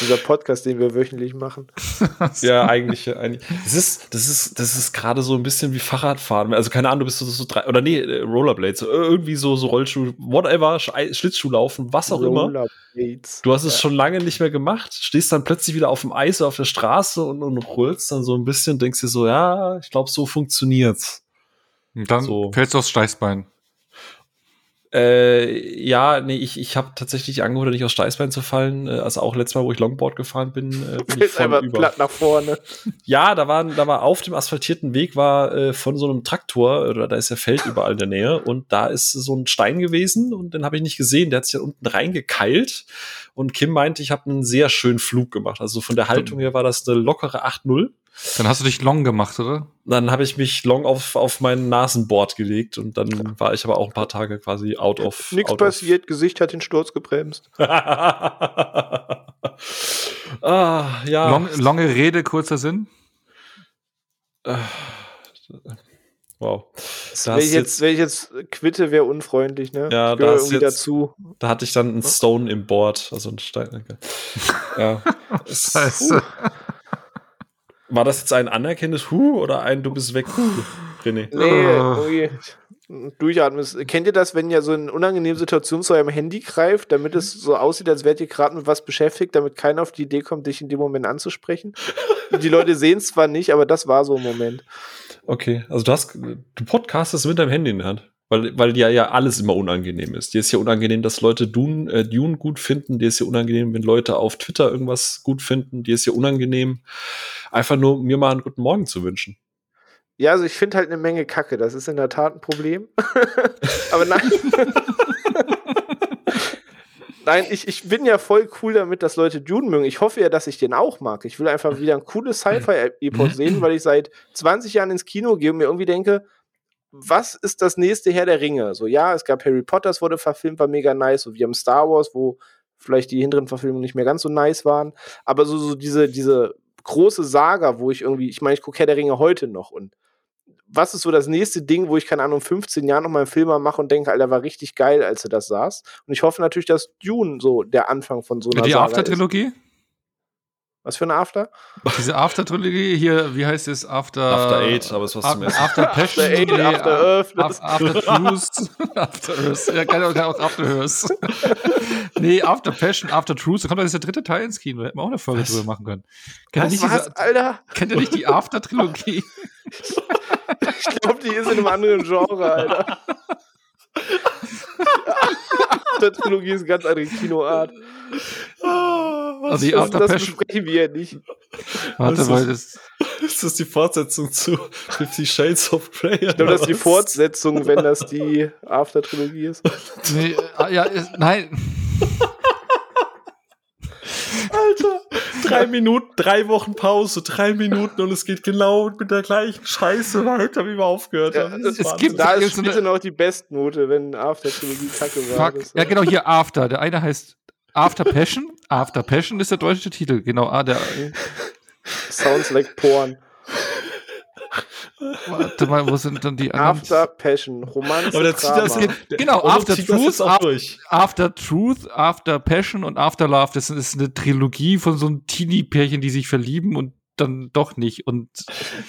Dieser Podcast, den wir wöchentlich machen. ja, eigentlich, eigentlich. Das ist, das ist, das ist gerade so ein bisschen wie Fahrradfahren. Also keine Ahnung, du bist so, so drei, oder nee, äh, Rollerblades, irgendwie so, so Rollschuh, whatever, Schlittschuh laufen, was auch immer. Du hast es ja. schon lange nicht mehr gemacht, stehst dann plötzlich wieder auf dem Eis auf der Straße und, und rollst dann so ein bisschen, denkst dir so, ja, ich glaube, so funktioniert's. Und dann so. fällst du aufs Steißbein. Äh, ja, nee, ich, ich habe tatsächlich angehört, nicht aus Steißbein zu fallen. Äh, also auch letztes Mal, wo ich Longboard gefahren bin, äh, bin ich voll über. platt nach vorne. Ja, da war, da war auf dem asphaltierten Weg war äh, von so einem Traktor oder da ist ja Feld überall in der Nähe und da ist so ein Stein gewesen und den habe ich nicht gesehen. Der hat sich da unten reingekeilt und Kim meinte, ich habe einen sehr schönen Flug gemacht. Also von der Haltung her war das eine lockere 8-0. Dann hast du dich long gemacht, oder? Dann habe ich mich long auf, auf mein Nasenboard gelegt und dann war ich aber auch ein paar Tage quasi out of. Nichts passiert, of. Gesicht hat den Sturz gebremst. ah, ja. Long, lange Rede, kurzer Sinn. Wow. Wenn ich, jetzt, wenn ich jetzt quitte, wäre unfreundlich, ne? Ja, da, irgendwie jetzt, dazu. da hatte ich dann einen Stone im Board, also einen Stein. ja. Scheiße. War das jetzt ein anerkennendes Hu oder ein Du bist weg Hu, René? Nee, okay. Durchatmen. Kennt ihr das, wenn ihr so in unangenehmen Situationen zu eurem Handy greift, damit es so aussieht, als wärt ihr gerade mit was beschäftigt, damit keiner auf die Idee kommt, dich in dem Moment anzusprechen? die Leute sehen es zwar nicht, aber das war so ein Moment. Okay, also du hast, du podcastest mit deinem Handy in der Hand. Weil, weil ja ja alles immer unangenehm ist. Dir ist ja unangenehm, dass Leute Dune, äh, Dune gut finden. Dir ist ja unangenehm, wenn Leute auf Twitter irgendwas gut finden. Dir ist ja unangenehm, einfach nur mir mal einen guten Morgen zu wünschen. Ja, also ich finde halt eine Menge Kacke. Das ist in der Tat ein Problem. Aber nein. nein, ich, ich bin ja voll cool damit, dass Leute Dune mögen. Ich hoffe ja, dass ich den auch mag. Ich will einfach wieder ein cooles Sci-Fi-Epos sehen, weil ich seit 20 Jahren ins Kino gehe und mir irgendwie denke, was ist das nächste Herr der Ringe? So, ja, es gab Harry Potter, es wurde verfilmt, war mega nice, so wie am Star Wars, wo vielleicht die hinteren Verfilmungen nicht mehr ganz so nice waren. Aber so, so diese, diese große Saga, wo ich irgendwie, ich meine, ich gucke Herr der Ringe heute noch und was ist so das nächste Ding, wo ich, keine Ahnung, 15 Jahren noch mal einen Film mache und denke, Alter, war richtig geil, als er das saß. Und ich hoffe natürlich, dass Dune so der Anfang von so einer Die After-Trilogie? Was für ein After? Diese After-Trilogie hier, wie heißt es? After. After Eight, aber es was zum ersten. After Passion. After Eight, After Earth. After Truth. After Earth. Ja, kann auch After Earth. nee, After Passion, After Truth. Da kommt jetzt der dritte Teil ins Kino. Da hätten wir auch eine Folge was? drüber machen können. Kennt was, ihr nicht diese, Alter? Kennt ihr nicht die After-Trilogie? ich glaube, die ist in einem anderen Genre, Alter. After-Trilogie ist eine ganz andere Kinoart. Oh, also die After das besprechen wir ja nicht. Warte, ist weil das. Ist das die Fortsetzung zu Fifty Shades of Grey? Ich glaube, das ist die Fortsetzung, wenn das die After-Trilogie ist. Nee, äh, ja, ist, nein. Alter, drei Minuten, drei Wochen Pause, drei Minuten und es geht genau mit der gleichen Scheiße weiter, wie wir aufgehört ja, haben. Es, gibt da ist bitte noch die Bestnote, wenn After-Trilogie kacke war. Fuck. Ja, genau, hier After. Der eine heißt After Passion. After Passion ist der deutsche Titel, genau. Ah, der. Sounds like porn. Warte mal, wo sind dann die anderen? After Passion, Romanze, Aber das, das geht, Genau, After Truth, after, after, Truth, After Passion und After Love. Das ist eine Trilogie von so einem Teenie-Pärchen, die sich verlieben und dann doch nicht. Und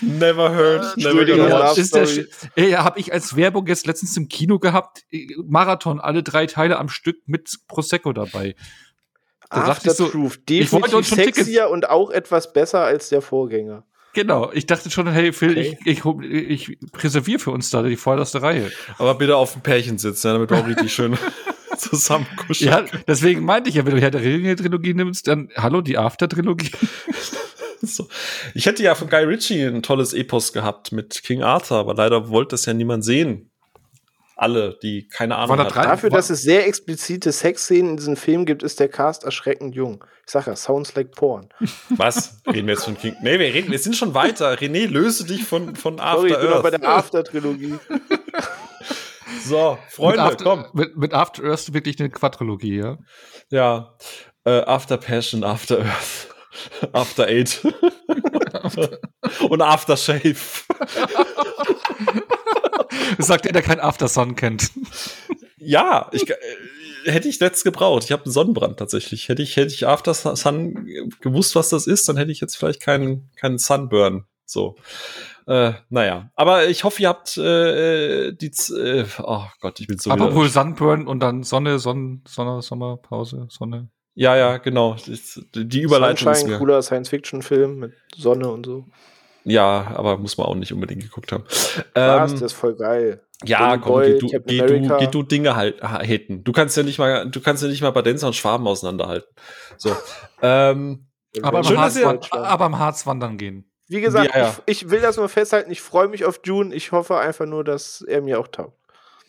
never heard, äh, never gehört. Ist der, ey, habe ich als Werbung jetzt letztens im Kino gehabt. Marathon, alle drei Teile am Stück mit Prosecco dabei. Da After so, Truth, definitiv sexier und auch etwas besser als der Vorgänger. Genau, ich dachte schon, hey Phil, okay. ich, ich, ich reserviere für uns da die vorderste Reihe. Aber bitte auf dem Pärchen sitzen, ja, damit wir auch richtig schön zusammen kuscheln. Ja, deswegen meinte ich ja, wenn du Herr der Ringe-Trilogie nimmst, dann hallo, die After-Trilogie. so. Ich hätte ja von Guy Ritchie ein tolles Epos gehabt mit King Arthur, aber leider wollte das ja niemand sehen alle, die keine Ahnung haben. Dafür, dass es sehr explizite Sexszenen in diesem Film gibt, ist der Cast erschreckend jung. Ich sag ja, sounds like porn. Was? Reden wir jetzt von King? Nee, wir reden, wir sind schon weiter. René, löse dich von, von After Sorry, ich bin Earth. bei der After-Trilogie. so, Freunde, mit After, komm. Mit, mit, After Earth wirklich eine Quadrilogie, ja? Ja. Äh, After Passion, After Earth. After Eight. Und After Shave. Sagt der, der kein After Sun kennt. Ja, ich, äh, hätte ich letzt gebraucht. Ich habe einen Sonnenbrand tatsächlich. Hätte ich, hätte ich After Sun gewusst, was das ist, dann hätte ich jetzt vielleicht keinen, keinen Sunburn. So. Äh, naja, aber ich hoffe, ihr habt äh, die. Äh, oh Gott, ich bin so. Aber wohl Sunburn und dann Sonne, Sonne, Sonne, Sommerpause, Sonne. Ja, ja, genau. Die Überleitung Sunshine, ist mir. cooler Science-Fiction-Film mit Sonne und so. Ja, aber muss man auch nicht unbedingt geguckt haben. Was? Ähm, das ist voll geil. Ja, komm, Boy, geh, du, geh, du, geh du Dinge halt haten. Du kannst ja nicht mal, du kannst ja nicht mal Badenzer und Schwaben auseinanderhalten. So. ähm, aber, schön, Harz, aber am Harz wandern gehen. Wie gesagt, ja, ja. Ich, ich, will das nur festhalten. Ich freue mich auf June. Ich hoffe einfach nur, dass er mir auch taugt.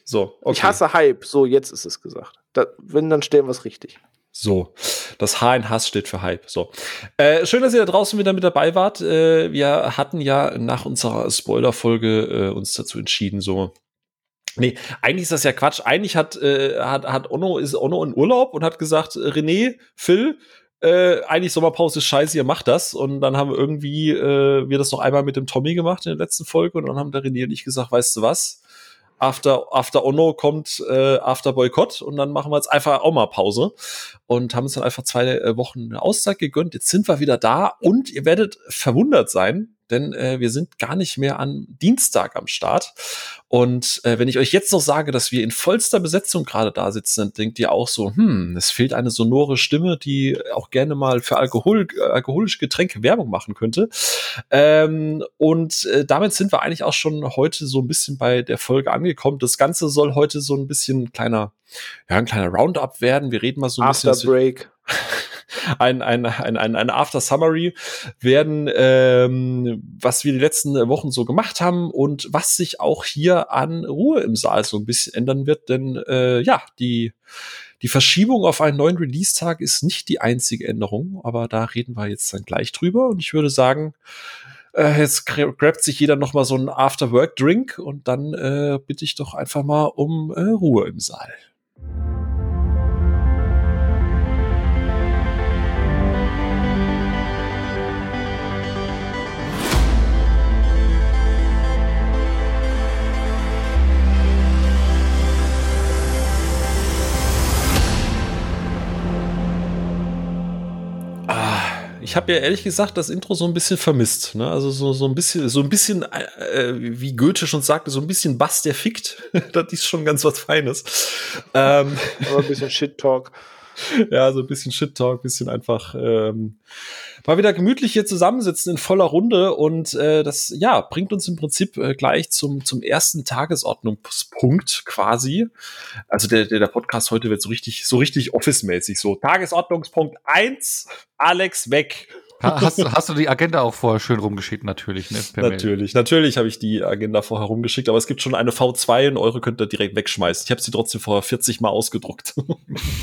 So, okay. Ich hasse Hype. So, jetzt ist es gesagt. Da, wenn, dann stellen wir es richtig. So, das H in Hass steht für Hype. So, äh, schön, dass ihr da draußen wieder mit dabei wart. Äh, wir hatten ja nach unserer Spoiler-Folge äh, uns dazu entschieden, so Nee, eigentlich ist das ja Quatsch. Eigentlich hat, äh, hat, hat Ono, ist Ono in Urlaub und hat gesagt, René, Phil, äh, eigentlich Sommerpause ist scheiße, ihr macht das. Und dann haben irgendwie äh, wir das noch einmal mit dem Tommy gemacht in der letzten Folge und dann haben der René und ich gesagt, weißt du was? After, after Ono kommt äh, After Boykott und dann machen wir jetzt einfach auch mal Pause und haben uns dann einfach zwei äh, Wochen eine Auszeit gegönnt. Jetzt sind wir wieder da und ihr werdet verwundert sein, denn äh, wir sind gar nicht mehr an Dienstag am Start. Und äh, wenn ich euch jetzt noch sage, dass wir in vollster Besetzung gerade da sitzen, dann denkt ihr auch so, hm, es fehlt eine sonore Stimme, die auch gerne mal für Alkohol, äh, alkoholische Getränke Werbung machen könnte. Ähm, und äh, damit sind wir eigentlich auch schon heute so ein bisschen bei der Folge angekommen. Das Ganze soll heute so ein bisschen kleiner, ja, ein kleiner Roundup werden. Wir reden mal so ein After bisschen. Break. ein, ein, ein, ein, ein After Summary werden, ähm, was wir die letzten Wochen so gemacht haben und was sich auch hier an Ruhe im Saal so ein bisschen ändern wird, denn äh, ja, die die Verschiebung auf einen neuen Release-Tag ist nicht die einzige Änderung, aber da reden wir jetzt dann gleich drüber. Und ich würde sagen, äh, jetzt grabt sich jeder noch mal so einen After-Work-Drink und dann äh, bitte ich doch einfach mal um äh, Ruhe im Saal. Ich habe ja ehrlich gesagt das Intro so ein bisschen vermisst. Ne? Also so, so ein bisschen, so ein bisschen, äh, wie Goethe schon sagte, so ein bisschen Bass, der fickt. das ist schon ganz was Feines. Ähm, Aber ein bisschen Shit-Talk. ja, so ein bisschen Shit-Talk, bisschen einfach ähm, mal wieder gemütlich hier zusammensitzen in voller Runde und äh, das ja bringt uns im Prinzip äh, gleich zum zum ersten Tagesordnungspunkt quasi. Also der der, der Podcast heute wird so richtig so richtig Office-mäßig so Tagesordnungspunkt eins Alex weg. Hast, du, hast du die Agenda auch vorher schön rumgeschickt, natürlich, ne? natürlich, Mail. natürlich habe ich die Agenda vorher rumgeschickt, aber es gibt schon eine V2 und eure könnt ihr direkt wegschmeißen. Ich habe sie trotzdem vorher 40 Mal ausgedruckt.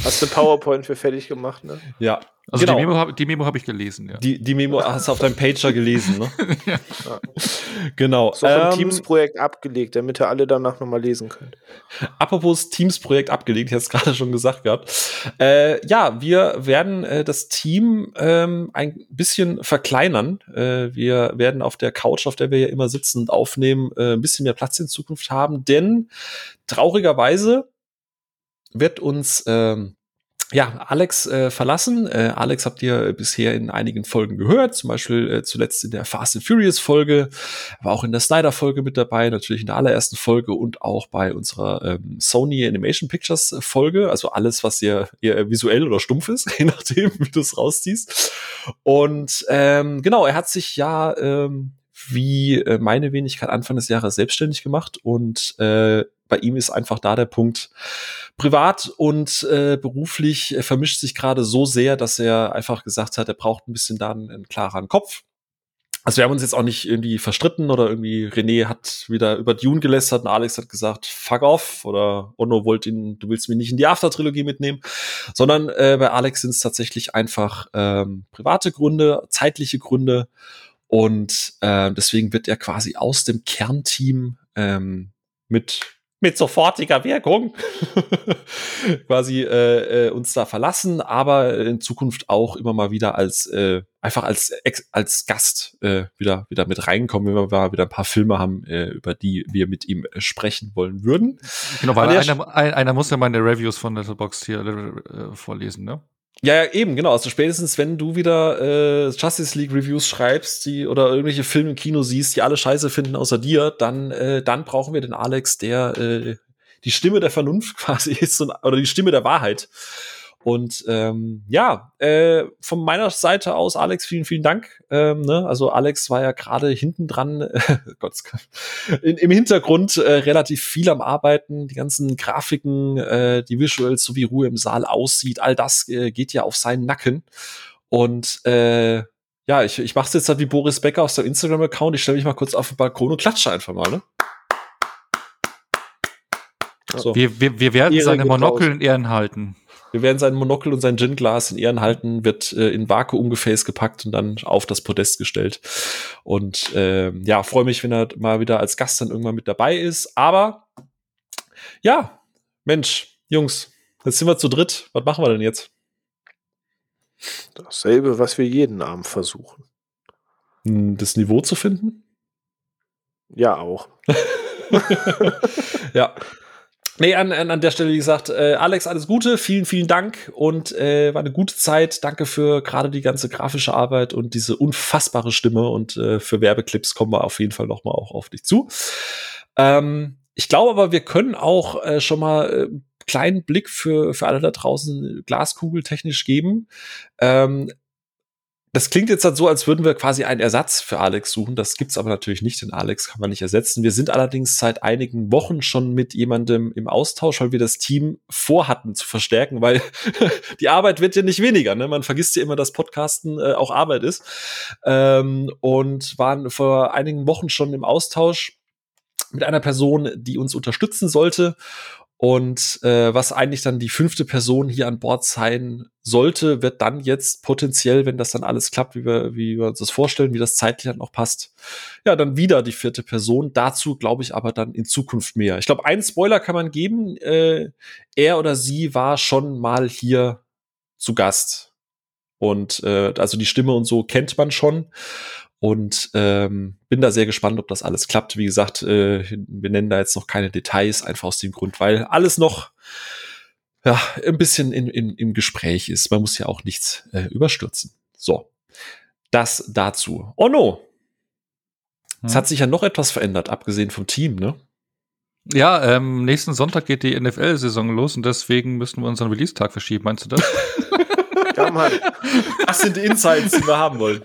Hast du PowerPoint für fertig gemacht, ne? Ja, also genau. die Memo habe Memo hab ich gelesen, ja. Die, die Memo hast du auf deinem Pager gelesen, ne? ja. Genau. So ein ähm, Teams-Projekt abgelegt, damit ihr alle danach nochmal lesen könnt. Apropos Teams-Projekt abgelegt, ich habe es gerade schon gesagt gehabt. Äh, ja, wir werden äh, das Team ähm, ein bisschen verkleinern. Äh, wir werden auf der Couch, auf der wir ja immer sitzen und aufnehmen, äh, ein bisschen mehr Platz in Zukunft haben, denn traurigerweise wird uns ähm, ja, Alex äh, verlassen. Äh, Alex habt ihr bisher in einigen Folgen gehört, zum Beispiel äh, zuletzt in der Fast and Furious Folge, war auch in der Snyder Folge mit dabei, natürlich in der allerersten Folge und auch bei unserer ähm, Sony Animation Pictures Folge, also alles, was eher, eher visuell oder stumpf ist, je nachdem, wie du es rausziehst. Und ähm, genau, er hat sich ja ähm, wie äh, meine Wenigkeit Anfang des Jahres selbstständig gemacht und äh, bei ihm ist einfach da der Punkt, privat und äh, beruflich äh, vermischt sich gerade so sehr, dass er einfach gesagt hat, er braucht ein bisschen da einen, einen klareren Kopf. Also wir haben uns jetzt auch nicht irgendwie verstritten oder irgendwie René hat wieder über Dune gelästert und Alex hat gesagt, fuck off oder Ono wollte ihn, du willst mich nicht in die After-Trilogie mitnehmen, sondern äh, bei Alex sind es tatsächlich einfach ähm, private Gründe, zeitliche Gründe. Und äh, deswegen wird er quasi aus dem Kernteam ähm, mit mit sofortiger Wirkung quasi äh, äh, uns da verlassen, aber in Zukunft auch immer mal wieder als äh, einfach als als Gast äh, wieder wieder mit reinkommen, wenn wir mal wieder ein paar Filme haben, äh, über die wir mit ihm sprechen wollen würden. Genau, weil einer, einer muss ja meine Reviews von Letterboxd hier äh, vorlesen, ne? Ja, ja, eben, genau. Also spätestens, wenn du wieder äh, Justice League Reviews schreibst, die oder irgendwelche Filme im Kino siehst, die alle Scheiße finden außer dir, dann äh, dann brauchen wir den Alex, der äh, die Stimme der Vernunft quasi ist und, oder die Stimme der Wahrheit. Und ähm, ja, äh, von meiner Seite aus, Alex, vielen, vielen Dank. Ähm, ne? Also Alex war ja gerade hinten dran, äh, Gott, in, im Hintergrund äh, relativ viel am Arbeiten. Die ganzen Grafiken, äh, die Visuals, so wie Ruhe im Saal aussieht, all das äh, geht ja auf seinen Nacken. Und äh, ja, ich, ich mache es jetzt halt wie Boris Becker aus seinem Instagram-Account. Ich stelle mich mal kurz auf den Balkon und klatsche einfach mal, ne? So. Wir, wir, wir werden Ehre seine Monokel in Ehren halten. Wir werden sein Monokel und sein Gin-Glas in Ehren halten, wird äh, in Vakuumgefäß gepackt und dann auf das Podest gestellt. Und äh, ja, freue mich, wenn er mal wieder als Gast dann irgendwann mit dabei ist. Aber ja, Mensch, Jungs, jetzt sind wir zu dritt. Was machen wir denn jetzt? Dasselbe, was wir jeden Abend versuchen. Hm, das Niveau zu finden? Ja, auch. ja, Nee, an, an, an der Stelle, wie gesagt, äh, Alex, alles Gute, vielen, vielen Dank und äh, war eine gute Zeit. Danke für gerade die ganze grafische Arbeit und diese unfassbare Stimme und äh, für Werbeclips kommen wir auf jeden Fall noch mal auch auf dich zu. Ähm, ich glaube aber, wir können auch äh, schon mal äh, kleinen Blick für, für alle da draußen glaskugeltechnisch geben. Ähm, das klingt jetzt halt so, als würden wir quasi einen Ersatz für Alex suchen. Das gibt's aber natürlich nicht, denn Alex kann man nicht ersetzen. Wir sind allerdings seit einigen Wochen schon mit jemandem im Austausch, weil wir das Team vorhatten zu verstärken, weil die Arbeit wird ja nicht weniger. Ne? Man vergisst ja immer, dass Podcasten äh, auch Arbeit ist. Ähm, und waren vor einigen Wochen schon im Austausch mit einer Person, die uns unterstützen sollte. Und äh, was eigentlich dann die fünfte Person hier an Bord sein sollte, wird dann jetzt potenziell, wenn das dann alles klappt, wie wir, wie wir uns das vorstellen, wie das zeitlich dann auch passt, ja, dann wieder die vierte Person. Dazu glaube ich aber dann in Zukunft mehr. Ich glaube, einen Spoiler kann man geben. Äh, er oder sie war schon mal hier zu Gast. Und äh, also die Stimme und so kennt man schon. Und ähm, bin da sehr gespannt, ob das alles klappt. Wie gesagt, äh, wir nennen da jetzt noch keine Details, einfach aus dem Grund, weil alles noch ja, ein bisschen in, in, im Gespräch ist. Man muss ja auch nichts äh, überstürzen. So, das dazu. Oh no! Es hm. hat sich ja noch etwas verändert, abgesehen vom Team, ne? Ja, ähm, nächsten Sonntag geht die NFL-Saison los und deswegen müssen wir unseren Release-Tag verschieben. Meinst du das? ja, Mann. Das sind die Insights, die wir haben wollen.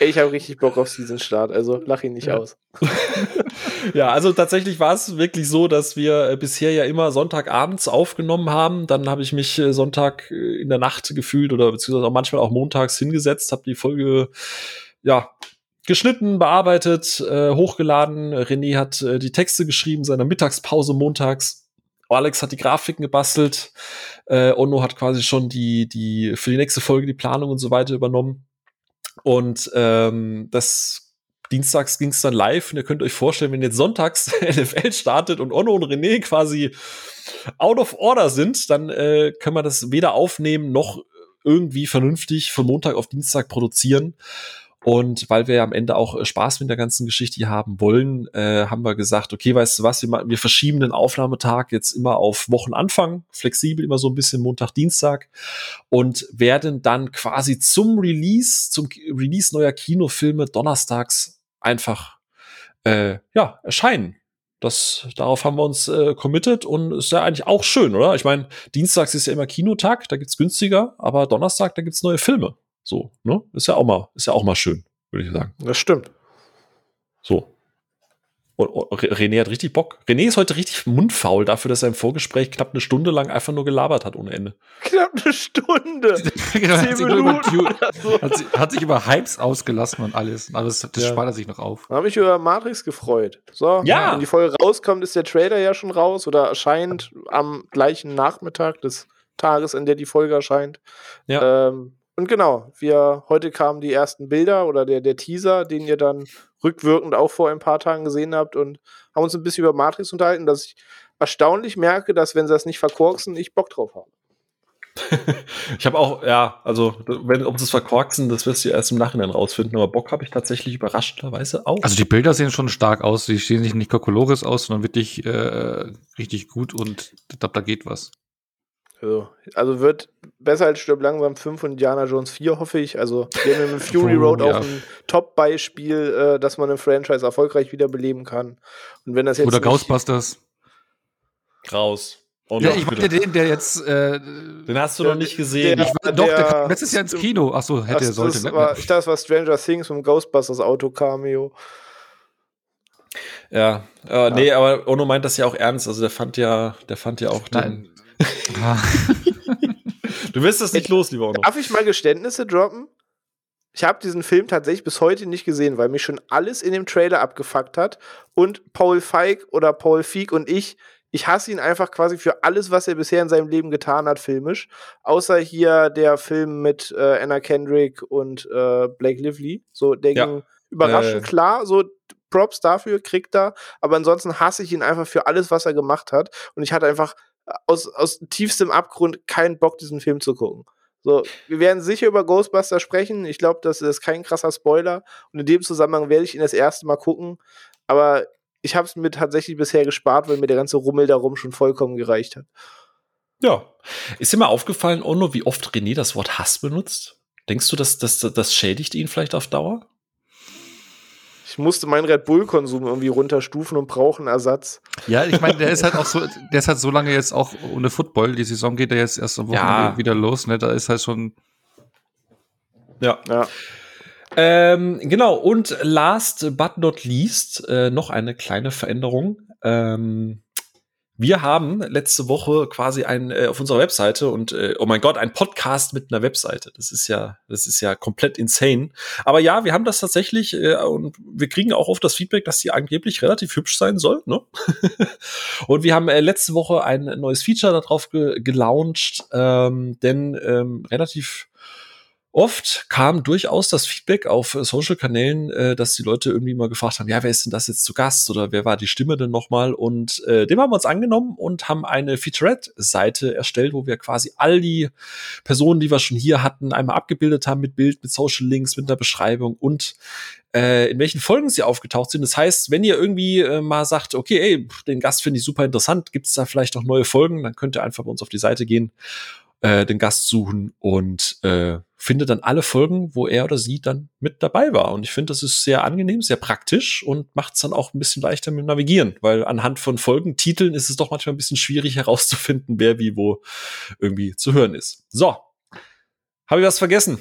Ich habe richtig Bock auf diesen Start, also lach ihn nicht ja. aus. ja, also tatsächlich war es wirklich so, dass wir äh, bisher ja immer Sonntagabends aufgenommen haben. Dann habe ich mich äh, Sonntag äh, in der Nacht gefühlt oder beziehungsweise auch manchmal auch montags hingesetzt, habe die Folge ja geschnitten, bearbeitet, äh, hochgeladen. René hat äh, die Texte geschrieben, seiner Mittagspause montags. Alex hat die Grafiken gebastelt. Äh, Onno hat quasi schon die, die, für die nächste Folge die Planung und so weiter übernommen. Und ähm, das Dienstags ging es dann live und ihr könnt euch vorstellen, wenn jetzt sonntags NFL startet und Onno und René quasi out of order sind, dann äh, können wir das weder aufnehmen noch irgendwie vernünftig von Montag auf Dienstag produzieren. Und weil wir am Ende auch äh, Spaß mit der ganzen Geschichte haben wollen, äh, haben wir gesagt, okay, weißt du was, wir, wir verschieben den Aufnahmetag jetzt immer auf Wochenanfang, flexibel, immer so ein bisschen Montag, Dienstag und werden dann quasi zum Release, zum Release neuer Kinofilme donnerstags einfach äh, ja, erscheinen. Das, darauf haben wir uns äh, committed und ist ja eigentlich auch schön, oder? Ich meine, Dienstags ist ja immer Kinotag, da gibt's günstiger, aber Donnerstag, da gibt's neue Filme. So, ne? Ist ja auch mal, ist ja auch mal schön, würde ich sagen. Das stimmt. So. Und, und René hat richtig Bock. René ist heute richtig mundfaul dafür, dass er im Vorgespräch knapp eine Stunde lang einfach nur gelabert hat ohne Ende. Knapp eine Stunde. hat, sich über, so. hat, sich, hat, sich über Hypes ausgelassen und alles. alles das ja. spart er sich noch auf. Da habe ich über Matrix gefreut. So, ja. wenn die Folge rauskommt, ist der Trailer ja schon raus oder erscheint am gleichen Nachmittag des Tages, in der die Folge erscheint. Ja. Ähm, und genau, wir heute kamen die ersten Bilder oder der, der Teaser, den ihr dann rückwirkend auch vor ein paar Tagen gesehen habt und haben uns ein bisschen über Matrix unterhalten, dass ich erstaunlich merke, dass wenn sie das nicht verkorksen, ich Bock drauf habe. ich habe auch, ja, also, wenn, ob das verkorksen, das wirst du erst im Nachhinein rausfinden, aber Bock habe ich tatsächlich überraschenderweise auch. Also, die Bilder sehen schon stark aus, die sehen nicht, nicht Kokolores aus, sondern wirklich äh, richtig gut und glaube, da geht was. Also, also wird besser als Stirb langsam 5 und Indiana Jones 4, hoffe ich. Also, wir haben mit Fury Road ja. auch ein Top-Beispiel, äh, dass man ein Franchise erfolgreich wiederbeleben kann. Und wenn das jetzt. Oder Ghostbusters. Raus. Oh, ja, ich meine den, der jetzt. Äh, den hast du der, noch nicht gesehen. Der, ich, doch, der, der kam letztes Jahr ins Kino. Achso, hätte er sollte. Ne? War, ich dachte, das war Stranger Things mit dem Ghostbusters Auto-Cameo. Ja, äh, ja, nee, aber Ono meint das ja auch ernst. Also der fand ja, der fand ja auch den. du wirst das nicht los, lieber Ono. Darf ich mal Geständnisse droppen? Ich habe diesen Film tatsächlich bis heute nicht gesehen, weil mich schon alles in dem Trailer abgefuckt hat. Und Paul Feig oder Paul Feig und ich ich hasse ihn einfach quasi für alles, was er bisher in seinem Leben getan hat, filmisch. Außer hier der Film mit äh, Anna Kendrick und äh, Blake Lively. So, der ja. ging überraschend äh. klar. So, Props dafür kriegt er. Aber ansonsten hasse ich ihn einfach für alles, was er gemacht hat. Und ich hatte einfach aus, aus tiefstem Abgrund keinen Bock, diesen Film zu gucken. So, wir werden sicher über Ghostbuster sprechen. Ich glaube, das ist kein krasser Spoiler. Und in dem Zusammenhang werde ich ihn das erste Mal gucken. Aber ich habe es mir tatsächlich bisher gespart, weil mir der ganze Rummel darum schon vollkommen gereicht hat. Ja. Ist dir mal aufgefallen, Ono, wie oft René das Wort Hass benutzt? Denkst du, dass das, das schädigt ihn vielleicht auf Dauer? Ich musste meinen Red Bull-Konsum irgendwie runterstufen und brauche einen Ersatz. Ja, ich meine, der ist halt auch so, der ist halt so lange jetzt auch ohne Football. Die Saison geht ja jetzt erst am Wochenende ja. wieder los, ne? Da ist halt schon. Ja. ja. Ähm, genau, und last but not least äh, noch eine kleine Veränderung. Ähm, wir haben letzte Woche quasi ein äh, auf unserer Webseite und äh, oh mein Gott, ein Podcast mit einer Webseite. Das ist ja, das ist ja komplett insane. Aber ja, wir haben das tatsächlich äh, und wir kriegen auch oft das Feedback, dass die angeblich relativ hübsch sein soll. Ne? und wir haben äh, letzte Woche ein neues Feature darauf ge gelauncht, ähm, denn ähm, relativ Oft kam durchaus das Feedback auf äh, Social-Kanälen, äh, dass die Leute irgendwie mal gefragt haben, ja, wer ist denn das jetzt zu Gast oder wer war die Stimme denn nochmal? Und äh, dem haben wir uns angenommen und haben eine Featurette-Seite erstellt, wo wir quasi all die Personen, die wir schon hier hatten, einmal abgebildet haben mit Bild, mit Social-Links, mit einer Beschreibung und äh, in welchen Folgen sie aufgetaucht sind. Das heißt, wenn ihr irgendwie äh, mal sagt, okay, ey, den Gast finde ich super interessant, gibt es da vielleicht noch neue Folgen, dann könnt ihr einfach bei uns auf die Seite gehen äh, den Gast suchen und äh, findet dann alle Folgen, wo er oder sie dann mit dabei war. Und ich finde, das ist sehr angenehm, sehr praktisch und macht es dann auch ein bisschen leichter mit dem Navigieren, weil anhand von Folgentiteln ist es doch manchmal ein bisschen schwierig herauszufinden, wer wie wo irgendwie zu hören ist. So. Habe ich was vergessen?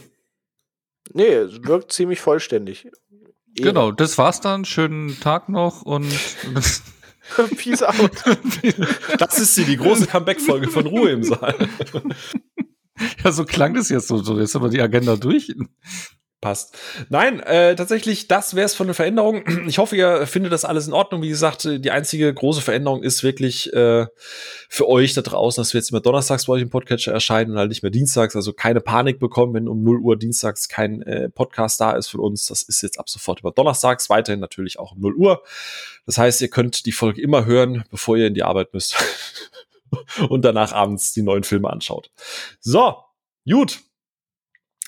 Nee, es wirkt ziemlich vollständig. Genau, das war's dann. Schönen Tag noch und Peace out. Das ist sie, die große Comeback-Folge von Ruhe im Saal. Ja, so klang das jetzt so. Jetzt haben wir die Agenda durch. Passt. Nein, äh, tatsächlich, das wäre es von der Veränderung. Ich hoffe, ihr findet das alles in Ordnung. Wie gesagt, die einzige große Veränderung ist wirklich äh, für euch da draußen, dass wir jetzt immer donnerstags bei euch im Podcatcher erscheinen und halt nicht mehr dienstags. Also keine Panik bekommen, wenn um 0 Uhr dienstags kein äh, Podcast da ist von uns. Das ist jetzt ab sofort über donnerstags, weiterhin natürlich auch um 0 Uhr. Das heißt, ihr könnt die Folge immer hören, bevor ihr in die Arbeit müsst. und danach abends die neuen Filme anschaut. So, gut.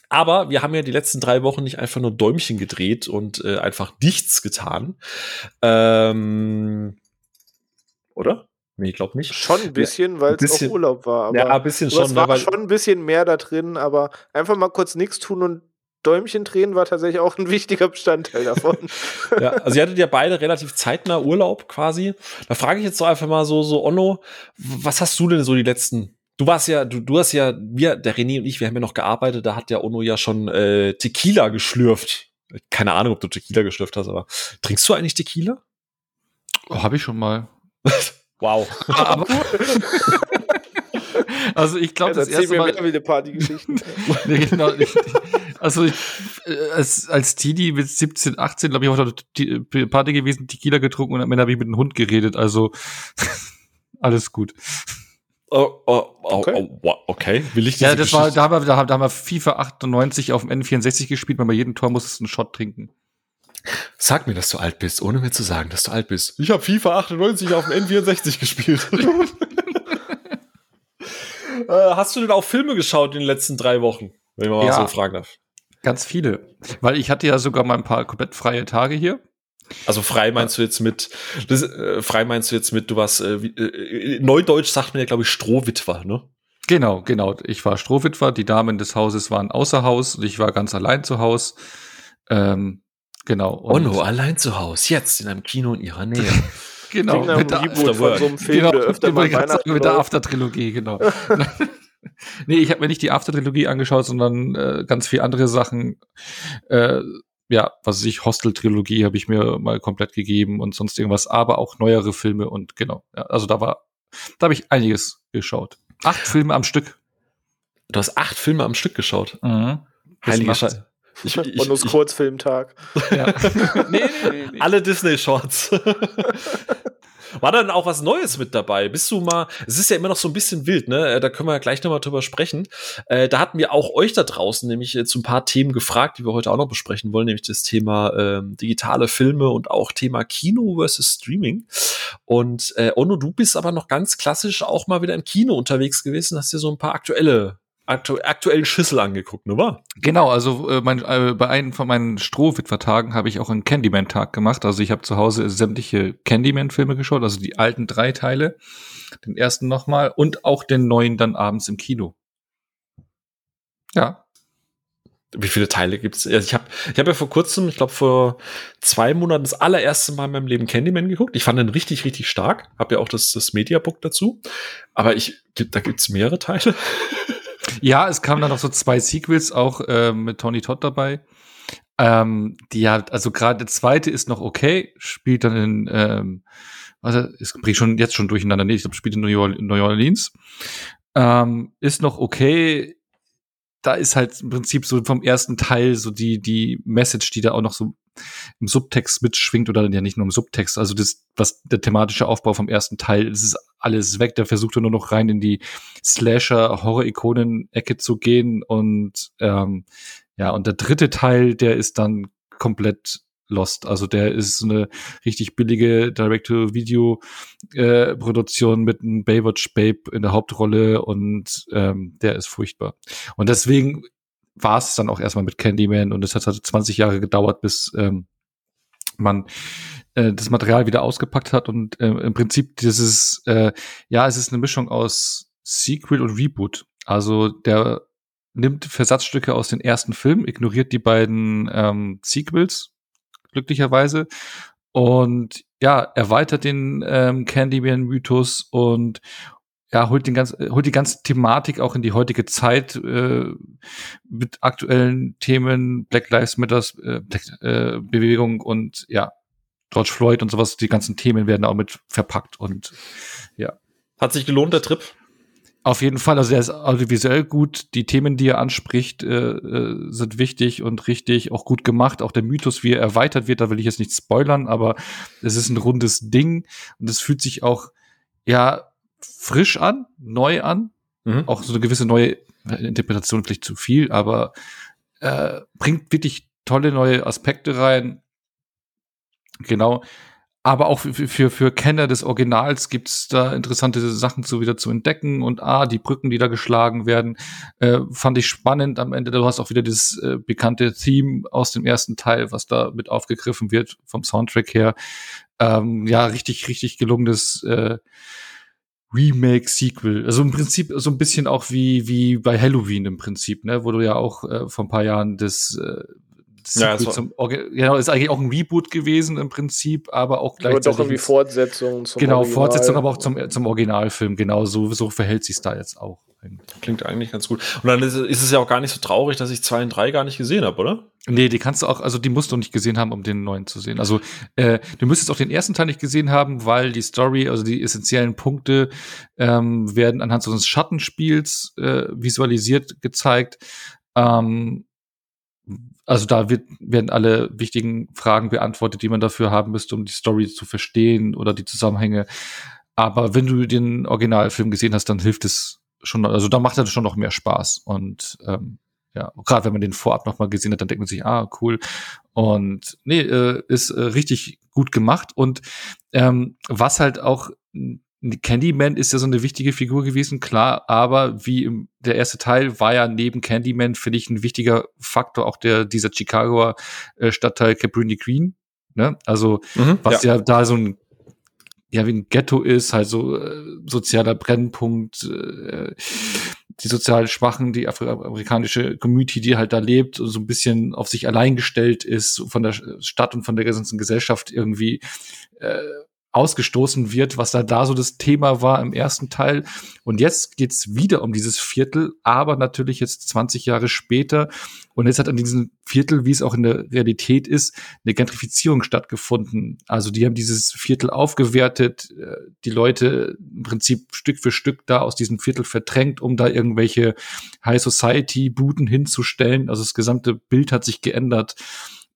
Aber wir haben ja die letzten drei Wochen nicht einfach nur Däumchen gedreht und äh, einfach nichts getan. Ähm, oder? Nee, ich glaube nicht. Schon ein bisschen, weil es auch Urlaub war. Ja, ein bisschen schon. Es war ne, schon ein bisschen mehr da drin, aber einfach mal kurz nichts tun und Däumchen drehen war tatsächlich auch ein wichtiger Bestandteil davon. ja, also ihr hattet ja beide relativ zeitnah Urlaub quasi. Da frage ich jetzt so einfach mal so, so Onno, was hast du denn so die letzten Du warst ja, du, du hast ja, wir, der René und ich, wir haben ja noch gearbeitet, da hat der Ono ja schon äh, Tequila geschlürft. Keine Ahnung, ob du Tequila geschlürft hast, aber trinkst du eigentlich Tequila? Oh, Habe ich schon mal. wow. Aber, also ich glaube, ja, das erste Mal wieder eine Partygeschichten. nee, genau, ich, also ich, äh, als, als Teenie mit 17, 18, glaube ich, auch die Party gewesen, Tequila getrunken und am Ende habe ich mit einem Hund geredet. Also alles gut. Oh, oh, oh, okay. Okay. Will ich Ja, das war, da haben, wir, da, haben wir FIFA 98 auf dem N64 gespielt, weil bei jedem Tor musstest du einen Shot trinken. Sag mir, dass du alt bist, ohne mir zu sagen, dass du alt bist. Ich habe FIFA 98 auf dem N64 gespielt. äh, hast du denn auch Filme geschaut in den letzten drei Wochen, wenn man ja, mal so fragen darf? Ganz viele. Weil ich hatte ja sogar mal ein paar komplett freie Tage hier. Also frei meinst du jetzt mit, das, äh, frei meinst du jetzt mit, du warst, äh, äh, Neudeutsch sagt man ja, glaube ich, Strohwitwer, ne? Genau, genau. Ich war Strohwitwer, die Damen des Hauses waren außer Haus und ich war ganz allein zu Haus. Ähm, genau. Und Onno allein zu Haus, jetzt in einem Kino in ihrer Nähe. genau. Mit der, Reboot von so einem Film, genau, der öfter mal mit der After-Trilogie, genau. nee, ich habe mir nicht die After-Trilogie angeschaut, sondern äh, ganz viele andere Sachen. Äh, ja, was weiß ich, Hostel-Trilogie habe ich mir mal komplett gegeben und sonst irgendwas, aber auch neuere Filme und genau. Ja, also da war, da habe ich einiges geschaut. Acht Filme am Stück. Du hast acht Filme am Stück geschaut. Mhm. Heilige Scheiße. Ich, ich, Bonus Kurzfilmtag. Ja. nee, nee, nee, Alle Disney-Shorts. War dann auch was Neues mit dabei? Bist du mal, es ist ja immer noch so ein bisschen wild, ne? Äh, da können wir gleich nochmal drüber sprechen. Äh, da hatten wir auch euch da draußen nämlich äh, zu ein paar Themen gefragt, die wir heute auch noch besprechen wollen, nämlich das Thema ähm, digitale Filme und auch Thema Kino versus Streaming. Und äh, Ono, du bist aber noch ganz klassisch auch mal wieder im Kino unterwegs gewesen, hast dir so ein paar aktuelle aktu aktuellen Schüssel angeguckt, ne war? Genau, also äh, mein, äh, bei einem von meinen Strohwitwer-Tagen habe ich auch einen Candyman-Tag gemacht. Also ich habe zu Hause sämtliche Candyman-Filme geschaut, also die alten drei Teile, den ersten nochmal und auch den neuen dann abends im Kino. Ja. Wie viele Teile gibt's? Also ich habe ich hab ja vor kurzem, ich glaube vor zwei Monaten das allererste Mal in meinem Leben Candyman geguckt. Ich fand den richtig, richtig stark. Habe ja auch das, das Mediabook dazu. Aber ich, da gibt's mehrere Teile. Ja, es kamen dann noch so zwei Sequels auch äh, mit Tony Todd dabei. Ähm, die ja, also gerade der zweite ist noch okay, spielt dann in, ähm, also es bringt schon jetzt schon durcheinander, nee, ich glaube, spielt in New Orleans. Ähm, ist noch okay. Da ist halt im Prinzip so vom ersten Teil so die, die Message, die da auch noch so im Subtext mitschwingt oder ja nicht nur im Subtext, also das, was der thematische Aufbau vom ersten Teil, das ist alles weg. Der versucht nur noch rein in die Slasher-Horror-Ikonen-Ecke zu gehen und ähm, ja, und der dritte Teil, der ist dann komplett lost. Also der ist eine richtig billige Direct-to-Video-Produktion äh, mit einem Baywatch Babe in der Hauptrolle und ähm, der ist furchtbar. Und deswegen war es dann auch erstmal mit Candyman und es hat halt 20 Jahre gedauert, bis ähm, man äh, das Material wieder ausgepackt hat und äh, im Prinzip dieses, äh, ja, es ist eine Mischung aus Sequel und Reboot. Also der nimmt Versatzstücke aus den ersten Filmen, ignoriert die beiden ähm, Sequels, glücklicherweise, und ja, erweitert den ähm, Candyman-Mythos und ja, holt, den ganz, holt die ganze Thematik auch in die heutige Zeit äh, mit aktuellen Themen, Black Lives Matter äh, äh, Bewegung und ja, George Floyd und sowas, die ganzen Themen werden auch mit verpackt und ja. Hat sich gelohnt, der Trip? Auf jeden Fall, also er ist audiovisuell gut. Die Themen, die er anspricht, äh, äh, sind wichtig und richtig, auch gut gemacht. Auch der Mythos, wie er erweitert wird, da will ich jetzt nicht spoilern, aber es ist ein rundes Ding und es fühlt sich auch, ja, frisch an, neu an. Mhm. Auch so eine gewisse neue Interpretation vielleicht zu viel, aber äh, bringt wirklich tolle neue Aspekte rein. Genau. Aber auch für, für, für Kenner des Originals gibt's da interessante Sachen zu wieder zu entdecken. Und ah, die Brücken, die da geschlagen werden, äh, fand ich spannend. Am Ende, du hast auch wieder das äh, bekannte Theme aus dem ersten Teil, was da mit aufgegriffen wird vom Soundtrack her. Ähm, ja, richtig, richtig gelungenes äh, Remake, Sequel. Also im Prinzip so ein bisschen auch wie, wie bei Halloween im Prinzip, ne, wo du ja auch äh, vor ein paar Jahren das, äh, das ja, zum genau, ist eigentlich auch ein Reboot gewesen im Prinzip, aber auch gleichzeitig. Aber doch irgendwie Fortsetzung zum Genau, Original. Fortsetzung, aber auch zum, zum Originalfilm, genau, so, so verhält sich da jetzt auch. Klingt eigentlich ganz gut. Und dann ist, ist, es ja auch gar nicht so traurig, dass ich zwei und drei gar nicht gesehen habe, oder? Nee, die kannst du auch, also die musst du nicht gesehen haben, um den neuen zu sehen. Also äh, du müsstest auch den ersten Teil nicht gesehen haben, weil die Story, also die essentiellen Punkte ähm, werden anhand so eines Schattenspiels äh, visualisiert gezeigt. Ähm, also da wird, werden alle wichtigen Fragen beantwortet, die man dafür haben müsste, um die Story zu verstehen oder die Zusammenhänge. Aber wenn du den Originalfilm gesehen hast, dann hilft es schon, also da macht er schon noch mehr Spaß. Und ähm, ja, gerade wenn man den vorab noch mal gesehen hat, dann denkt man sich, ah, cool. Und nee, äh, ist äh, richtig gut gemacht. Und ähm, was halt auch Candyman ist ja so eine wichtige Figur gewesen, klar, aber wie im, der erste Teil war ja neben Candyman, finde ich, ein wichtiger Faktor auch der, dieser Chicagoer äh, Stadtteil Cabrini Green. Ne? Also, mhm, was ja. ja. da so ein, ja, wie ein Ghetto ist, halt so äh, sozialer Brennpunkt, äh, die sozial Schwachen, die afroamerikanische Community, die halt da lebt, so ein bisschen auf sich allein gestellt ist, von der Stadt und von der ganzen Gesellschaft irgendwie äh, ausgestoßen wird, was da da so das Thema war im ersten Teil. Und jetzt geht's wieder um dieses Viertel, aber natürlich jetzt 20 Jahre später. Und jetzt hat an diesem Viertel, wie es auch in der Realität ist, eine Gentrifizierung stattgefunden. Also die haben dieses Viertel aufgewertet, äh, die Leute im Prinzip Stück für Stück da aus diesem Viertel verdrängt, um da irgendwelche High Society Buden hinzustellen. Also das gesamte Bild hat sich geändert.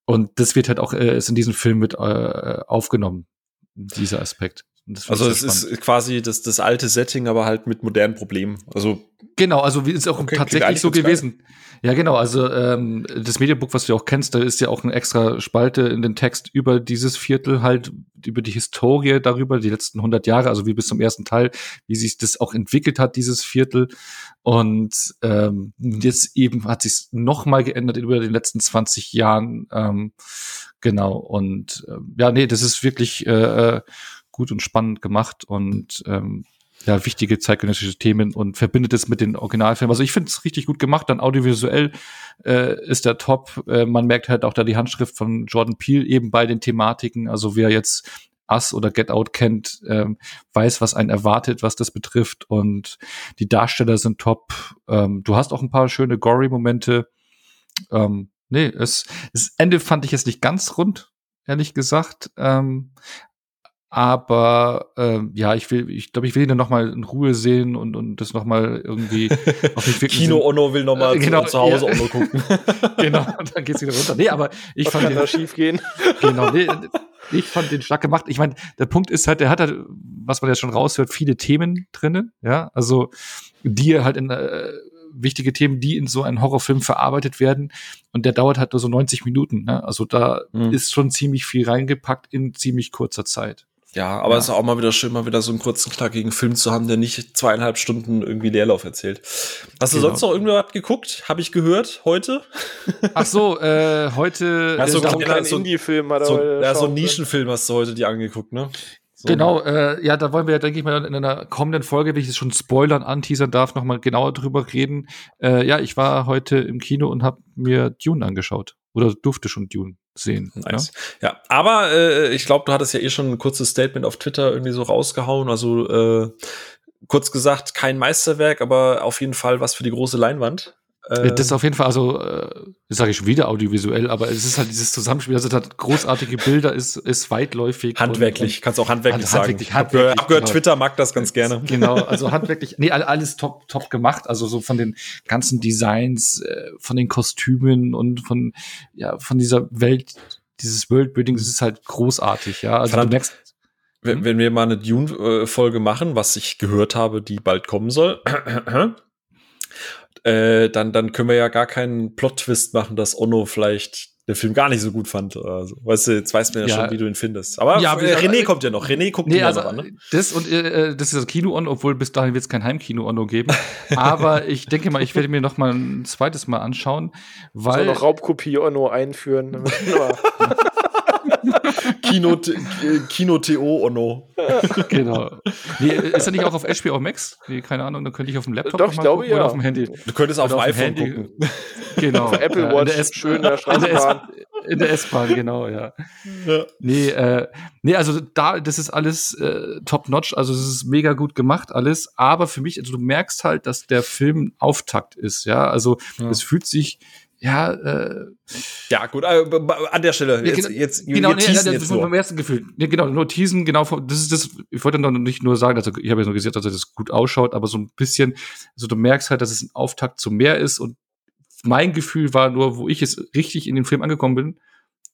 Und das wird halt auch äh, ist in diesem Film mit äh, aufgenommen dieser Aspekt. Also es ist quasi das, das alte Setting, aber halt mit modernen Problemen. Also genau, also wie ist auch okay, tatsächlich so gewesen. Geil. Ja, genau. Also ähm, das Medienbook, was du auch kennst, da ist ja auch eine extra Spalte in den Text über dieses Viertel halt, über die Historie darüber, die letzten 100 Jahre, also wie bis zum ersten Teil, wie sich das auch entwickelt hat, dieses Viertel. Und ähm, jetzt eben hat sich noch mal geändert über den letzten 20 Jahren. Ähm, genau. Und äh, ja, nee, das ist wirklich äh, äh, gut und spannend gemacht und ähm, ja, wichtige zeitgenössische Themen und verbindet es mit den Originalfilmen. Also ich finde es richtig gut gemacht. Dann audiovisuell äh, ist der top. Äh, man merkt halt auch da die Handschrift von Jordan Peele eben bei den Thematiken. Also wer jetzt Us oder Get Out kennt, ähm, weiß, was einen erwartet, was das betrifft. Und die Darsteller sind top. Ähm, du hast auch ein paar schöne Gory-Momente. Ähm, nee, es, das Ende fand ich jetzt nicht ganz rund, ehrlich gesagt. Ähm, aber ähm, ja, ich will, ich glaube, ich will ihn dann noch mal in Ruhe sehen und und das noch mal irgendwie auf mich Kino Onno will noch mal äh, genau, zu, Hause ja. Onno gucken. genau, dann geht's wieder runter. Nee, aber ich Was fand kann den, da schief gehen. Genau, nee, ich fand den stark gemacht. Ich meine, der Punkt ist halt, der hat halt, was man ja schon raushört, viele Themen drinnen, ja, also die halt in äh, wichtige Themen, die in so einem Horrorfilm verarbeitet werden. Und der dauert halt nur so 90 Minuten. Ne? Also da mhm. ist schon ziemlich viel reingepackt in ziemlich kurzer Zeit. Ja, aber ja. es ist auch mal wieder schön, mal wieder so einen kurzen, knackigen Film zu haben, der nicht zweieinhalb Stunden irgendwie Leerlauf erzählt. Hast du genau. sonst noch irgendwas geguckt? Habe ich gehört heute? Ach so, äh, heute. Hast du so einen Indie-Film so, ja, so einen Nischenfilm hast du heute dir angeguckt, ne? So genau, äh, ja, da wollen wir ja, denke ich mal, in einer kommenden Folge, wenn ich es schon spoilern, anteasern darf, nochmal genauer drüber reden. Äh, ja, ich war heute im Kino und habe mir Dune angeschaut. Oder durfte schon Dune sehen. Nice. Ja, ja aber äh, ich glaube, du hattest ja eh schon ein kurzes Statement auf Twitter irgendwie so rausgehauen. Also äh, kurz gesagt, kein Meisterwerk, aber auf jeden Fall was für die große Leinwand. Äh, das ist auf jeden Fall, also, äh, sage ich schon wieder audiovisuell, aber es ist halt dieses Zusammenspiel, also es hat großartige Bilder, ist, ist weitläufig. Handwerklich, und, kannst auch handwerklich hand, handwerklich, sagen. Handwerklich, hab gehört, genau. Twitter mag das ganz gerne. Genau, also handwerklich, nee, alles top, top gemacht, also so von den ganzen Designs, äh, von den Kostümen und von, ja, von dieser Welt, dieses Worldbuilding, das ist halt großartig, ja. Also Verdammt. du merkst, wenn, hm? wenn wir mal eine Dune-Folge machen, was ich gehört habe, die bald kommen soll, äh, dann, dann können wir ja gar keinen Plot-Twist machen, dass Onno vielleicht den Film gar nicht so gut fand. Also, weißt du, jetzt weiß man ja, ja, schon, wie du ihn findest. Aber ja, äh, René äh, kommt ja noch. René guckt nee, ihn also, noch an. Ne? Das und äh, das ist das Kino-On, obwohl bis dahin wird es kein Heimkino-Onno geben. Aber ich denke mal, ich werde mir noch mal ein zweites Mal anschauen, weil. Soll noch Raubkopie-Onno einführen. Kino, Kino TO Ono. genau. Nee, ist er nicht auch auf HBO Max? Nee, keine Ahnung, dann könnte ich auf dem Laptop Doch, ich glaube, ja. oder auf dem Handy. Du könntest auf dem iPhone Handy. gucken. Genau. Auf Apple Watch, in der schön in der Straßenbahn. In der S-Bahn, genau, ja. ja. Nee, äh, nee, also da, das ist alles äh, top-notch, also es ist mega gut gemacht alles, aber für mich, also du merkst halt, dass der Film Auftakt ist, ja, also ja. es fühlt sich ja, äh, ja, gut, äh, an der Stelle, jetzt, ja, jetzt, genau, wir nee, ja, jetzt nur. beim ersten Gefühl. Ja, genau, nur teasen, genau, das ist das, ich wollte dann nicht nur sagen, also ich habe ja nur gesagt, dass das gut ausschaut, aber so ein bisschen, also du merkst halt, dass es ein Auftakt zu mehr ist und mein Gefühl war nur, wo ich jetzt richtig in den Film angekommen bin,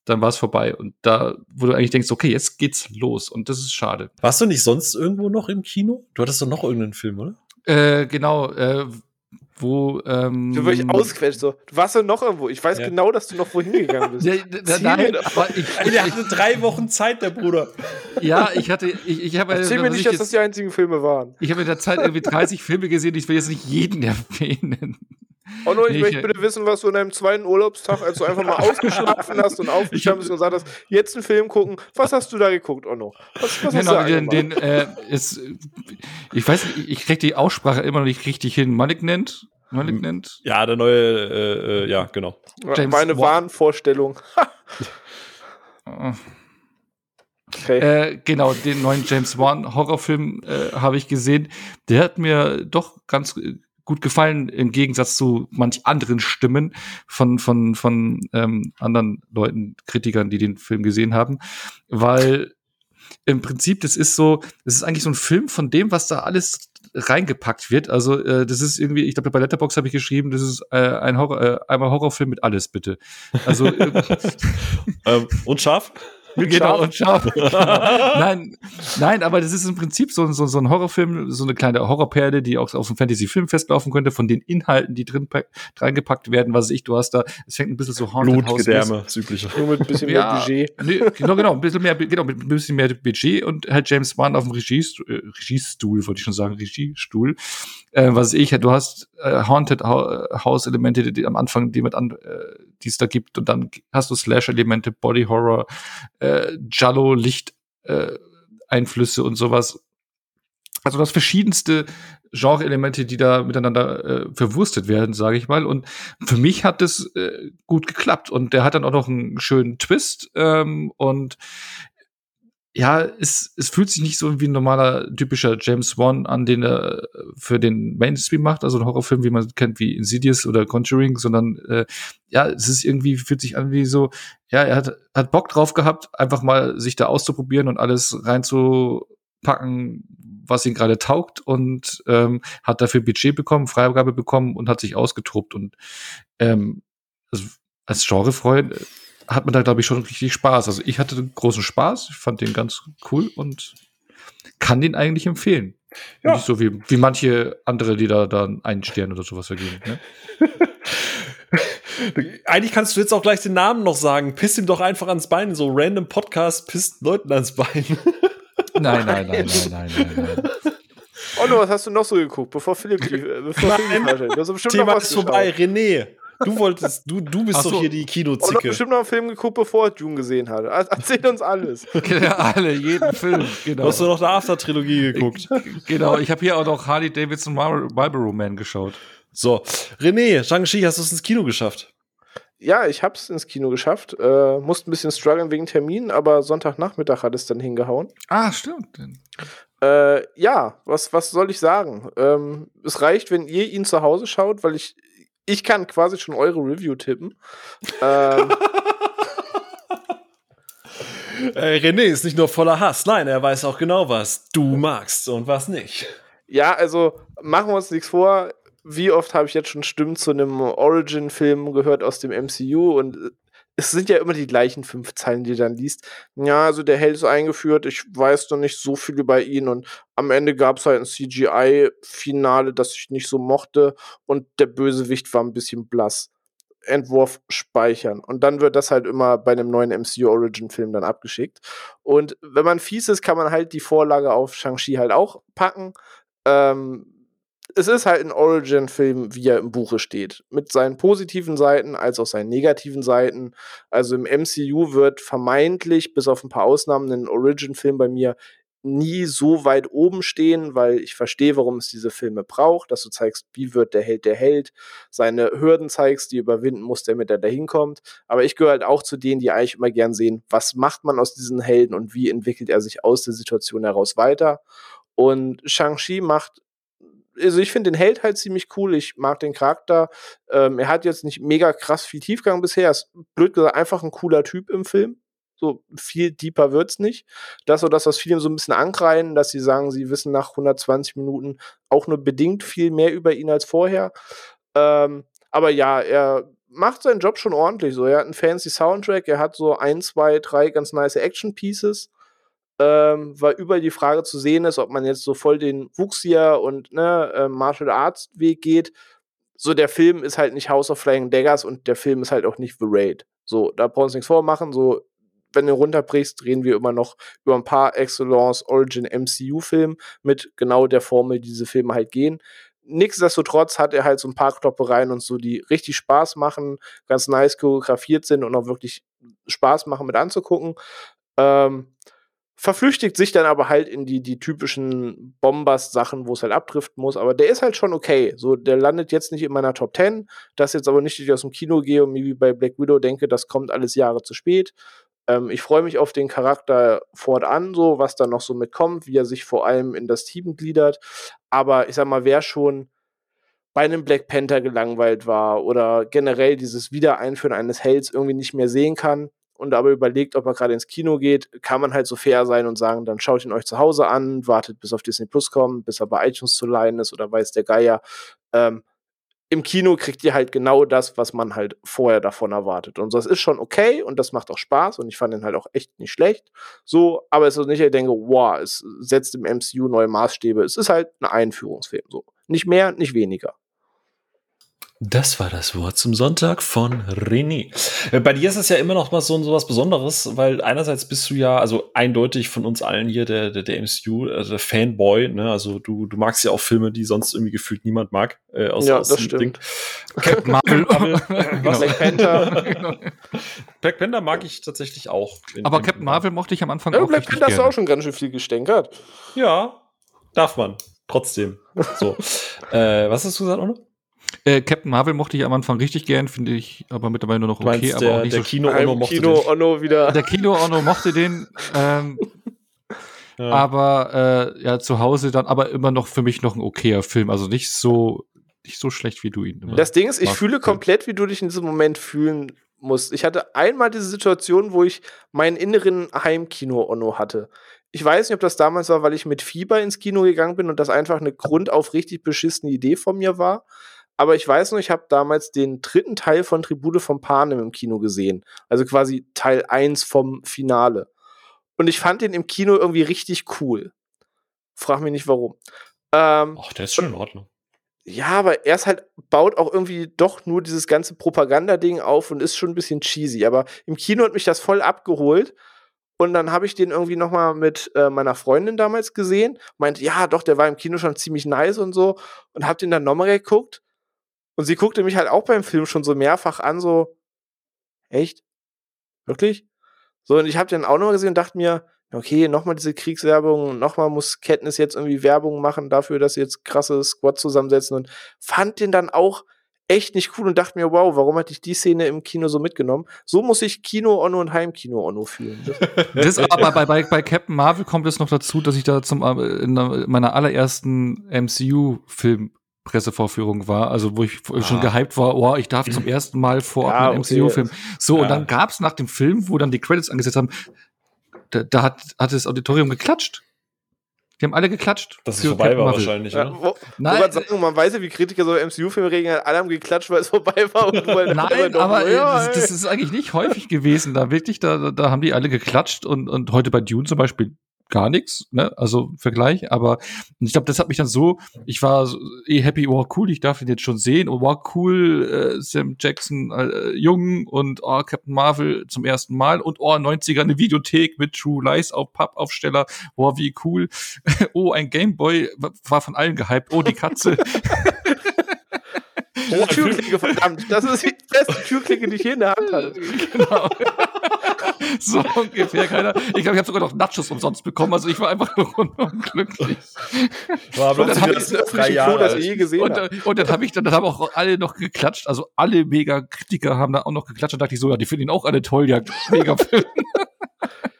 dann war es vorbei. Und da, wo du eigentlich denkst, okay, jetzt geht's los. Und das ist schade. Warst du nicht sonst irgendwo noch im Kino? Du hattest doch noch irgendeinen Film, oder? Äh, genau, äh, wo ähm, du wirklich ausquetscht so. Du warst ja noch irgendwo. Ich weiß ja. genau, dass du noch wohin gegangen bist. ja, nein, aber ich, ich, der hatte drei Wochen Zeit, der Bruder. Ja, ich hatte, ich, ich habe. Erzähl mir nicht, dass das die einzigen Filme waren. Ich habe in der Zeit irgendwie 30 Filme gesehen. Ich will jetzt nicht jeden erwähnen. Oh no, ich nee, möchte bitte wissen, was du an deinem zweiten Urlaubstag, als du einfach mal ausgeschlafen hast und aufgestanden bist und gesagt hast, jetzt einen Film gucken. Was hast du da geguckt, Onno? Was, was genau, hast du den, den äh, ist, ich weiß nicht, ich krieg die Aussprache immer noch nicht richtig hin. Malignant? Malignant? Ja, der neue, äh, äh, ja, genau. James Meine Wahnvorstellung. Okay. Äh, genau, den neuen James Wan Horrorfilm äh, habe ich gesehen. Der hat mir doch ganz gut gefallen, im Gegensatz zu manch anderen Stimmen von, von, von ähm, anderen Leuten, Kritikern, die den Film gesehen haben, weil im Prinzip, das ist so, das ist eigentlich so ein Film von dem, was da alles reingepackt wird. Also äh, das ist irgendwie, ich glaube bei Letterbox habe ich geschrieben, das ist äh, ein Horror, äh, einmal Horrorfilm mit alles bitte. Also äh, ähm, und scharf? Genau, und scharf. nein, nein, aber das ist im Prinzip so, so, so ein Horrorfilm, so eine kleine Horrorperle, die auch auf dem Fantasy-Filmfest laufen könnte, von den Inhalten, die drin reingepackt werden, was weiß ich, du hast da, es fängt ein bisschen so Haunted Blut, Gedärme, das übliche. Nur mit ein bisschen ja, mehr Budget. Nee, genau, genau, ein bisschen mehr, genau, mit ein bisschen mehr Budget und halt James Wan auf dem Regiestuhl, äh, Regiestuhl, wollte ich schon sagen, Regiestuhl, äh, was ich, du hast äh, Haunted House-Elemente, die, die, am Anfang, die mit an, äh, die es da gibt, und dann hast du Slash-Elemente, Body Horror, äh, Jallo, Licht, äh, Einflüsse und sowas. Also das verschiedenste Genre-Elemente, die da miteinander äh, verwurstet werden, sage ich mal. Und für mich hat das äh, gut geklappt. Und der hat dann auch noch einen schönen Twist. Ähm, und ja, es, es fühlt sich nicht so wie ein normaler, typischer James Wan an, den er für den Mainstream macht, also ein Horrorfilm, wie man kennt, wie Insidious oder Conjuring, sondern äh, ja, es ist irgendwie, fühlt sich an wie so, ja, er hat, hat Bock drauf gehabt, einfach mal sich da auszuprobieren und alles reinzupacken, was ihn gerade taugt und ähm, hat dafür Budget bekommen, Freigabe bekommen und hat sich ausgetobt und ähm, also als Genrefreund hat man da, glaube ich, schon richtig Spaß. Also ich hatte großen Spaß, ich fand den ganz cool und kann den eigentlich empfehlen. Ja. Nicht so wie, wie manche andere, die da dann einen Stern oder sowas vergeben. Ne? Eigentlich kannst du jetzt auch gleich den Namen noch sagen. Piss ihm doch einfach ans Bein. So random Podcast pisst Leuten ans Bein. nein, nein, nein, nein, nein, nein, nein. Oh, was hast du noch so geguckt, bevor Philipp die, bevor Philipp du hast bestimmt Thema noch was ist vorbei. René, Du wolltest, du, du bist so. doch hier die Kinozicke. Und bestimmt noch einen Film geguckt, bevor er Dune gesehen hat. Erzähl uns alles. Ja, alle, jeden Film, genau. Hast du noch eine After-Trilogie geguckt? genau, ich habe hier auch noch Harley Davidson Marlboro Man geschaut. So, René, Shang-Chi, hast du es ins Kino geschafft? Ja, ich hab's ins Kino geschafft. Äh, musste ein bisschen strugglen wegen Terminen, aber Sonntagnachmittag hat es dann hingehauen. Ah, stimmt. Äh, ja, was, was soll ich sagen? Ähm, es reicht, wenn ihr ihn zu Hause schaut, weil ich ich kann quasi schon eure Review tippen. ähm, äh, René ist nicht nur voller Hass, nein, er weiß auch genau, was du magst und was nicht. Ja, also machen wir uns nichts vor. Wie oft habe ich jetzt schon Stimmen zu einem Origin-Film gehört aus dem MCU und es sind ja immer die gleichen fünf Zeilen, die du dann liest. Ja, also der Held ist eingeführt, ich weiß noch nicht so viel über ihn und am Ende gab es halt ein CGI-Finale, das ich nicht so mochte und der Bösewicht war ein bisschen blass. Entwurf speichern. Und dann wird das halt immer bei einem neuen MCU Origin Film dann abgeschickt. Und wenn man fies ist, kann man halt die Vorlage auf Shang-Chi halt auch packen. Ähm, es ist halt ein Origin-Film, wie er im Buche steht. Mit seinen positiven Seiten als auch seinen negativen Seiten. Also im MCU wird vermeintlich, bis auf ein paar Ausnahmen, ein Origin-Film bei mir nie so weit oben stehen, weil ich verstehe, warum es diese Filme braucht, dass du zeigst, wie wird der Held der Held, seine Hürden zeigst, die überwinden muss, damit er da hinkommt. Aber ich gehöre halt auch zu denen, die eigentlich immer gern sehen, was macht man aus diesen Helden und wie entwickelt er sich aus der Situation heraus weiter. Und Shang-Chi macht also ich finde den Held halt ziemlich cool. Ich mag den Charakter. Ähm, er hat jetzt nicht mega krass viel Tiefgang bisher. Er ist blöd gesagt einfach ein cooler Typ im Film. So viel deeper wird's nicht. Das so das, was viele so ein bisschen ankreien, dass sie sagen, sie wissen nach 120 Minuten auch nur bedingt viel mehr über ihn als vorher. Ähm, aber ja, er macht seinen Job schon ordentlich. So, er hat einen fancy Soundtrack, er hat so ein, zwei, drei ganz nice Action Pieces ähm, weil überall die Frage zu sehen ist, ob man jetzt so voll den Wuchsier und ne, äh, Martial Arts Weg geht. so der Film ist halt nicht House of Flying Daggers und der Film ist halt auch nicht The Raid. So, da brauchen wir uns nichts vormachen. So, wenn du runterbrichst, reden wir immer noch über ein paar Excellence Origin MCU-Filme mit genau der Formel, die diese Filme halt gehen. Nichtsdestotrotz hat er halt so ein paar Kloppereien und so, die richtig Spaß machen, ganz nice choreografiert sind und auch wirklich Spaß machen mit anzugucken. Ähm, verflüchtigt sich dann aber halt in die, die typischen Bombast-Sachen, wo es halt abdriften muss. Aber der ist halt schon okay. So, der landet jetzt nicht in meiner Top 10. Das jetzt aber nicht, dass ich aus dem Kino gehe und mir wie bei Black Widow denke, das kommt alles Jahre zu spät. Ähm, ich freue mich auf den Charakter fortan, so, was da noch so mitkommt, wie er sich vor allem in das Team gliedert. Aber ich sag mal, wer schon bei einem Black Panther gelangweilt war oder generell dieses Wiedereinführen eines Helds irgendwie nicht mehr sehen kann, und aber überlegt, ob er gerade ins Kino geht, kann man halt so fair sein und sagen, dann schaut ihn euch zu Hause an, wartet bis auf Disney Plus kommt, bis er bei iTunes zu leihen ist oder weiß der Geier. Ähm, Im Kino kriegt ihr halt genau das, was man halt vorher davon erwartet. Und das ist schon okay und das macht auch Spaß und ich fand ihn halt auch echt nicht schlecht. So, aber es ist nicht, ich denke, wow, es setzt im MCU neue Maßstäbe. Es ist halt ein Einführungsfilm. So. Nicht mehr, nicht weniger. Das war das Wort zum Sonntag von René. Äh, bei dir ist es ja immer noch mal so, so was Besonderes, weil einerseits bist du ja, also eindeutig von uns allen hier der, der, der MCU, also der Fanboy, ne? Also du, du magst ja auch Filme, die sonst irgendwie gefühlt niemand mag. Äh, aus, ja, aus das stimmt. Ding. Captain Marvel, was? Black Panther. Black Panther mag ich tatsächlich auch. Aber Captain Marvel mochte ich am Anfang ja, auch Black Panther hast du auch schon ganz schön viel gestänkert. Ja, darf man. Trotzdem. So. äh, was hast du gesagt, Ono? Äh, Captain Marvel mochte ich am Anfang richtig gern, finde ich aber mittlerweile nur noch okay. aber der, auch nicht der so Kino Ono mochte Kino Ono wieder. Der Kino Ono mochte den. Ähm, ja. Aber äh, ja, zu Hause dann, aber immer noch für mich noch ein okayer Film. Also nicht so, nicht so schlecht, wie du ihn immer Das Ding ist, ich fühle komplett, wie du dich in diesem Moment fühlen musst. Ich hatte einmal diese Situation, wo ich meinen inneren Heimkino-Onno hatte. Ich weiß nicht, ob das damals war, weil ich mit Fieber ins Kino gegangen bin und das einfach eine grundauf richtig beschissene Idee von mir war. Aber ich weiß noch, ich habe damals den dritten Teil von Tribute vom Panem im Kino gesehen. Also quasi Teil 1 vom Finale. Und ich fand den im Kino irgendwie richtig cool. Frag mich nicht warum. Ähm, Ach, der ist schon in Ordnung. Ja, aber er ist halt, baut auch irgendwie doch nur dieses ganze Propagandading auf und ist schon ein bisschen cheesy. Aber im Kino hat mich das voll abgeholt. Und dann habe ich den irgendwie noch mal mit äh, meiner Freundin damals gesehen. Meinte, ja, doch, der war im Kino schon ziemlich nice und so. Und habe den dann nochmal geguckt. Und sie guckte mich halt auch beim Film schon so mehrfach an, so, echt? Wirklich? So, und ich habe den auch noch gesehen und dachte mir, okay, nochmal diese Kriegswerbung, nochmal muss Katniss jetzt irgendwie Werbung machen dafür, dass sie jetzt krasse Squad zusammensetzen und fand den dann auch echt nicht cool und dachte mir, wow, warum hatte ich die Szene im Kino so mitgenommen? So muss ich Kino-Onno und Heimkino-Onno fühlen. Das, aber bei, bei, bei Captain Marvel kommt es noch dazu, dass ich da zum, äh, in meiner allerersten MCU-Film Pressevorführung war, also wo ich ah. schon gehypt war, oh, ich darf zum ersten Mal vor Ort ja, einen okay. MCU-Film. So, ja. und dann gab's nach dem Film, wo dann die Credits angesetzt haben, da, da hat, hat das Auditorium geklatscht. Die haben alle geklatscht. Das ist vorbei war wahrscheinlich, ja, wo, Nein, wo sagen, man weiß ja, wie Kritiker so MCU-Filme regeln, alle haben geklatscht, weil es vorbei war. Und Nein, aber äh, ja, das, das, ist eigentlich nicht häufig gewesen. Da wirklich, da, da haben die alle geklatscht und, und heute bei Dune zum Beispiel gar nichts, ne? Also Vergleich, aber ich glaube, das hat mich dann so, ich war so, eh happy, oh cool, ich darf ihn jetzt schon sehen, oh wow, cool, äh, Sam Jackson äh, jung und oh, Captain Marvel zum ersten Mal und oh 90er eine Videothek mit True Lies auf Pappaufsteller, oh wie cool, oh ein Gameboy war von allen gehypt, oh die Katze. Oh, Türklinke, verdammt. Das ist die beste Türklinke, die ich hier in der Hand hatte. Genau. so ungefähr. Keiner. Ich glaube, ich habe sogar noch Nachos umsonst bekommen. Also ich war einfach nur rundum glücklich. War aber dann habe ich drei Jahre das je gesehen und, und, und dann habe ich dann, dann haben auch alle noch geklatscht. Also alle mega Kritiker haben da auch noch geklatscht. Und dachte ich so, ja, die finden ihn auch alle toll. Ja, mega Film.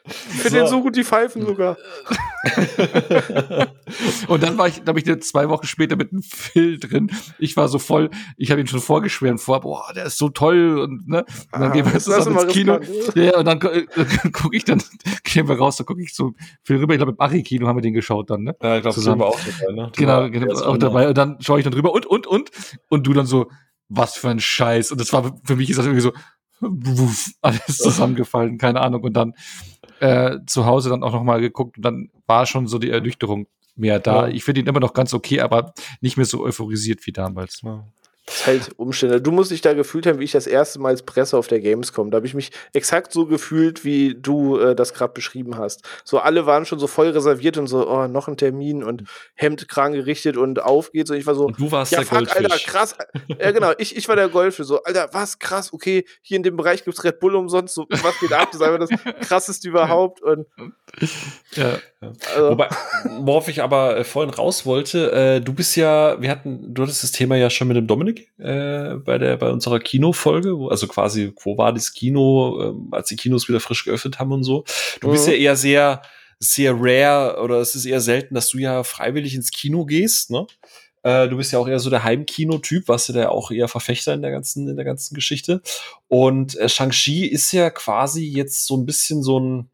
Ich finde so. den so gut, die Pfeifen sogar. und dann war ich, da habe ich zwei Wochen später mit einem Phil drin. Ich war so voll, ich habe ihn schon vorgeschwärmt vor, boah, der ist so toll und ne. Und dann ah, gehen wir zusammen ins Kino. Ja, und dann äh, gucke ich dann, gehen wir raus, da gucke ich so Phil rüber. Ich glaube, im Ari-Kino haben wir den geschaut dann, ne? Ja, ich glaube, zusammen auch dabei, ne? genau, genau auch dabei. Und dann schaue ich dann drüber und, und, und. Und du dann so, was für ein Scheiß. Und das war für mich ist das irgendwie so, wuff, alles zusammengefallen, keine Ahnung. Und dann äh, zu Hause dann auch noch mal geguckt und dann war schon so die Ernüchterung mehr da. Ja. Ich finde ihn immer noch ganz okay, aber nicht mehr so euphorisiert wie damals. Ja. Ist halt Umstände. Du musst dich da gefühlt haben, wie ich das erste Mal als Presse auf der Gamescom. Da habe ich mich exakt so gefühlt, wie du äh, das gerade beschrieben hast. So alle waren schon so voll reserviert und so, oh, noch ein Termin und Hemd kran gerichtet und auf geht's. Und ich war so, Und du warst ja, der fuck, Goldfisch. Alter, krass. ja, genau, ich, ich war der Goldfisch. So, Alter, was krass, okay, hier in dem Bereich gibt's Red Bull umsonst. So, was geht ab? Das ist einfach das krasseste überhaupt. Und Ja. also, Wobei, worauf ich aber äh, vorhin raus wollte, äh, du bist ja, wir hatten, du hattest das Thema ja schon mit dem Dominik äh, bei der bei unserer Kinofolge, wo, also quasi, wo war das Kino, ähm, als die Kinos wieder frisch geöffnet haben und so. Du bist Mhm. ja eher sehr, sehr rare oder es ist eher selten, dass du ja freiwillig ins Kino gehst, ne? Äh, du bist ja auch eher so der Heimkino-Typ, warst du da auch eher Verfechter in der ganzen, in der ganzen Geschichte. Und äh, Shang-Chi ist ja quasi jetzt so ein bisschen so ein,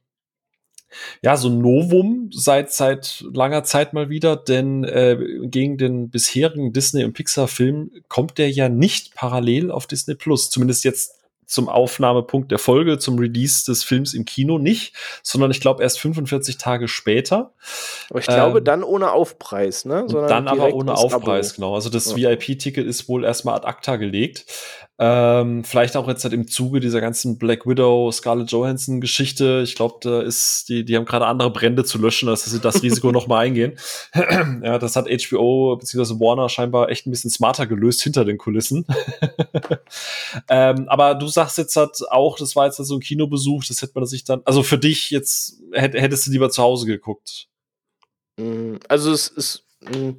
ja, so ein Novum seit, seit langer Zeit mal wieder, denn äh, gegen den bisherigen Disney- und Pixar-Film kommt der ja nicht parallel auf Disney Plus. Zumindest jetzt zum Aufnahmepunkt der Folge, zum Release des Films im Kino nicht, sondern ich glaube erst 45 Tage später. aber ich glaube, ähm, dann ohne Aufpreis, ne? Und dann aber ohne Aufpreis, Abo. genau. Also das Ja. VIP-Ticket ist wohl erstmal ad acta gelegt. Ähm, vielleicht auch jetzt halt im Zuge dieser ganzen Black Widow, Scarlett Johansson-Geschichte. Ich glaube, da ist, die, die haben gerade andere Brände zu löschen, als dass sie das Risiko nochmal eingehen. ja, das hat HBO bzw. Warner scheinbar echt ein bisschen smarter gelöst hinter den Kulissen. ähm, aber du sagst jetzt halt auch, das war jetzt so ein Kinobesuch, das hätte man sich dann, also für dich jetzt, hätt, hättest du lieber zu Hause geguckt. Mm, Also es ist, mm,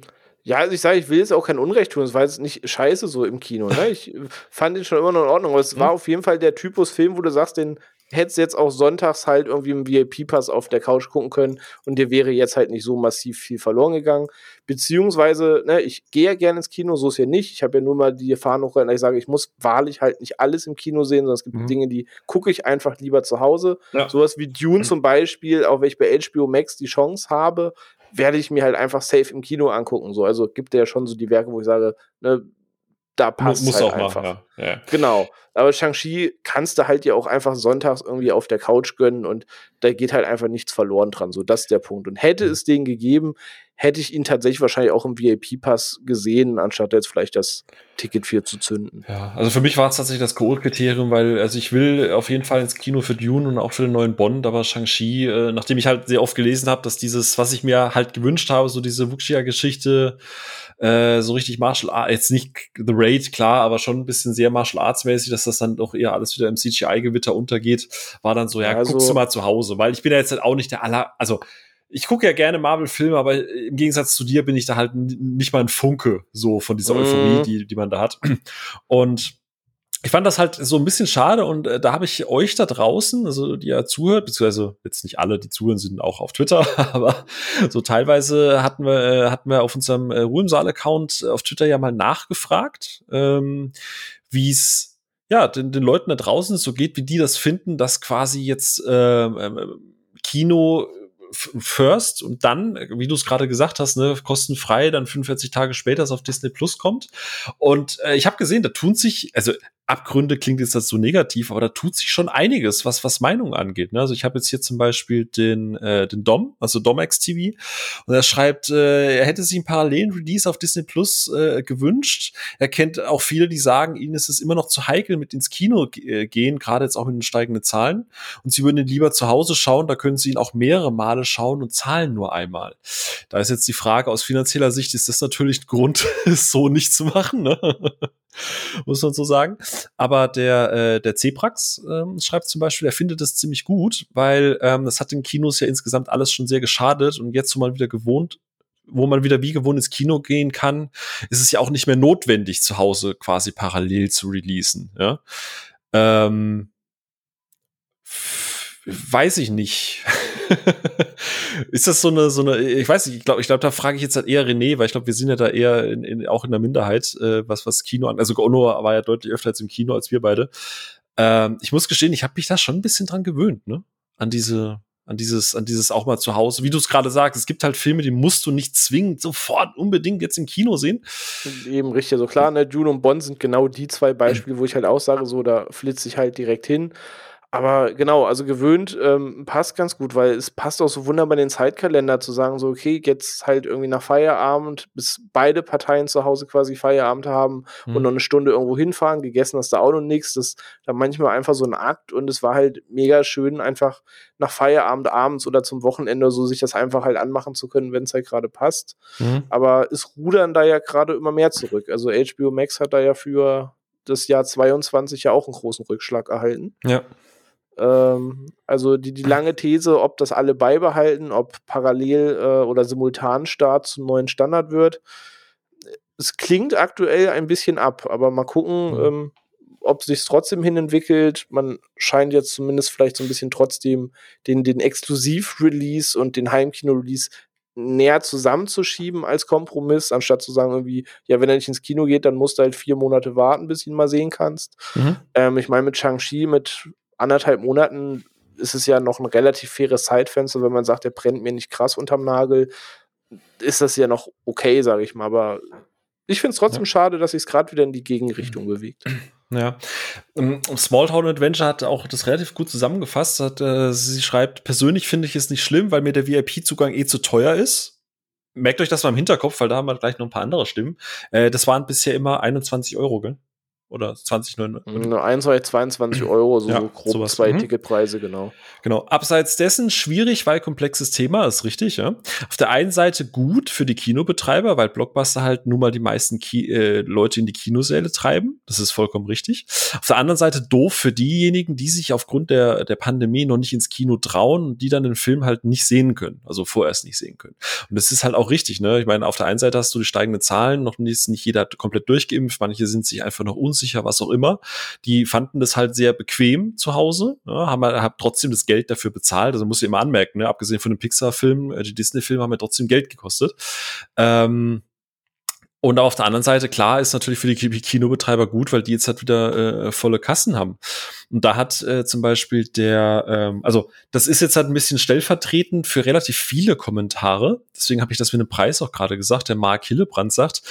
ja, also ich sage, ich will jetzt auch kein Unrecht tun, es war jetzt nicht scheiße so im Kino, ne? Ich fand den schon immer noch in Ordnung, aber es Mhm. war auf jeden Fall der Typus Film, wo du sagst, den hättest du jetzt auch sonntags halt irgendwie im VIP-Pass auf der Couch gucken können und dir wäre jetzt halt nicht so massiv viel verloren gegangen. Beziehungsweise, ne, ich gehe ja gerne ins Kino, so ist ja nicht. Ich habe ja nur mal die Erfahrung, dass ich sage, ich muss wahrlich halt nicht alles im Kino sehen, sondern es gibt Mhm. Dinge, die gucke ich einfach lieber zu Hause. Ja. Sowas wie Dune zum Beispiel, auch wenn ich bei HBO Max die Chance habe, werde ich mir halt einfach safe im Kino angucken. So, also gibt ja schon so die Werke, wo ich sage, ne, da passt muss halt auch einfach. machen, ja. ja. Genau. Aber Shang-Chi kannst du halt ja auch einfach sonntags irgendwie auf der Couch gönnen und da geht halt einfach nichts verloren dran. So, das ist der Punkt. Und hätte Mhm. es den gegeben, hätte ich ihn tatsächlich wahrscheinlich auch im VIP-Pass gesehen, anstatt jetzt vielleicht das Ticket für zu zünden. Ja, also für mich war es tatsächlich das K.O.-Kriterium, weil also ich will auf jeden Fall ins Kino für Dune und auch für den neuen Bond, aber Shang-Chi, äh, nachdem ich halt sehr oft gelesen habe, dass dieses, was ich mir halt gewünscht habe, so diese Wuxia-Geschichte, äh, so richtig Martial Arts, jetzt nicht The Raid, klar, aber schon ein bisschen sehr Martial Arts-mäßig, dass das dann doch eher alles wieder im CGI-Gewitter untergeht, war dann so, ja, Also- guckst du mal zu Hause, weil ich bin ja jetzt halt auch nicht der aller, also ich gucke ja gerne Marvel-Filme, aber im Gegensatz zu dir bin ich da halt nicht mal ein Funke so von dieser Mhm. Euphorie, die, die man da hat. Und ich fand das halt so ein bisschen schade und äh, da habe ich euch da draußen, also die ja zuhört, beziehungsweise jetzt nicht alle, die zuhören, sind auch auf Twitter, aber so teilweise hatten wir, äh, hatten wir auf unserem äh, Ruhmsaal-Account auf Twitter ja mal nachgefragt, ähm, wie es ja den, den Leuten da draußen so geht, wie die das finden, dass quasi jetzt ähm, ähm, Kino first und dann, wie du es gerade gesagt hast, ne, kostenfrei, dann 45 Tage später es auf Disney Plus kommt. Und äh, ich habe gesehen, da tun sich, also Abgründe klingt jetzt das so negativ, aber da tut sich schon einiges, was was Meinung angeht. Ne? Also ich habe jetzt hier zum Beispiel den äh, den Dom, also Domex TV, und er schreibt, äh, er hätte sich einen parallelen Release auf Disney Plus äh, gewünscht. Er kennt auch viele, die sagen, ihnen ist es immer noch zu heikel, mit ins Kino äh, gehen, gerade jetzt auch mit den steigenden Zahlen. Und sie würden ihn lieber zu Hause schauen, da können sie ihn auch mehrere Male schauen und zahlen nur einmal. Da ist jetzt die Frage, aus finanzieller Sicht ist das natürlich ein Grund, es so nicht zu machen, ne? muss man so sagen. Aber der, äh, der Zebrax ähm, schreibt zum Beispiel, er findet das ziemlich gut, weil ähm, das hat den Kinos ja insgesamt alles schon sehr geschadet und jetzt, wo man wieder gewohnt wo man wieder wie gewohnt ins Kino gehen kann, ist es ja auch nicht mehr notwendig, zu Hause quasi parallel zu releasen. Ja? Ähm, weiß ich nicht. ist das so eine, so eine, ich weiß nicht, ich glaube, ich glaube, da frage ich jetzt halt eher René, weil ich glaube, wir sind ja da eher in, in, auch in der Minderheit, äh, was, was Kino an, also Ono war ja deutlich öfter jetzt im Kino als wir beide. Ähm, ich muss gestehen, ich habe mich da schon ein bisschen dran gewöhnt, ne? An diese, an dieses, an dieses auch mal zu Hause. Wie du es gerade sagst, es gibt halt Filme, die musst du nicht zwingend sofort unbedingt jetzt im Kino sehen. Eben richtig, so also klar, ne, June und Bond sind genau die zwei Beispiele, wo ich halt auch sage, so, da flitze ich halt direkt hin. Aber genau, also gewöhnt ähm, passt ganz gut, weil es passt auch so wunderbar in den Zeitkalender zu sagen, so, okay, jetzt halt irgendwie nach Feierabend, bis beide Parteien zu Hause quasi Feierabend haben mhm. und noch eine Stunde irgendwo hinfahren, gegessen hast du auch noch nichts. Das ist dann manchmal einfach so ein Akt und es war halt mega schön, einfach nach Feierabend abends oder zum Wochenende so sich das einfach halt anmachen zu können, wenn es halt gerade passt. Mhm. Aber es rudern da ja gerade immer mehr zurück. Also HBO Max hat da ja für das Jahr 22 ja auch einen großen Rückschlag erhalten. Ja. Ähm, also die, die lange These, ob das alle beibehalten, ob parallel äh, oder Simultanstart zum neuen Standard wird. Es klingt aktuell ein bisschen ab, aber mal gucken, mhm. ähm, ob sich trotzdem hin entwickelt. Man scheint jetzt zumindest vielleicht so ein bisschen trotzdem den, den Exklusiv-Release und den Heimkino-Release näher zusammenzuschieben als Kompromiss, anstatt zu sagen, irgendwie, ja, wenn er nicht ins Kino geht, dann musst du halt vier Monate warten, bis du ihn mal sehen kannst. Mhm. Ähm, ich meine, mit Shang-Chi, mit anderthalb Monaten ist es ja noch ein relativ faires Zeitfenster, wenn man sagt, der brennt mir nicht krass unterm Nagel, ist das ja noch okay, sage ich mal. Aber ich finde es trotzdem ja. schade, dass sich es gerade wieder in die Gegenrichtung bewegt. Ja. Um, Small Town Adventure hat auch das relativ gut zusammengefasst. Hat, äh, sie schreibt, persönlich finde ich es nicht schlimm, weil mir der VIP-Zugang eh zu teuer ist. Merkt euch das mal im Hinterkopf, weil da haben wir gleich noch ein paar andere Stimmen. Äh, das waren bisher immer 21 Euro, gell? Oder 20,99. 22 Euro, so ja, grob sowas. zwei mhm. Ticketpreise, genau. Genau. Abseits dessen schwierig, weil komplexes Thema ist richtig, ja. Auf der einen Seite gut für die Kinobetreiber, weil Blockbuster halt nun mal die meisten Ki äh, Leute in die Kinosäle treiben. Das ist vollkommen richtig. Auf der anderen Seite doof für diejenigen, die sich aufgrund der, der Pandemie noch nicht ins Kino trauen und die dann den Film halt nicht sehen können. Also vorerst nicht sehen können. Und das ist halt auch richtig, ne? Ich meine, auf der einen Seite hast du die steigenden Zahlen, noch nicht, nicht jeder komplett durchgeimpft, manche sind sich einfach noch unsicher unsicher, was auch immer. Die fanden das halt sehr bequem zu Hause, ja, haben halt, haben trotzdem das Geld dafür bezahlt. Also muss ich immer anmerken, ne? abgesehen von den Pixar-Filmen, äh, die Disney-Filme haben ja trotzdem Geld gekostet. Ähm, und auf der anderen Seite, klar, ist natürlich für die Kinobetreiber gut, weil die jetzt halt wieder äh, volle Kassen haben. Und da hat äh, zum Beispiel der, ähm, also das ist jetzt halt ein bisschen stellvertretend für relativ viele Kommentare. Deswegen habe ich das mit dem Preis auch gerade gesagt. Der Mark Hillebrand sagt,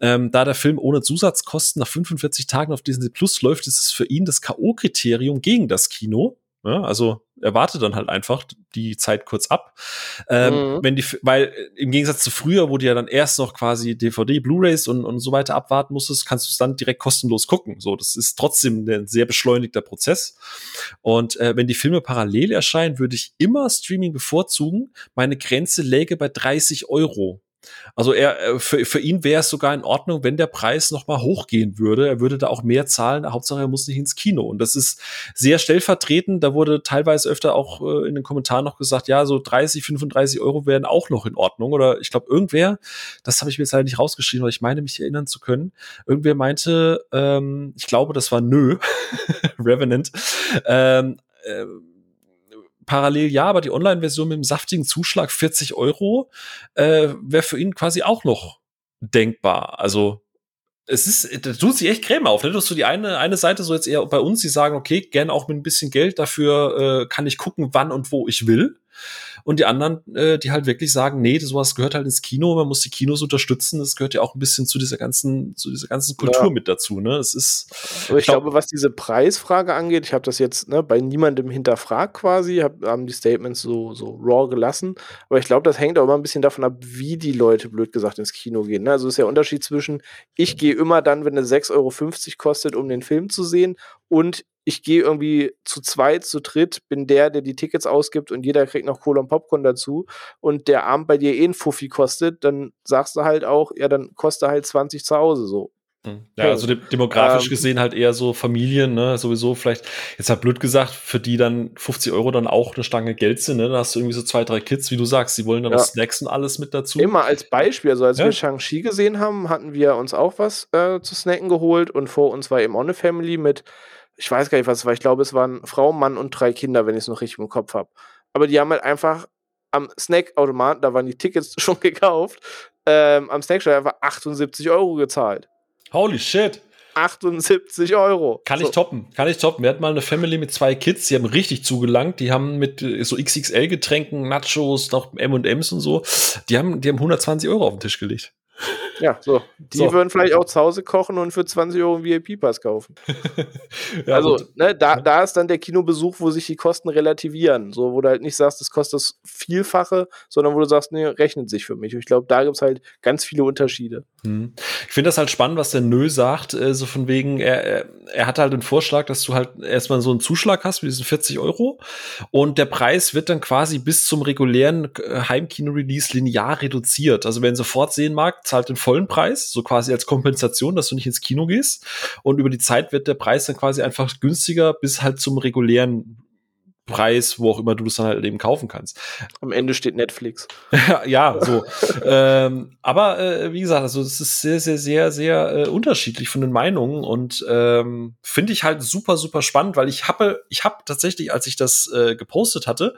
ähm, da der Film ohne Zusatzkosten nach 45 Tagen auf Disney Plus läuft, ist es für ihn das K.O.-Kriterium gegen das Kino. Ja, also er wartet dann halt einfach die Zeit kurz ab. Ähm, mhm. wenn die, weil im Gegensatz zu früher, wo du ja dann erst noch quasi DVD, Blu-rays und, und so weiter abwarten musstest, kannst du es dann direkt kostenlos gucken. So, das ist trotzdem ein sehr beschleunigter Prozess. Und äh, wenn die Filme parallel erscheinen, würde ich immer Streaming bevorzugen. Meine Grenze läge bei 30 Euro also er, äh, für, für ihn wäre es sogar in Ordnung, wenn der Preis noch mal hochgehen würde. Er würde da auch mehr zahlen. Hauptsache, er muss nicht ins Kino. Und das ist sehr stellvertretend. Da wurde teilweise öfter auch äh, in den Kommentaren noch gesagt, ja, so 30, 35 Euro wären auch noch in Ordnung. Oder ich glaube, irgendwer, das habe ich mir jetzt leider nicht rausgeschrieben, aber ich meine, mich erinnern zu können. Irgendwer meinte, ähm, ich glaube, das war Nö, Revenant, ähm, äh, parallel ja, aber die Online-Version mit dem saftigen Zuschlag 40 Euro äh, wäre für ihn quasi auch noch denkbar. Also es ist, da tut sich echt Creme auf. Ne? Du hast so die eine, eine Seite so jetzt eher bei uns, die sagen, okay, gerne auch mit ein bisschen Geld, dafür äh, kann ich gucken, wann und wo ich will und die anderen, äh, die halt wirklich sagen, nee, sowas gehört halt ins Kino, man muss die Kinos unterstützen, das gehört ja auch ein bisschen zu dieser ganzen, zu dieser ganzen Kultur ja. mit dazu, ne? Es ist. Aber ich glaub, glaube, was diese Preisfrage angeht, ich habe das jetzt ne, bei niemandem hinterfragt quasi, hab, haben die Statements so, so raw gelassen, aber ich glaube, das hängt auch immer ein bisschen davon ab, wie die Leute, blöd gesagt, ins Kino gehen. Ne? Also ist der Unterschied zwischen, ich gehe immer dann, wenn es 6,50 Euro kostet, um den Film zu sehen, und ich gehe irgendwie zu zweit, zu dritt, bin der, der die Tickets ausgibt und jeder kriegt noch Cola und Popcorn dazu und der Abend bei dir eh ein Fuffi kostet, dann sagst du halt auch, ja, dann kostet halt 20 zu Hause so. Hm. Ja, also demografisch ähm, gesehen halt eher so Familien, ne, sowieso vielleicht, jetzt halt blöd gesagt, für die dann 50 Euro dann auch eine Stange Geld sind, ne, da hast du irgendwie so zwei, drei Kids, wie du sagst, die wollen dann ja. noch Snacks und alles mit dazu. Immer als Beispiel, also als ja. wir Shang-Chi gesehen haben, hatten wir uns auch was äh, zu snacken geholt und vor uns war eben auch eine Family mit ich weiß gar nicht, was es war. Ich glaube, es waren Frau, Mann und drei Kinder, wenn ich es noch richtig im Kopf habe. Aber die haben halt einfach am Snackautomaten, da waren die Tickets schon gekauft, ähm, am Snackshop einfach 78 Euro gezahlt. Holy shit. 78 Euro. Kann so. ich toppen, kann ich toppen. Wir hatten mal eine Family mit zwei Kids, die haben richtig zugelangt. Die haben mit äh, so XXL-Getränken, Nachos, noch M&M's und so, die haben, die haben 120 Euro auf den Tisch gelegt. Ja, so. Die so. würden vielleicht auch zu Hause kochen und für 20 Euro einen VIP-Pass kaufen. ja, also, ne, da, da ist dann der Kinobesuch, wo sich die Kosten relativieren. So, wo du halt nicht sagst, das kostet das Vielfache, sondern wo du sagst, nee, rechnet sich für mich. Und ich glaube, da gibt es halt ganz viele Unterschiede. Hm. Ich finde das halt spannend, was der Nö sagt, äh, so von wegen, er, er, hat halt den Vorschlag, dass du halt erstmal so einen Zuschlag hast mit diesen 40 Euro und der Preis wird dann quasi bis zum regulären äh, Heimkino-Release linear reduziert. Also wer ihn sofort sehen mag, zahlt den vollen Preis, so quasi als Kompensation, dass du nicht ins Kino gehst. Und über die Zeit wird der Preis dann quasi einfach günstiger bis halt zum regulären Preis, wo auch immer du das dann halt eben kaufen kannst. Am Ende steht Netflix. ja, so. ähm, aber äh, wie gesagt, also es ist sehr, sehr, sehr, sehr äh, unterschiedlich von den Meinungen und ähm, finde ich halt super, super spannend, weil ich habe, ich habe tatsächlich, als ich das äh, gepostet hatte,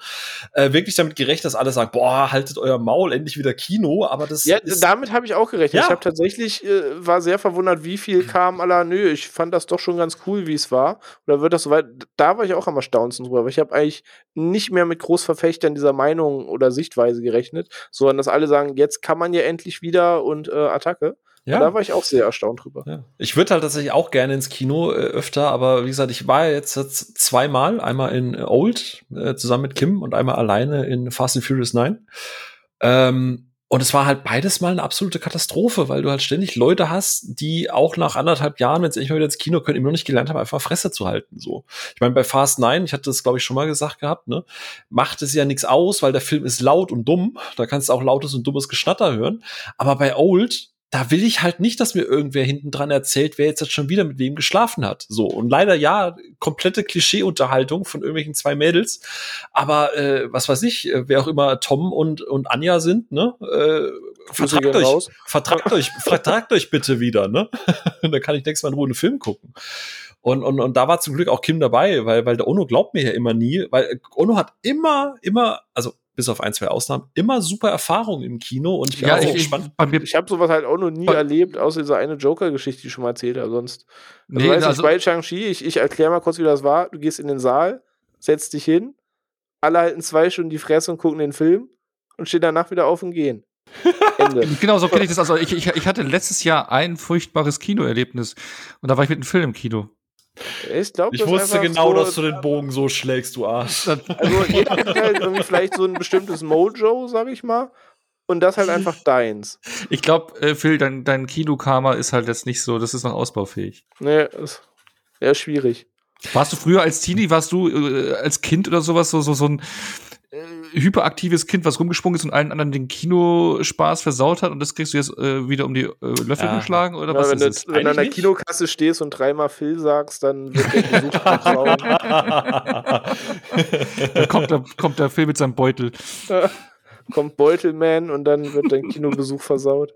äh, wirklich damit gerechnet, dass alle sagen, boah, haltet euer Maul, endlich wieder Kino, aber das Ja, damit habe ich auch gerechnet. Ja. Ich habe tatsächlich, äh, war sehr verwundert, wie viel kam aller, nö, ich fand das doch schon ganz cool, wie es war. Oder wird das soweit, da war ich auch am erstaunsten drüber, weil ich habe eigentlich nicht mehr mit Großverfechtern dieser Meinung oder Sichtweise gerechnet, sondern dass alle sagen, jetzt kann man ja endlich wieder und äh, Attacke. Ja. da war ich auch sehr erstaunt drüber. Ja. Ich würde halt tatsächlich auch gerne ins Kino äh, öfter, aber wie gesagt, ich war jetzt, jetzt zweimal, einmal in Old äh, zusammen mit Kim und einmal alleine in Fast and Furious 9. Ähm, und es war halt beides mal eine absolute Katastrophe, weil du halt ständig Leute hast, die auch nach anderthalb Jahren, wenn sie endlich mal wieder ins Kino können, immer noch nicht gelernt haben, einfach Fresse zu halten. So. Ich meine, bei Fast 9, ich hatte das, glaube ich, schon mal gesagt gehabt, ne, macht es ja nichts aus, weil der Film ist laut und dumm. Da kannst du auch lautes und dummes Geschnatter hören. Aber bei Old, da will ich halt nicht, dass mir irgendwer hinten dran erzählt, wer jetzt schon wieder mit wem geschlafen hat. So. Und leider ja, komplette Klischee-Unterhaltung von irgendwelchen zwei Mädels. Aber äh, was weiß ich, äh, wer auch immer Tom und, und Anja sind, ne? Äh, vertragt euch, vertragt euch, vertragt euch bitte wieder, ne? Dann kann ich nächstes Mal in Ruhe einen Film gucken. Und, und, und da war zum Glück auch Kim dabei, weil, weil der Ono glaubt mir ja immer nie, weil Ono hat immer, immer, also bis auf ein, zwei Ausnahmen, immer super Erfahrungen im Kino und ich ja, ich, gespannt. Ich, ich habe sowas halt auch noch nie erlebt, außer dieser eine Joker-Geschichte, die ich schon mal erzählt habe. Sonst. Also nee, weiß also, bei Shang-Chi, ich, ich erkläre mal kurz, wie das war. Du gehst in den Saal, setzt dich hin, alle halten zwei Stunden die Fresse und gucken den Film und stehen danach wieder auf und gehen. Ende. genau, so kenne ich das. Also ich, ich, ich hatte letztes Jahr ein furchtbares Kinoerlebnis und da war ich mit einem Film im Kino. Ich, glaub, ich wusste genau, so, dass du den Bogen so schlägst, du Arsch. Also jeder hat halt irgendwie vielleicht so ein bestimmtes Mojo, sag ich mal. Und das halt einfach deins. Ich glaube, äh, Phil, dein, dein Kinokarma ist halt jetzt nicht so, das ist noch ausbaufähig. Nee, ist eher schwierig. Warst du früher als Teenie, warst du äh, als Kind oder sowas so, so, so ein hyperaktives Kind, was rumgesprungen ist und allen anderen den Kinospaß versaut hat und das kriegst du jetzt äh, wieder um die äh, Löffel ja. geschlagen oder ja, was wenn ist du, Wenn du an der? Kinokasse stehst und dreimal Phil sagst, dann wird der Besuch versauen. dann kommt der, kommt der Phil mit seinem Beutel. kommt Beutelman und dann wird dein Kinobesuch versaut.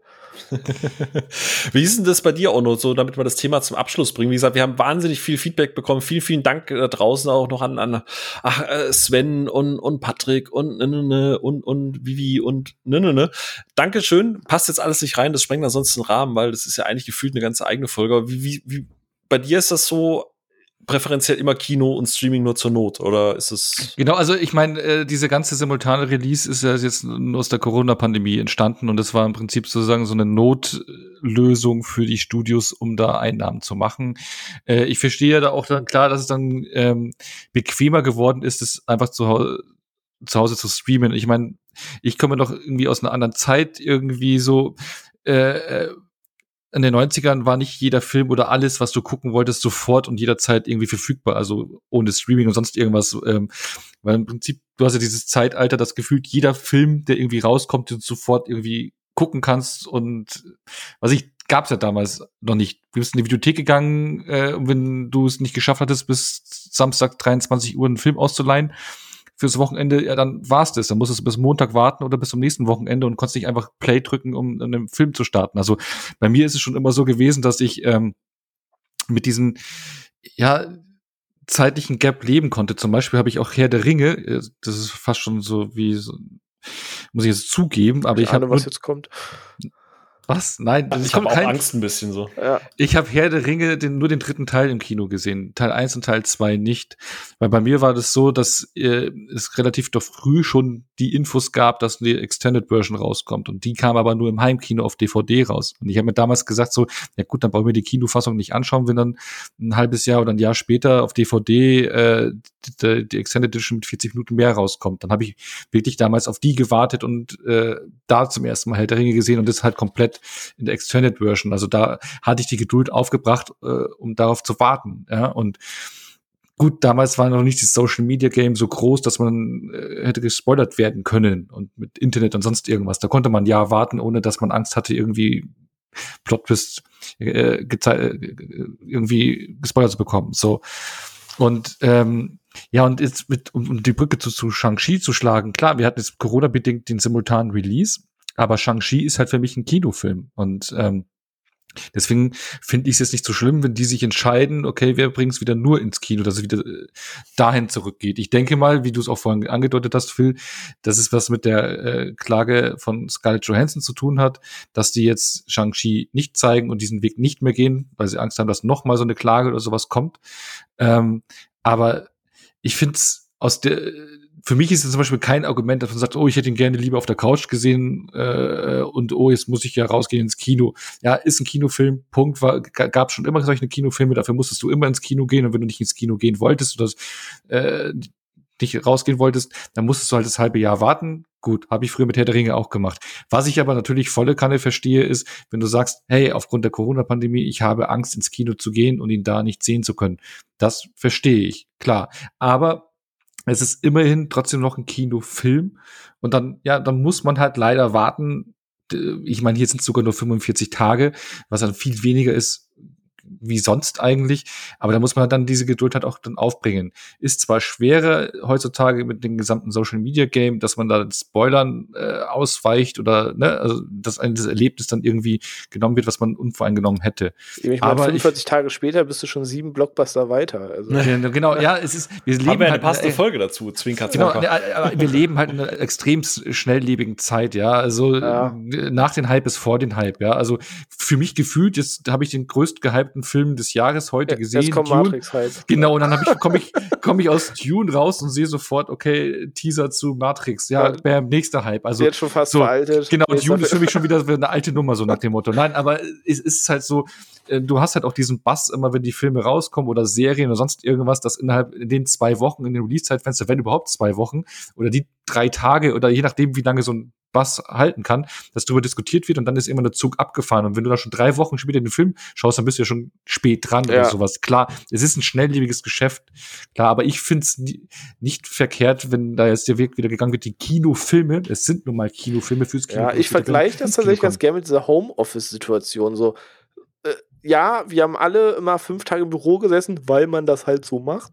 Wie ist denn das bei dir, Ono, so damit wir das Thema zum Abschluss bringen? Wie gesagt, wir haben wahnsinnig viel Feedback bekommen. Vielen, vielen Dank da draußen auch noch an, an ach, äh, Sven und, und Patrick und, ne, ne, ne, und, und Vivi und ne, ne, ne. Dankeschön. Passt jetzt alles nicht rein, das sprengt ansonsten den Rahmen, weil das ist ja eigentlich gefühlt eine ganze eigene Folge. Wie, wie, wie bei dir ist das so, präferenziell immer Kino und Streaming nur zur Not, oder ist es? Genau, also ich meine, äh, diese ganze simultane Release ist ja jetzt nur aus der Corona-Pandemie entstanden und das war im Prinzip sozusagen so eine Notlösung für die Studios, um da Einnahmen zu machen. Äh, ich verstehe da auch dann klar, dass es dann ähm, bequemer geworden ist, es einfach zu, Hause zu Hause zu streamen. Ich meine, ich komme doch irgendwie aus einer anderen Zeit irgendwie so. Äh, äh in den 90ern war nicht jeder Film oder alles, was du gucken wolltest, sofort und jederzeit irgendwie verfügbar, also ohne Streaming und sonst irgendwas. Ähm, weil im Prinzip, du hast ja dieses Zeitalter, das gefühlt jeder Film, der irgendwie rauskommt, du sofort irgendwie gucken kannst und was ich gab's ja damals noch nicht. Du bist in die Videothek gegangen, äh, wenn du es nicht geschafft hattest, bis Samstag 23 Uhr einen Film auszuleihen, fürs Wochenende, ja, dann war's das. Dann musstest du bis Montag warten oder bis zum nächsten Wochenende und konntest nicht einfach Play drücken, um einen Film zu starten. Also bei mir ist es schon immer so gewesen, dass ich ähm, mit diesen, ja, zeitlichen Gap leben konnte. Zum Beispiel habe ich auch Herr der Ringe, äh, das ist fast schon so wie so, muss ich jetzt zugeben, aber ich, ich habe was jetzt kommt. Was? Nein, ich habe auch kein, Angst ein bisschen so. Ja. Ich habe Herr der Ringe den, nur den dritten Teil im Kino gesehen. Teil 1 und Teil 2 nicht. Weil bei mir war das so, dass äh, es relativ doch früh schon die Infos gab, dass eine Extended Version rauskommt. Und die kam aber nur im Heimkino auf DVD raus. Und ich habe mir damals gesagt, so, ja gut, dann brauchen wir die Kinofassung nicht anschauen, wenn dann ein halbes Jahr oder ein Jahr später auf DVD äh, die, die Extended Edition mit 40 Minuten mehr rauskommt. Dann habe ich wirklich damals auf die gewartet und äh, da zum ersten Mal Herr der Ringe gesehen und das halt komplett in der Extended Version. Also da hatte ich die Geduld aufgebracht, äh, um darauf zu warten. Ja, und gut, damals war noch nicht das Social Media Game so groß, dass man äh, hätte gespoilert werden können und mit Internet und sonst irgendwas. Da konnte man ja warten, ohne dass man Angst hatte, irgendwie Plot Twist äh, äh, irgendwie gespoilert zu bekommen. So und ähm, ja, und jetzt mit, um, um die Brücke zu, zu Shang-Chi zu schlagen, klar, wir hatten jetzt Corona-bedingt den simultanen Release, aber Shang-Chi ist halt für mich ein Kinofilm. Und ähm, Deswegen finde ich es jetzt nicht so schlimm, wenn die sich entscheiden, okay, wir bringen es wieder nur ins Kino, dass es wieder äh, dahin zurückgeht. Ich denke mal, wie du es auch vorhin angedeutet hast, Phil, dass es was mit der äh, Klage von Scarlett Johansson zu tun hat, dass die jetzt Shang-Chi nicht zeigen und diesen Weg nicht mehr gehen, weil sie Angst haben, dass noch mal so eine Klage oder sowas kommt. Ähm, aber ich finde es aus der für mich ist es zum Beispiel kein Argument, dass man sagt, oh, ich hätte ihn gerne lieber auf der Couch gesehen äh, und oh, jetzt muss ich ja rausgehen ins Kino. Ja, ist ein Kinofilm, Punkt. War, gab schon immer solche Kinofilme, dafür musstest du immer ins Kino gehen und wenn du nicht ins Kino gehen wolltest oder äh, nicht rausgehen wolltest, dann musstest du halt das halbe Jahr warten. Gut, habe ich früher mit Herr der Ringe auch gemacht. Was ich aber natürlich volle Kanne verstehe, ist, wenn du sagst, hey, aufgrund der Corona-Pandemie, ich habe Angst, ins Kino zu gehen und ihn da nicht sehen zu können. Das verstehe ich, klar. Aber es ist immerhin trotzdem noch ein Kinofilm. Und dann, ja, dann muss man halt leider warten. Ich meine, hier sind es sogar nur 45 Tage, was dann viel weniger ist, wie sonst eigentlich. Aber da muss man dann diese Geduld halt auch dann aufbringen. Ist zwar schwerer heutzutage mit dem gesamten Social Media Game, dass man da Spoilern äh, ausweicht oder ne, also dass ein das Erlebnis dann irgendwie genommen wird, was man unvoreingenommen hätte. Ich meine, 45 ich, Tage später bist du schon sieben Blockbuster weiter. Also. genau, ja, es ist, wir leben Haben wir eine halt, passende äh, Folge dazu, Zwinker, genau, aber wir leben halt in einer extrem schnelllebigen Zeit, ja. Also ja. nach den Hype ist vor den Hype, ja. Also für mich gefühlt, jetzt habe ich den größt gehypten Film des Jahres heute ja, gesehen. Jetzt kommt Dune. Matrix halt. Genau, und dann ich, komme ich, komm ich aus Dune raus und sehe sofort, okay, Teaser zu Matrix. Ja, ja. bam, nächster Hype. Also, Jetzt schon fast so, veraltet. Genau, Dune ist für mich schon wieder eine alte Nummer, so nach dem Motto. Nein, aber es ist halt so, äh, du hast halt auch diesen Bass immer, wenn die Filme rauskommen oder Serien oder sonst irgendwas, dass innerhalb in den zwei Wochen, in den Release-Zeitfenster, wenn überhaupt zwei Wochen oder die drei Tage oder je nachdem, wie lange so ein Bass halten kann, dass darüber diskutiert wird und dann ist immer der Zug abgefahren. Und wenn du da schon drei Wochen später den Film schaust, dann bist du ja schon spät dran ja. oder sowas. Klar, es ist ein schnelllebiges Geschäft, klar, aber ich finde es nicht verkehrt, wenn da jetzt der Weg wieder gegangen wird, die Kinofilme, es sind nun mal Kinofilme fürs Kino. Ja, ich vergleiche das tatsächlich ganz gerne mit dieser Homeoffice-Situation. So, ja, wir haben alle immer fünf Tage im Büro gesessen, weil man das halt so macht.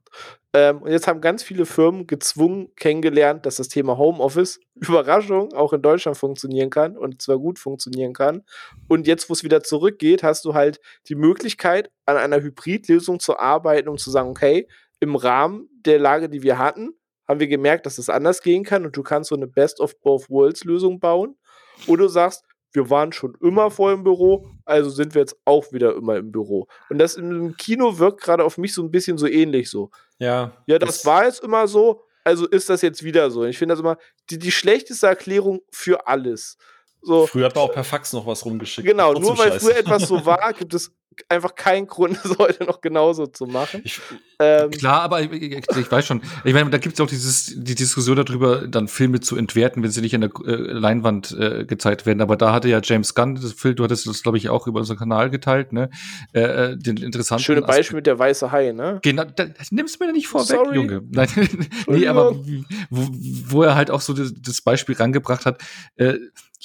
Ähm, und jetzt haben ganz viele Firmen gezwungen kennengelernt, dass das Thema Homeoffice, Überraschung, auch in Deutschland funktionieren kann und zwar gut funktionieren kann. Und jetzt, wo es wieder zurückgeht, hast du halt die Möglichkeit, an einer Hybridlösung zu arbeiten, um zu sagen, okay, im Rahmen der Lage, die wir hatten, haben wir gemerkt, dass es anders gehen kann und du kannst so eine Best of Both Worlds Lösung bauen. Oder du sagst, wir waren schon immer vor im Büro, also sind wir jetzt auch wieder immer im Büro. Und das im Kino wirkt gerade auf mich so ein bisschen so ähnlich so. Ja. Ja, das, das war jetzt immer so, also ist das jetzt wieder so. Ich finde das immer die, die schlechteste Erklärung für alles. So. Früher hat man auch per Fax noch was rumgeschickt. Genau, nur weil früher etwas so war, gibt es einfach keinen Grund, es heute noch genauso zu machen. Ich, ähm, klar, aber ich, ich, weiß schon. Ich meine, da gibt es auch dieses, die Diskussion darüber, dann Filme zu entwerten, wenn sie nicht an der äh, Leinwand äh, gezeigt werden. Aber da hatte ja James Gunn, das Film, du hattest das, glaube ich, auch über unseren Kanal geteilt, ne? Äh, äh den interessanten. Schöne Beispiel mit der weiße Hai, ne? Genau, da, das nimmst du mir nicht vorweg, Sorry. Junge. Nein, nee, aber wo, wo er halt auch so das, das Beispiel rangebracht hat, äh,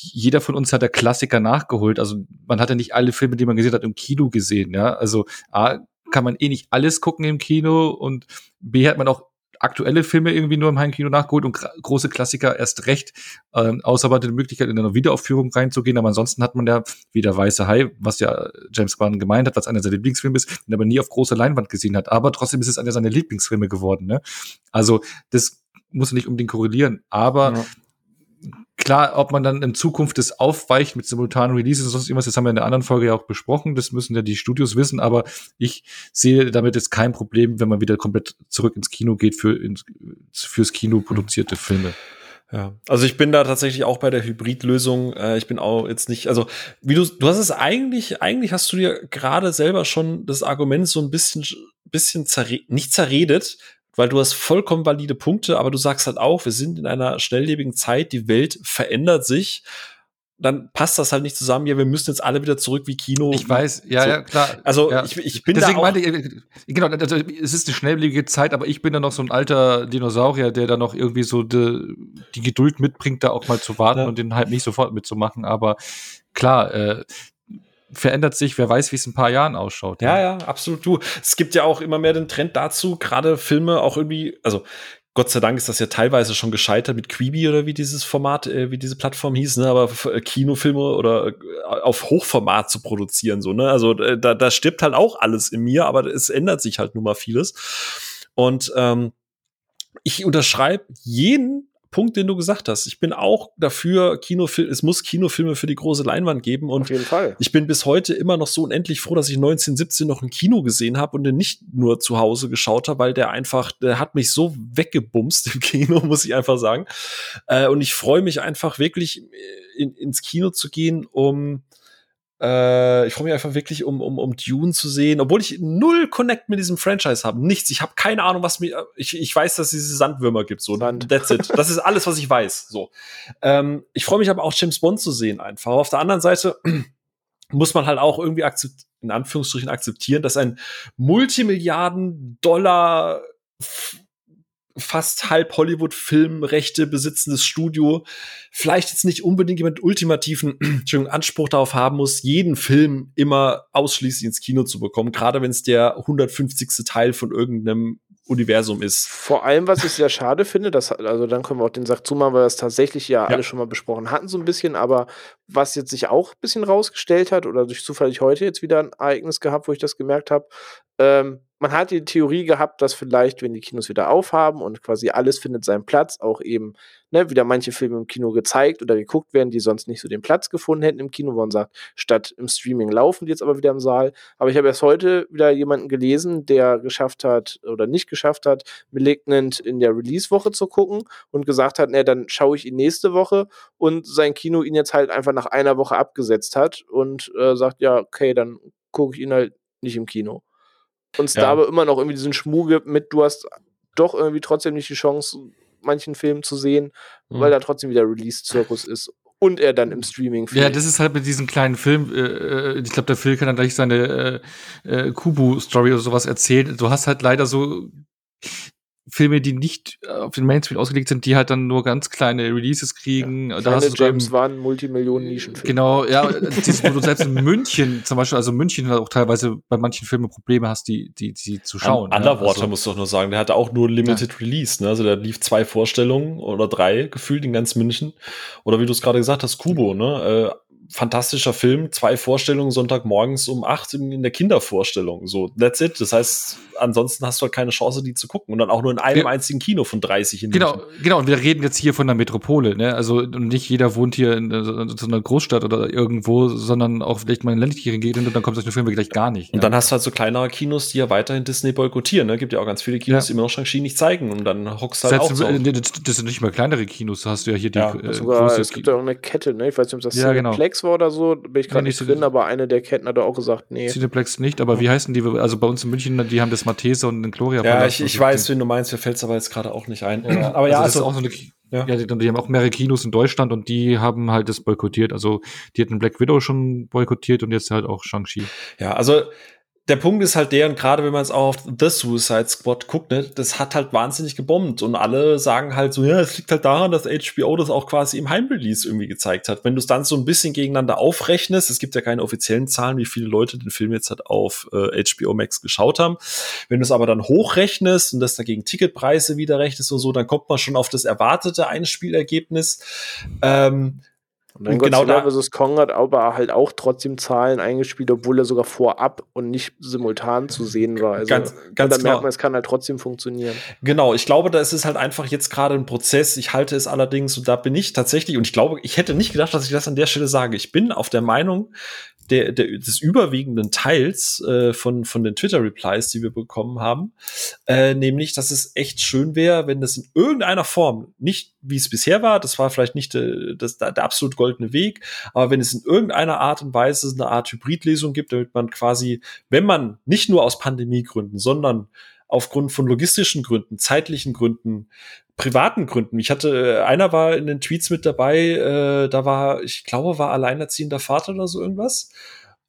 jeder von uns hat der Klassiker nachgeholt. Also man hat ja nicht alle Filme, die man gesehen hat, im Kino gesehen. Ja, also A, kann man eh nicht alles gucken im Kino und B hat man auch aktuelle Filme irgendwie nur im Heimkino nachgeholt und große Klassiker erst recht, ähm, außer man die Möglichkeit, in eine Wiederaufführung reinzugehen. Aber ansonsten hat man ja wie der Weiße Hai, was ja James Gunn gemeint hat, was einer seiner Lieblingsfilme ist, den aber nie auf großer Leinwand gesehen hat. Aber trotzdem ist es einer seiner Lieblingsfilme geworden. Ne? Also das muss nicht unbedingt korrelieren. Aber ja klar, ob man dann in Zukunft das aufweicht mit simultanen Releases und sonst irgendwas, das haben wir in der anderen Folge ja auch besprochen, das müssen ja die Studios wissen, aber ich sehe damit jetzt kein Problem, wenn man wieder komplett zurück ins Kino geht für ins, fürs Kino produzierte Filme. Ja, also ich bin da tatsächlich auch bei der Hybridlösung. Äh, ich bin auch jetzt nicht, also wie du, du hast es eigentlich, eigentlich hast du dir gerade selber schon das Argument so ein bisschen, bisschen zerre nicht zerredet, weil du hast vollkommen valide Punkte, aber du sagst halt auch, wir sind in einer schnelllebigen Zeit, die Welt verändert sich. Dann passt das halt nicht zusammen. Ja, wir müssen jetzt alle wieder zurück wie Kino. Ich weiß, ja, so. ja, klar. Also ja. ich, ich bin Deswegen da auch meinte ich, genau, also es ist eine schnelllebige Zeit, aber ich bin da noch so ein alter Dinosaurier, der da noch irgendwie so die, die Geduld mitbringt, da auch mal zu warten ja. und den halt nicht sofort mitzumachen. Aber klar, äh, verändert sich, wer weiß, wie es in ein paar Jahren ausschaut. Ja, ja, absolut. Du, es gibt ja auch immer mehr den Trend dazu, gerade Filme auch irgendwie, also Gott sei Dank ist das ja teilweise schon gescheitert mit Quibi oder wie dieses Format, äh, wie diese Plattform hieß, ne? Aber äh, Kinofilme oder äh, auf Hochformat zu produzieren, so, ne? Also äh, da, da stirbt halt auch alles in mir, aber es ändert sich halt nun mal vieles. Und ähm, ich unterschreibe jeden Punkt, den du gesagt hast. Ich bin auch dafür, Kinofilm, es muss Kinofilme für die große Leinwand geben. Und Auf jeden Fall. ich bin bis heute immer noch so unendlich froh, dass ich 1917 noch ein Kino gesehen habe und den nicht nur zu Hause geschaut habe, weil der einfach, der hat mich so weggebumst im Kino, muss ich einfach sagen. Äh, und ich freue mich einfach wirklich in, ins Kino zu gehen, um äh, ich freue mich einfach wirklich, um, um, um Dune zu sehen, obwohl ich null Connect mit diesem Franchise habe. Nichts. Ich habe keine Ahnung, was mir. Ich, ich weiß, dass es diese Sandwürmer gibt. So, Sand. that's it. Das ist alles, was ich weiß. So. Ähm, ich freue mich aber auch, James Bond zu sehen, einfach. Auf der anderen Seite muss man halt auch irgendwie in Anführungsstrichen akzeptieren, dass ein Multimilliarden-Dollar fast halb Hollywood-Filmrechte besitzendes Studio vielleicht jetzt nicht unbedingt jemand ultimativen Anspruch darauf haben muss, jeden Film immer ausschließlich ins Kino zu bekommen, gerade wenn es der 150. Teil von irgendeinem Universum ist. Vor allem, was ich sehr schade finde, dass, also dann können wir auch den Sack zumachen, weil wir das tatsächlich ja, ja, alle schon mal besprochen hatten, so ein bisschen, aber was jetzt sich auch ein bisschen rausgestellt hat, oder durch zufällig heute jetzt wieder ein Ereignis gehabt, wo ich das gemerkt habe, ähm, man hat die Theorie gehabt, dass vielleicht, wenn die Kinos wieder aufhaben und quasi alles findet seinen Platz, auch eben ne, wieder manche Filme im Kino gezeigt oder geguckt werden, die sonst nicht so den Platz gefunden hätten im Kino, wo man sagt, statt im Streaming laufen die jetzt aber wieder im Saal. Aber ich habe erst heute wieder jemanden gelesen, der geschafft hat oder nicht geschafft hat, Malignant in der Release-Woche zu gucken und gesagt hat, ne, dann schaue ich ihn nächste Woche und sein Kino ihn jetzt halt einfach nach einer Woche abgesetzt hat und äh, sagt, ja, okay, dann gucke ich ihn halt nicht im Kino uns ja. da aber immer noch irgendwie diesen Schmuh gibt mit, du hast doch irgendwie trotzdem nicht die Chance, manchen Film zu sehen, mhm. weil da trotzdem wieder Release-Zirkus ist und er dann im Streaming fehlt. Ja, das ist halt mit diesem kleinen Film, äh, äh ich glaube, der Phil kann dann gleich seine äh, äh, Kubu-Story oder sowas erzählen. Du hast halt leider so Filme, die nicht äh, auf den Mainstream ausgelegt sind, die halt dann nur ganz kleine Releases kriegen. Ja, da hast du James Wan Multimillionen Nischenfilme. Genau, ja, dieses, wo du selbst in München zum Beispiel, also München hat auch teilweise bei manchen Filmen Probleme hast, die, die, die zu schauen. An, Underwater ja, also, musst du doch nur sagen, der hatte auch nur Limited ja. Release, ne? Also der lief zwei Vorstellungen oder drei gefühlt in ganz München. Oder wie du es gerade gesagt hast, Kubo, ne? Äh, fantastischer Film, zwei Vorstellungen Sonntagmorgens um acht in, der Kindervorstellung. So, that's it. Das heißt, ansonsten hast du halt keine Chance, die zu gucken. Und dann auch nur in einem wir, einzigen Kino von 30 in Genau, München. genau. Und wir reden jetzt hier von der Metropole, ne? Also nicht jeder wohnt hier in, in so einer Großstadt oder irgendwo, sondern auch vielleicht mal in ländlichen Gegenden und dann kommt solche Filme gleich gar nicht. Und ja. dann hast du halt so kleinere Kinos, die ja weiterhin Disney boykottieren. Ne? Gibt ja auch ganz viele Kinos, ja. die immer noch Shang-Chi nicht zeigen. Und dann hockst du halt Selbst, auch so. Das sind nicht mal kleinere Kinos, da hast du ja hier die ja. Äh, Sogar, Es gibt ja auch eine Kette, ne? Ich weiß nicht, ob das ja, genau. Plex war oder so, bin ich gerade nicht drin, aber eine der Ketten hat auch gesagt, nee. Cineplex nicht, aber wie heißen die? Also bei uns in München, die haben das Mathese und den Gloria. Ja, ich, ich weiß, wen du meinst, mir fällt es aber jetzt gerade auch nicht ein. Ja. Aber ja, also, also, ist auch so eine, ja. ja die, die, haben auch mehrere Kinos in Deutschland und die haben halt das boykottiert. Also die hatten Black Widow schon boykottiert und jetzt halt auch Shang-Chi. Ja, also der Punkt ist halt der, und gerade wenn man es auch auf The Suicide Squad guckt, ne, das hat halt wahnsinnig gebombt. Und alle sagen halt so, ja, es liegt halt daran, dass HBO das auch quasi im Heimrelease irgendwie gezeigt hat. Wenn du es dann so ein bisschen gegeneinander aufrechnest, es gibt ja keine offiziellen Zahlen, wie viele Leute den Film jetzt halt auf äh, HBO Max geschaut haben. Wenn du es aber dann hochrechnest und das dagegen Ticketpreise wieder rechnest und so, dann kommt man schon auf das erwartete Einspielergebnis. Ähm, Und dann genau Godzilla da vs. Kong hat aber halt auch trotzdem Zahlen eingespielt, obwohl er sogar vorab und nicht simultan zu sehen war. Also ganz, ganz da merkt man, es kann halt trotzdem funktionieren. Genau, ich glaube, da ist es halt einfach jetzt gerade ein Prozess. Ich halte es allerdings, und da bin ich tatsächlich, und ich glaube, ich hätte nicht gedacht, dass ich das an der Stelle sage. Ich bin auf der Meinung, der, der, des überwiegenden Teils äh, von, von den Twitter-Replies, die wir bekommen haben, äh, nämlich, dass es echt schön wäre, wenn das in irgendeiner Form, nicht wie es bisher war, das war vielleicht nicht äh, das, der, der absolut goldene Weg, aber wenn es in irgendeiner Art und Weise eine Art Hybridlesung gibt, damit man quasi, wenn man nicht nur aus Pandemiegründen, sondern aufgrund von logistischen Gründen, zeitlichen Gründen, privaten Gründen. Ich hatte, äh, einer war in den Tweets mit dabei, äh, da war, ich glaube, war alleinerziehender Vater oder so irgendwas.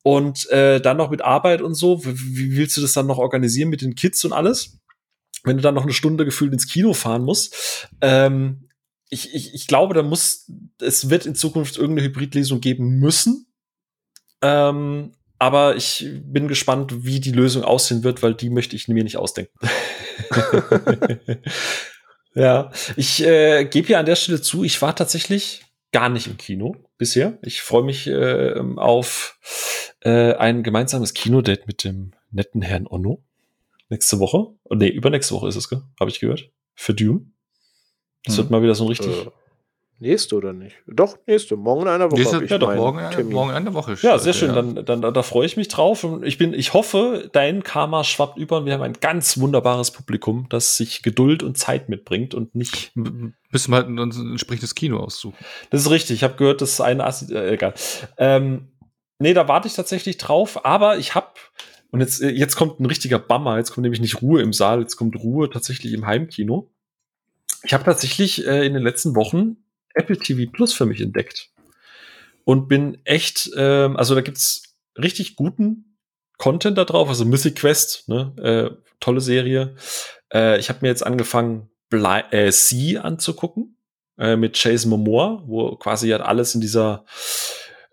Und äh, dann noch mit Arbeit und so. Wie, willst du das dann noch organisieren mit den Kids und alles? Wenn du dann noch eine Stunde gefühlt ins Kino fahren musst. Ähm, ich, ich, ich glaube, da muss, es wird in Zukunft irgendeine Hybridlesung geben müssen. Ähm, aber ich bin gespannt, wie die Lösung aussehen wird, weil die möchte ich mir nicht ausdenken. Ja, ich äh, gebe hier an der Stelle zu, ich war tatsächlich gar nicht im Kino bisher. Ich freue mich äh, auf äh, ein gemeinsames Kinodate mit dem netten Herrn Onno. Nächste Woche. Oh, nee, übernächste Woche ist es, habe ich gehört. Für Dune. Das hm. wird mal wieder so ein richtig äh, Nächste oder nicht? Doch, nächste. Morgen in einer Woche. Nächste, ja, doch, morgen, Termin. morgen in einer Woche. Ja, sehr schön. Ja. Dann, dann, da freue ich mich drauf. Und ich bin, ich hoffe, dein Karma schwappt über und wir haben ein ganz wunderbares Publikum, das sich Geduld und Zeit mitbringt und nicht. Müssen wir halt uns ein entsprechendes Kino aussuchen. Das ist richtig. Ich habe gehört, das ist eine Assi äh, egal. Ähm, nee, da warte ich tatsächlich drauf, aber ich habe und jetzt, jetzt kommt ein richtiger Bummer. Jetzt kommt nämlich nicht Ruhe im Saal, jetzt kommt Ruhe tatsächlich im Heimkino. Ich habe tatsächlich äh, in den letzten Wochen Apple TV Plus für mich entdeckt und bin echt, ähm, also da gibt's richtig guten Content da drauf, also Mythic Quest, ne, äh, tolle Serie. Äh, ich habe mir jetzt angefangen, Bli äh, Sea anzugucken äh, mit Chase Momoa, wo quasi hat alles in dieser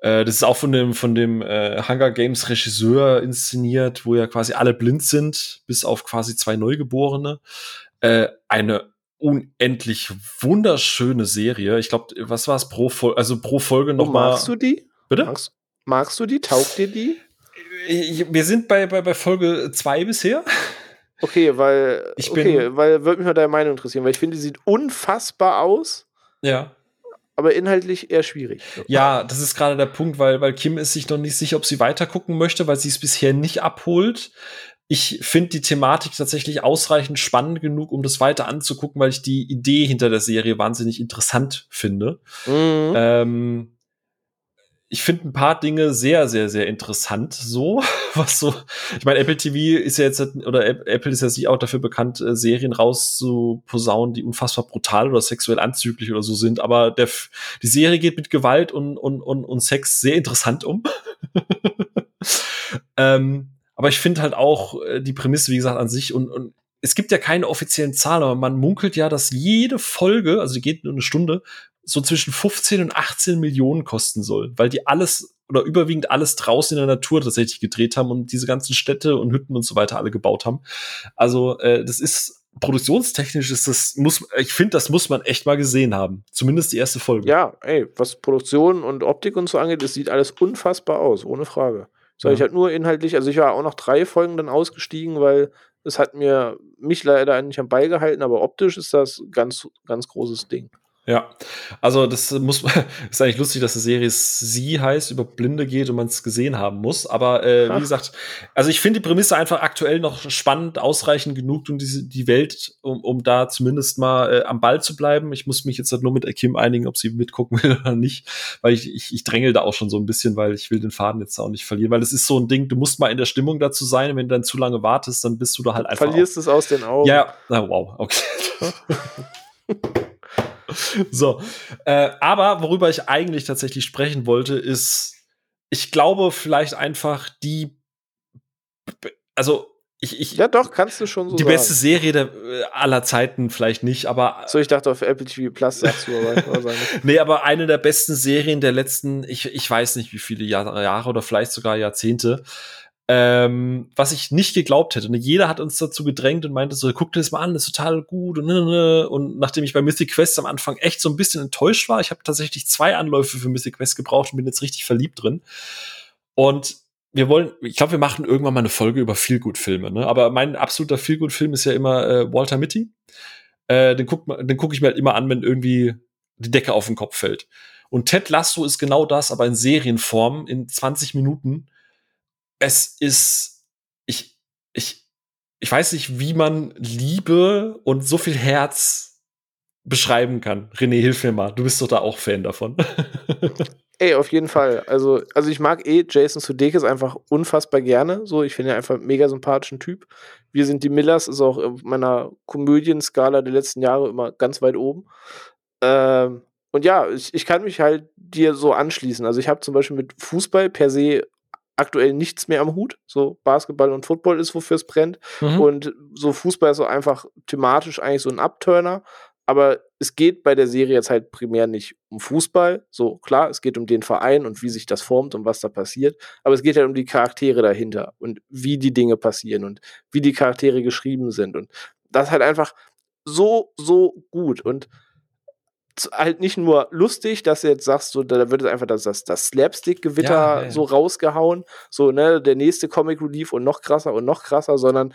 äh, das ist auch von dem von dem äh, Hunger Games Regisseur inszeniert, wo ja quasi alle blind sind, bis auf quasi zwei Neugeborene. Äh, eine unendlich wunderschöne Serie. Ich glaube, was war es pro Folge, also pro Folge noch mal. Magst du die? Bitte? Magst, magst, du die? Taugt dir die? Wir sind bei, bei, bei Folge 2 bisher. Okay, weil ich bin, okay, weil würde mich mal deine Meinung interessieren, weil ich finde, die sieht unfassbar aus. Ja. Aber inhaltlich eher schwierig. Ja, das ist gerade der Punkt, weil, weil Kim ist sich noch nicht sicher, ob sie weiter gucken möchte, weil sie es bisher nicht abholt ich finde die Thematik tatsächlich ausreichend spannend genug, um das weiter anzugucken, weil ich die Idee hinter der Serie wahnsinnig interessant finde. Mhm. Ähm, ich finde ein paar Dinge sehr, sehr, sehr interessant. So, was so, ich meine, Apple TV ist ja jetzt, oder Apple ist ja sich auch dafür bekannt, äh, Serien rauszuposaunen, die unfassbar brutal oder sexuell anzüglich oder so sind. Aber der, die Serie geht mit Gewalt und, und, und, und Sex sehr interessant um. ähm, aber ich finde halt auch äh, die Prämisse, wie gesagt, an sich und, und es gibt ja keine offiziellen Zahlen, aber man munkelt ja, dass jede Folge, also die geht nur eine Stunde, so zwischen 15 und 18 Millionen kosten soll, weil die alles oder überwiegend alles draußen in der Natur tatsächlich gedreht haben und diese ganzen Städte und Hütten und so weiter alle gebaut haben. Also äh, das ist produktionstechnisch ist das muss ich finde das muss man echt mal gesehen haben. Zumindest die erste Folge. Ja ey was Produktion und Optik und so angeht das sieht alles unfassbar aus ohne Frage soll ja. ich halt nur inhaltlich, also ich war auch noch drei Folgen dann ausgestiegen, weil es hat mir mich leider nicht am Ball gehalten, aber optisch ist das ganz, ganz großes Ding. Ja, also das muss ist eigentlich lustig, dass die Serie Sie heißt, über Blinde geht und man es gesehen haben muss. Aber äh, wie gesagt, also ich finde die Prämisse einfach aktuell noch spannend, ausreichend genug, um diese die Welt, um, um da zumindest mal äh, am Ball zu bleiben. Ich muss mich jetzt halt nur mit Kim einigen, ob sie mitgucken will oder nicht, weil ich, ich, ich drängel da auch schon so ein bisschen, weil ich will den Faden jetzt auch nicht verlieren, weil es ist so ein Ding, du musst mal in der Stimmung dazu sein, wenn du dann zu lange wartest, dann bist du da halt einfach. Verlierst es aus den Augen. Ja, na wow, okay. so. Äh, aber worüber ich eigentlich tatsächlich sprechen wollte, ist, ich glaube, vielleicht einfach die, also ich, ich, ja, doch, kannst du schon so Die sagen. beste Serie der, äh, aller Zeiten vielleicht nicht, aber. So, ich dachte auf Apple TV Plus sagst du, aber. nee, aber eine der besten Serien der letzten, ich, ich weiß nicht wie viele Jahre, Jahre oder vielleicht sogar Jahrzehnte. Ähm, was ich nicht geglaubt hätte. Ne, jeder hat uns dazu gedrängt und meinte so, guck dir das mal an, das ist total gut. Und, ne, ne, und nachdem ich bei Mythic Quest am Anfang echt so ein bisschen enttäuscht war, ich habe tatsächlich zwei Anläufe für Mythic Quest gebraucht und bin jetzt richtig verliebt drin. Und wir wollen, ich glaube, wir machen irgendwann mal eine Folge über Feelgood-Filme, ne? Aber mein absoluter Feelgood-Film ist ja immer äh, Walter Mitty. Äh, den guck, den guck ich mir halt immer an, wenn irgendwie die Decke auf den Kopf fällt. Und Ted Lasso ist genau das, aber in Serienform in 20 Minuten. Es ist, ich, ich, ich weiß nicht, wie man Liebe und so viel Herz beschreiben kann. René, hilf mir mal. Du bist doch da auch Fan davon. Ey, auf jeden Fall. Also, also ich mag eh Jason Sudeikis einfach unfassbar gerne. So, ich finde ihn einfach mega sympathischen Typ. Wir sind die Millers, ist auch in meiner Komödienskala der letzten Jahre immer ganz weit oben. Ähm, und ja, ich, ich kann mich halt dir so anschließen. Also ich habe zum Beispiel mit Fußball per se aktuell nichts mehr am Hut. So Basketball und Football ist, wofür es brennt. Mhm. Und so Fußball ist so einfach thematisch eigentlich so ein Upturner aber es geht bei der Serie jetzt halt primär nicht um Fußball. So, klar, es geht um den Verein und wie sich das formt und was da passiert. Aber es geht halt um die Charaktere dahinter und wie die Dinge passieren und wie die Charaktere geschrieben sind. Und das ist halt einfach so, so gut. Und halt nicht nur lustig, dass du jetzt sagst, so, da wird einfach das, das, das Slapstick-Gewitter ja, so rausgehauen, so, ne, der nächste Comic Relief und noch krasser und noch krasser, sondern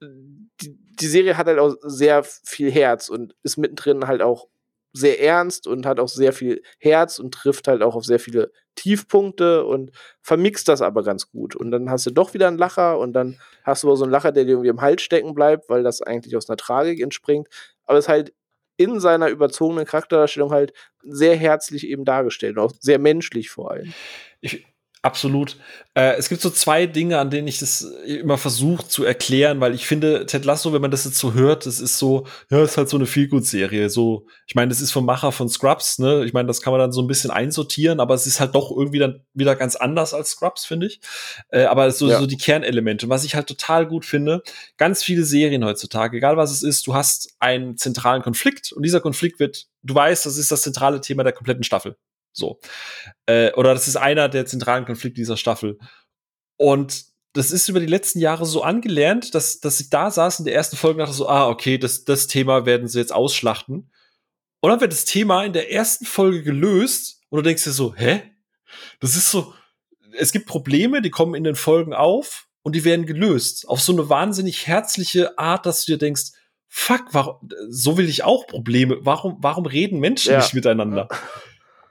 die, die Serie hat halt auch sehr viel Herz und ist mittendrin halt auch sehr ernst und hat auch sehr viel Herz und trifft halt auch auf sehr viele Tiefpunkte und vermixt das aber ganz gut. Und dann hast du doch wieder einen Lacher und dann hast du auch so einen Lacher, der dir irgendwie im Hals stecken bleibt, weil das eigentlich aus einer Tragik entspringt. Aber es ist halt in seiner überzogenen Charakterdarstellung halt sehr herzlich eben dargestellt und auch sehr menschlich vor allem. Ich, Absolut. Äh, es gibt so zwei Dinge, an denen ich das immer versuche zu erklären, weil ich finde, Ted Lasso, wenn man das jetzt so hört, das ist so, ja, ist halt so eine Feelgood-Serie. So, ich meine, das ist vom Macher von Scrubs, ne? Ich meine, das kann man dann so ein bisschen einsortieren, aber es ist halt doch irgendwie dann wieder ganz anders als Scrubs, finde ich. Äh, aber so, ja. so die Kernelemente. Was ich halt total gut finde, ganz viele Serien heutzutage, egal was es ist, du hast einen zentralen Konflikt und dieser Konflikt wird, du weißt, das ist das zentrale Thema der kompletten Staffel. So. Äh, oder das ist einer der zentralen Konflikte dieser Staffel. Und das ist über die letzten Jahre so angelernt, dass, dass ich da saß in der ersten Folge und dachte so, ah, okay, das, das Thema werden sie jetzt ausschlachten. Und dann wird das Thema in der ersten Folge gelöst und du denkst dir so, hä? Das ist so, es gibt Probleme, die kommen in den Folgen auf und die werden gelöst. Auf so eine wahnsinnig herzliche Art, dass du dir denkst, fuck, warum, so will ich auch Probleme. Warum, warum reden Menschen ja. nicht miteinander?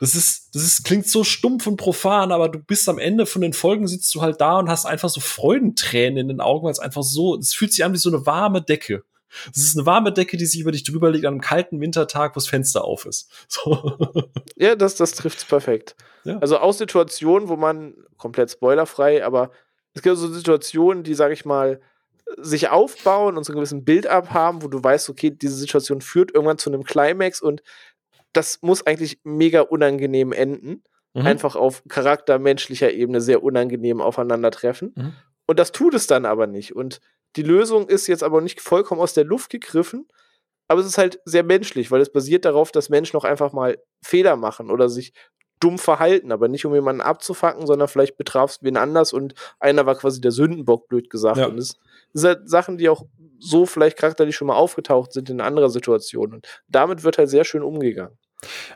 Das ist, das ist, klingt so stumpf und profan, aber du bist am Ende von den Folgen sitzt du halt da und hast einfach so Freudentränen in den Augen, weil es einfach so, es fühlt sich an wie so eine warme Decke. Es ist eine warme Decke, die sich über dich drüber liegt an einem kalten Wintertag, wo das Fenster auf ist. So. Ja, das, das trifft's perfekt. Ja. Also aus Situationen, wo man komplett spoilerfrei, aber es gibt so Situationen, die, sag ich mal, sich aufbauen und so einen gewissen Build-up haben, wo du weißt, okay, diese Situation führt irgendwann zu einem Climax und das muss eigentlich mega unangenehm enden. Mhm. Einfach auf charaktermenschlicher Ebene sehr unangenehm aufeinandertreffen. Mhm. Und das tut es dann aber nicht. Und die Lösung ist jetzt aber nicht vollkommen aus der Luft gegriffen, aber es ist halt sehr menschlich, weil es basiert darauf, dass Menschen auch einfach mal Fehler machen oder sich dumm verhalten, aber nicht um jemanden abzufacken, sondern vielleicht betraf es wen anders und einer war quasi der Sündenbock, blöd gesagt. Ja. Und es sind halt Sachen, die auch so vielleicht charakterlich schon mal aufgetaucht sind in anderer Situation. Und damit wird halt sehr schön umgegangen.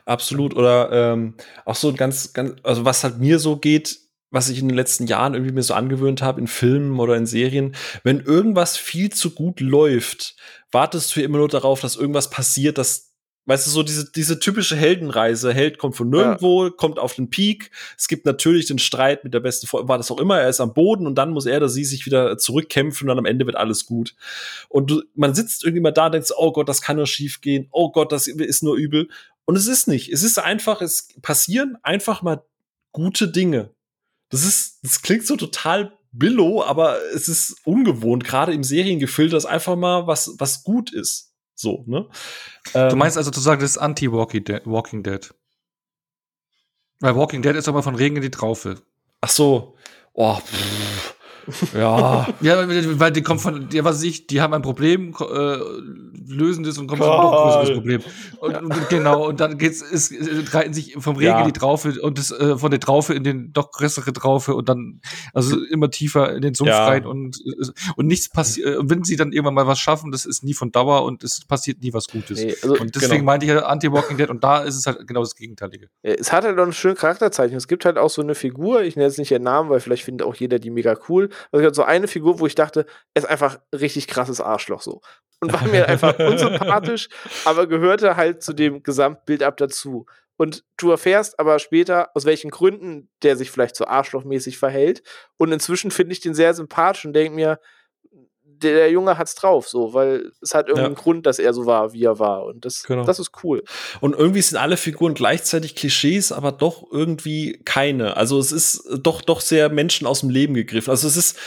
Absolut. Oder ähm, auch so ganz, ganz, also was halt mir so geht, was ich in den letzten Jahren irgendwie mir so angewöhnt habe in Filmen oder in Serien, wenn irgendwas viel zu gut läuft, wartest du immer nur darauf, dass irgendwas passiert, das Weißt du, so diese, diese typische Heldenreise. Held kommt von nirgendwo, ja. kommt auf den Peak. Es gibt natürlich den Streit mit der besten Freundin, war das auch immer. Er ist am Boden und dann muss er oder sie sich wieder zurückkämpfen und dann am Ende wird alles gut. Und du, man sitzt irgendwie mal da und denkt, oh Gott, das kann nur schief gehen. Oh Gott, das ist nur übel. Und es ist nicht. Es ist einfach, es passieren einfach mal gute Dinge. Das ist, das klingt so total billow, aber es ist ungewohnt, gerade im Seriengefilter, dass einfach mal was, was gut ist. So, ne? Du ähm, meinst also zu sagen, das ist anti-Walking Dead, Walking Dead. Weil Walking Dead ist aber von Regen in die Traufe. Ach so. Oh, pff. Ja. ja, weil die kommen von, ja, was weiß ich, die haben ein Problem, äh, lösen das und kommen zu einem noch größeres Problem. Und, ja. und, genau, und dann geht's, es, es reiten sich vom Regen ja. die Traufe und das, äh, von der Traufe in den doch größere Traufe und dann, also immer tiefer in den Sumpf ja. rein und, und nichts passiert. Und wenn sie dann irgendwann mal was schaffen, das ist nie von Dauer und es passiert nie was Gutes. Nee, also, und deswegen genau. meinte ich ja Anti-Walking Dead und da ist es halt genau das Gegenteilige. Es hat halt auch eine schöne Charakterzeichnung. Es gibt halt auch so eine Figur, ich nenne jetzt nicht ihren Namen, weil vielleicht findet auch jeder die mega cool. Also ich hatte so eine Figur, wo ich dachte, er ist einfach richtig krasses Arschloch so. Und war mir einfach unsympathisch, aber gehörte halt zu dem Gesamtbild ab dazu. Und du erfährst aber später, aus welchen Gründen der sich vielleicht so arschlochmäßig verhält. Und inzwischen finde ich den sehr sympathisch und denke mir, der, Junge hat's drauf, so, weil es hat irgendeinen ja. Grund, dass er so war, wie er war. Und das, genau. das ist cool. Und irgendwie sind alle Figuren gleichzeitig Klischees, aber doch irgendwie keine. Also es ist doch, doch sehr Menschen aus dem Leben gegriffen. Also es ist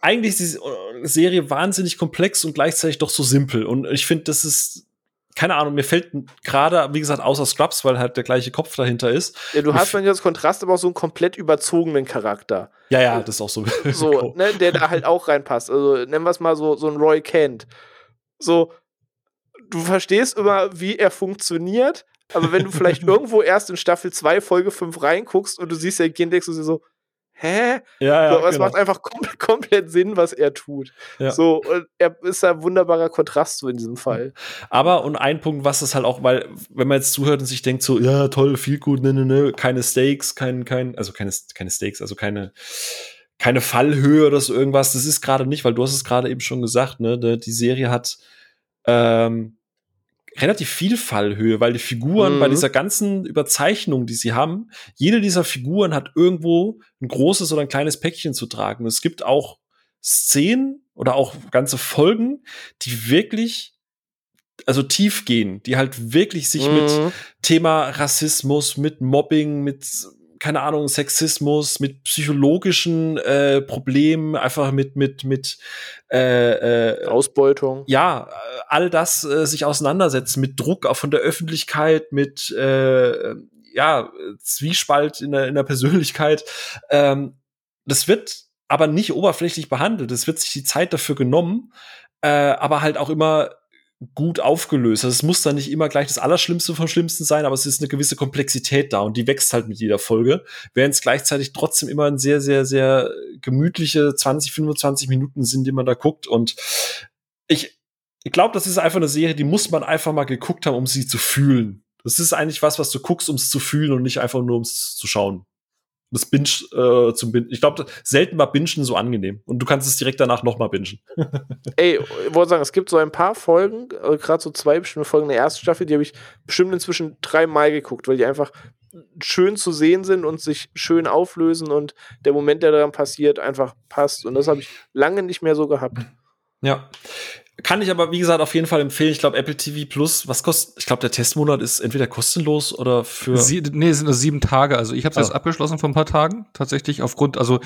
eigentlich ist die Serie wahnsinnig komplex und gleichzeitig doch so simpel. Und ich finde, das ist keine Ahnung, mir fällt gerade, wie gesagt, außer Scrubs, weil halt der gleiche Kopf dahinter ist. Ja, du hast dann das Kontrast, aber auch so einen komplett überzogenen Charakter. Ja, ja, das ist auch so. So, ne, der da halt auch reinpasst. Also nennen wir es mal so, so ein Roy Kent. So, du verstehst immer, wie er funktioniert, aber wenn du vielleicht irgendwo erst in Staffel 2, Folge 5 reinguckst und du siehst ja du dir so, hä? Ja, ja, so, es genau. macht einfach kom komplett Sinn, was er tut. Ja. So, und er ist ein wunderbarer Kontrast so in diesem Fall. Aber und ein Punkt, was es halt auch, weil, wenn man jetzt zuhört und sich denkt, so, ja, toll, viel gut, ne, ne, ne, keine Stakes, kein, kein, also keine, keine Stakes, also keine, keine Fallhöhe oder so irgendwas, das ist gerade nicht, weil du hast es gerade eben schon gesagt, ne, die Serie hat, ähm, relativ viel Fallhöhe, weil die Figuren mhm. bei dieser ganzen Überzeichnung, die sie haben, jede dieser Figuren hat irgendwo ein großes oder ein kleines Päckchen zu tragen. es gibt auch Szenen oder auch ganze Folgen, die wirklich also tief gehen, die halt wirklich sich mhm. mit Thema Rassismus, mit Mobbing, mit keine Ahnung, Sexismus, mit psychologischen äh, Problemen, einfach mit, mit, mit äh, äh, Ausbeutung. Ja, all das äh, sich auseinandersetzen, mit Druck auch von der Öffentlichkeit, mit äh, ja, Zwiespalt in der, in der Persönlichkeit. Ähm, das wird aber nicht oberflächlich behandelt. Es wird sich die Zeit dafür genommen, äh, aber halt auch immer gut aufgelöst. Also es muss dann nicht immer gleich das Allerschlimmste vom Schlimmsten sein, aber es ist eine gewisse Komplexität da und die wächst halt mit jeder Folge, während es gleichzeitig trotzdem immer ein sehr, sehr, sehr gemütliche 20, 25 Minuten sind, die man da guckt und ich, ich glaube, das ist einfach eine Serie, die muss man einfach mal geguckt haben, um sie zu fühlen. Das ist eigentlich was, was du guckst, um es zu fühlen und nicht einfach nur, um es zu schauen das Binge äh, zum Binge. Ich glaube, selten war Bingen so angenehm. Und du kannst es direkt danach nochmal bingen. Ey, ich wollte sagen, es gibt so ein paar Folgen, äh, gerade so zwei bestimmte Folgen der ersten Staffel, die habe ich bestimmt inzwischen dreimal geguckt, weil die einfach schön zu sehen sind und sich schön auflösen und der Moment, der daran passiert, einfach passt. Und das habe ich lange nicht mehr so gehabt. Ja. Kann ich aber, wie gesagt, auf jeden Fall empfehlen. Ich glaube, Apple TV Plus, was kostet? Ich glaube, der Testmonat ist entweder kostenlos oder für. Sie, nee, es sind nur sieben Tage. Also ich habe es also. jetzt abgeschlossen vor ein paar Tagen. Tatsächlich aufgrund, also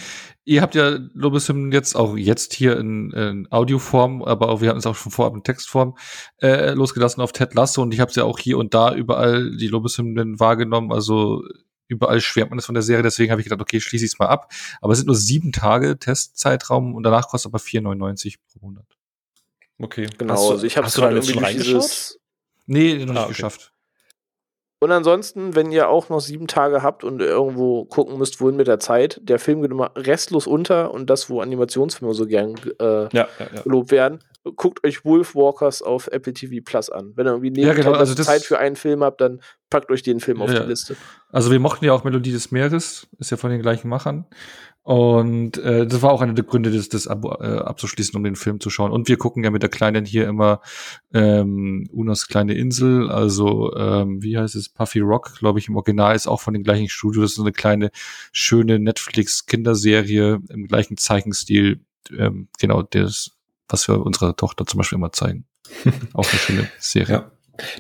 ihr habt ja Lobesim jetzt auch jetzt hier in, in Audioform, aber auch, wir hatten es auch schon vorab in Textform äh, losgelassen auf Ted Lasso und ich habe es ja auch hier und da überall die Lobeshymnen wahrgenommen. Also überall schwärmt man das von der Serie, deswegen habe ich gedacht, okay, schließe ich es mal ab. Aber es sind nur sieben Tage Testzeitraum und danach kostet aber 4,99 pro Monat. Okay. Genau, du, also ich habe es gerade irgendwie durch dieses. Nee, noch nicht ah, okay. geschafft. Und ansonsten, wenn ihr auch noch sieben Tage habt und irgendwo gucken müsst, wohin mit der Zeit, der Film geht immer restlos unter und das, wo Animationsfilme so gern äh, ja, ja, ja. gelobt werden, guckt euch Wolfwalkers auf Apple TV Plus an. Wenn ihr irgendwie neben ja, genau, also Zeit für einen Film habt, dann packt euch den Film auf die Liste. Also wir mochten ja auch Melodie des Meeres, ist ja von den gleichen Machern. Und äh, das war auch einer der Gründe, das, das ab, äh, abzuschließen, um den Film zu schauen. Und wir gucken ja mit der Kleinen hier immer ähm, Unas kleine Insel, also ähm, wie heißt es, Puffy Rock, glaube ich, im Original ist auch von den gleichen Studios. Das ist eine kleine, schöne Netflix-Kinderserie im gleichen Zeichenstil. Ähm, genau, das, was wir unserer Tochter zum Beispiel immer zeigen. auch eine schöne Serie. Ja.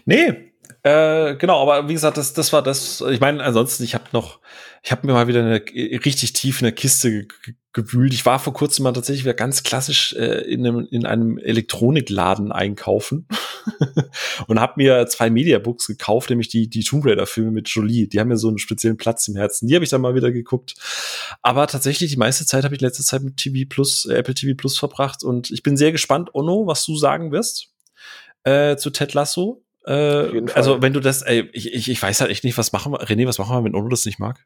Nee, äh, genau, aber wie gesagt, das, das war das. Ich meine, ansonsten, ich habe noch, ich habe mir mal wieder eine richtig tief in der Kiste gewühlt. Ich war vor kurzem mal tatsächlich wieder ganz klassisch äh, in, einem, in einem Elektronikladen einkaufen. und habe mir zwei Mediabooks gekauft, nämlich die, die Tomb Raider-Filme mit Jolie. Die haben mir so einen speziellen Platz im Herzen. Die habe ich dann mal wieder geguckt. Aber tatsächlich, die meiste Zeit habe ich letzte Zeit mit TV Plus, äh, Apple TV Plus verbracht. Und ich bin sehr gespannt, Ono, was du sagen wirst äh, zu Ted Lasso. Äh, also, wenn du das, ey, ich, ich, ich weiß halt echt nicht, was machen wir, René, was machen wir, wenn Ono das nicht mag?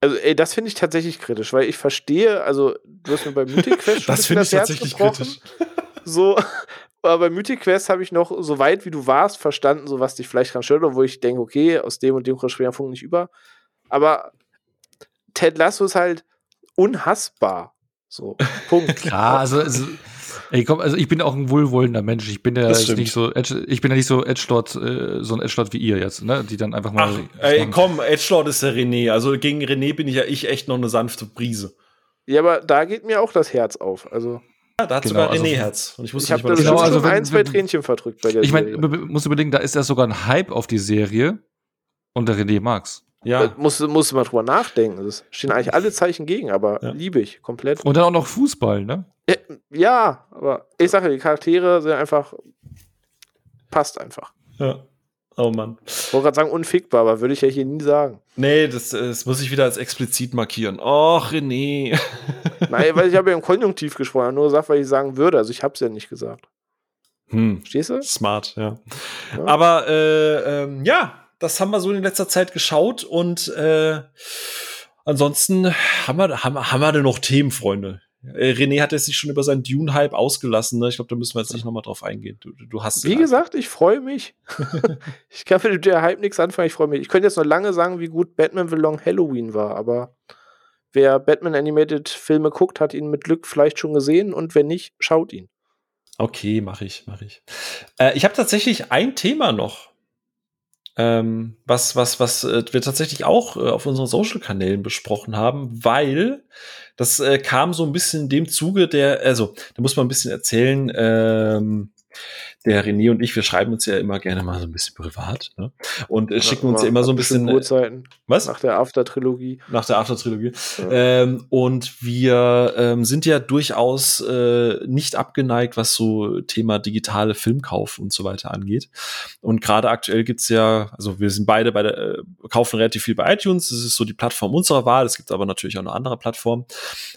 Also, ey, das finde ich tatsächlich kritisch, weil ich verstehe, also, du hast mir bei Mythic Quest schon das finde ich tatsächlich kritisch. So, aber bei Mythic Quest habe ich noch, so weit wie du warst, verstanden, so was dich vielleicht dran stört, wo ich denke, okay, aus dem und dem kommt Funk nicht über. Aber Ted Lasso ist halt unhassbar. So, Punkt. Ja, also, also Ey, komm, also ich bin auch ein wohlwollender Mensch. Ich bin ja nicht so, ich bin ja nicht so Edgelord, äh, so ein Edgelord wie ihr jetzt, ne? Die dann einfach mal. Ach, ey, komm, Edgelord ist der René. Also gegen René bin ich ja ich echt noch eine sanfte Brise. Ja, aber da geht mir auch das Herz auf. Also. Ja, da hat genau, sogar also René Herz. Und ich wusste ich habe das genau, also wenn, ein, zwei Tränchen verdrückt bei der Ich meine, muss überlegen, da ist ja sogar ein Hype auf die Serie und der René mag's. Ja. Da musst, musst du mal drüber nachdenken. Es stehen eigentlich alle Zeichen gegen, aber ja. liebe ich komplett. Und dann auch noch Fußball, ne? Ja, aber ich sage, die Charaktere sind einfach. Passt einfach. Ja. Oh Mann. Ich wollte gerade sagen, unfickbar, aber würde ich ja hier nie sagen. Nee, das, das muss ich wieder als explizit markieren. Oh, René. Nein, weil ich habe ja im Konjunktiv gesprochen, nur gesagt, weil ich sagen würde. Also ich habe es ja nicht gesagt. Hm. Stehst du? Smart, ja. ja. Aber äh, ähm, ja, das haben wir so in letzter Zeit geschaut und äh, ansonsten haben wir, haben, haben wir denn noch Themen, Freunde? Äh, René hat sich schon über seinen Dune-Hype ausgelassen. Ne? Ich glaube, da müssen wir jetzt nicht nochmal drauf eingehen. Du, du hast Wie gesagt, ich freue mich. ich kann mit der Hype nichts anfangen. Ich freue mich. Ich könnte jetzt noch lange sagen, wie gut Batman The Long Halloween war, aber wer Batman Animated Filme guckt, hat ihn mit Glück vielleicht schon gesehen und wenn nicht, schaut ihn. Okay, mache ich, mache ich. Äh, ich habe tatsächlich ein Thema noch. Ähm, was, was, was äh, wir tatsächlich auch äh, auf unseren Social-Kanälen besprochen haben, weil das äh, kam so ein bisschen in dem Zuge der, also, da muss man ein bisschen erzählen, ähm, der René und ich, wir schreiben uns ja immer gerne mal so ein bisschen privat ne? und äh, schicken uns ja immer so ein bisschen äh, Uhrzeiten. Was? Nach der After-Trilogie. Nach der After-Trilogie. Ja. Ähm, und wir ähm, sind ja durchaus äh, nicht abgeneigt, was so Thema digitale Filmkauf und so weiter angeht. Und gerade aktuell gibt's ja, also wir sind beide bei der, äh, kaufen relativ viel bei iTunes. Das ist so die Plattform unserer Wahl. Es gibt aber natürlich auch eine andere Plattform.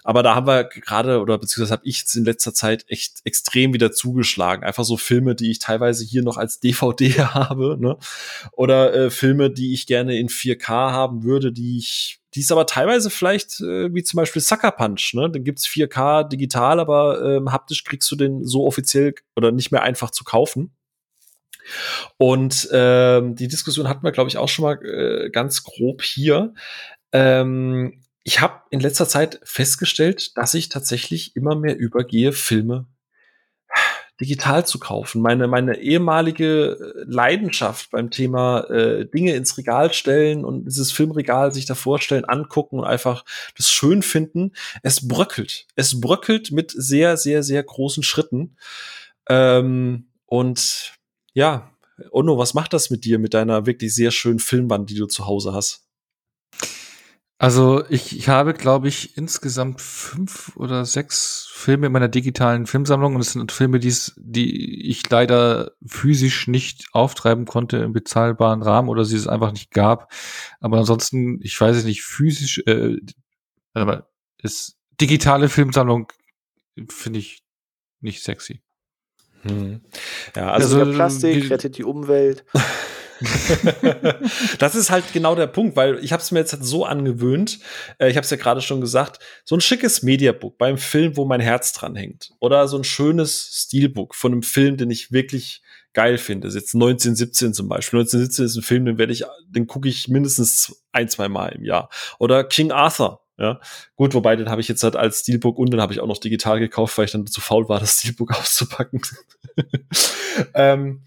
Aber da haben wir gerade, oder beziehungsweise habe ich in letzter Zeit echt extrem wieder zugeschlagen. Einfach so Filme, die ich teilweise hier noch als DVD habe, ne? Oder äh, Filme, die ich gerne in 4K haben würde, die ich die ist aber teilweise vielleicht, äh, wie zum Beispiel Sucker Punch, ne? Den gibt's 4K digital, aber ähm, haptisch kriegst du den so offiziell oder nicht mehr einfach zu kaufen. Und ähm, die Diskussion hatten wir, glaube ich, auch schon mal äh, ganz grob hier. Ähm, ich habe in letzter Zeit festgestellt, dass ich tatsächlich immer mehr übergehe, Filme digital zu kaufen. Meine, meine ehemalige äh, Leidenschaft beim Thema äh, Dinge ins Regal stellen und dieses Filmregal sich da vorstellen, angucken und einfach das schön finden, es bröckelt. Es bröckelt mit sehr, sehr, sehr großen Schritten. Ähm, und ja, Ono, was macht das mit dir, mit deiner wirklich sehr schönen Filmwand, die du zu Hause hast? Also ich, ich habe, glaube ich, insgesamt fünf oder sechs Filme in meiner digitalen Filmsammlung und es sind Filme, die's, die ich leider physisch nicht auftreiben konnte im bezahlbaren Rahmen oder sie es einfach nicht gab. Aber ansonsten, ich weiß es nicht, physisch, äh, warte mal, ist digitale Filmsammlung finde ich nicht sexy. Hm. Ja, also, also Plastik rettet die Umwelt. das ist halt genau der Punkt, weil ich habe es mir jetzt halt so angewöhnt, äh, ich habe es ja gerade schon gesagt, so ein schickes Mediabook beim Film, wo mein Herz dran hängt. Oder so ein schönes Steelbook von einem Film, den ich wirklich geil finde. Ist jetzt 1917 zum Beispiel. 1917 ist ein Film, den werde ich, den gucke ich mindestens ein, zwei Mal im Jahr. Oder King Arthur. Ja, gut, wobei den habe ich jetzt halt als Steelbook und den habe ich auch noch digital gekauft, weil ich dann zu faul war, das Steelbook auszupacken. ähm,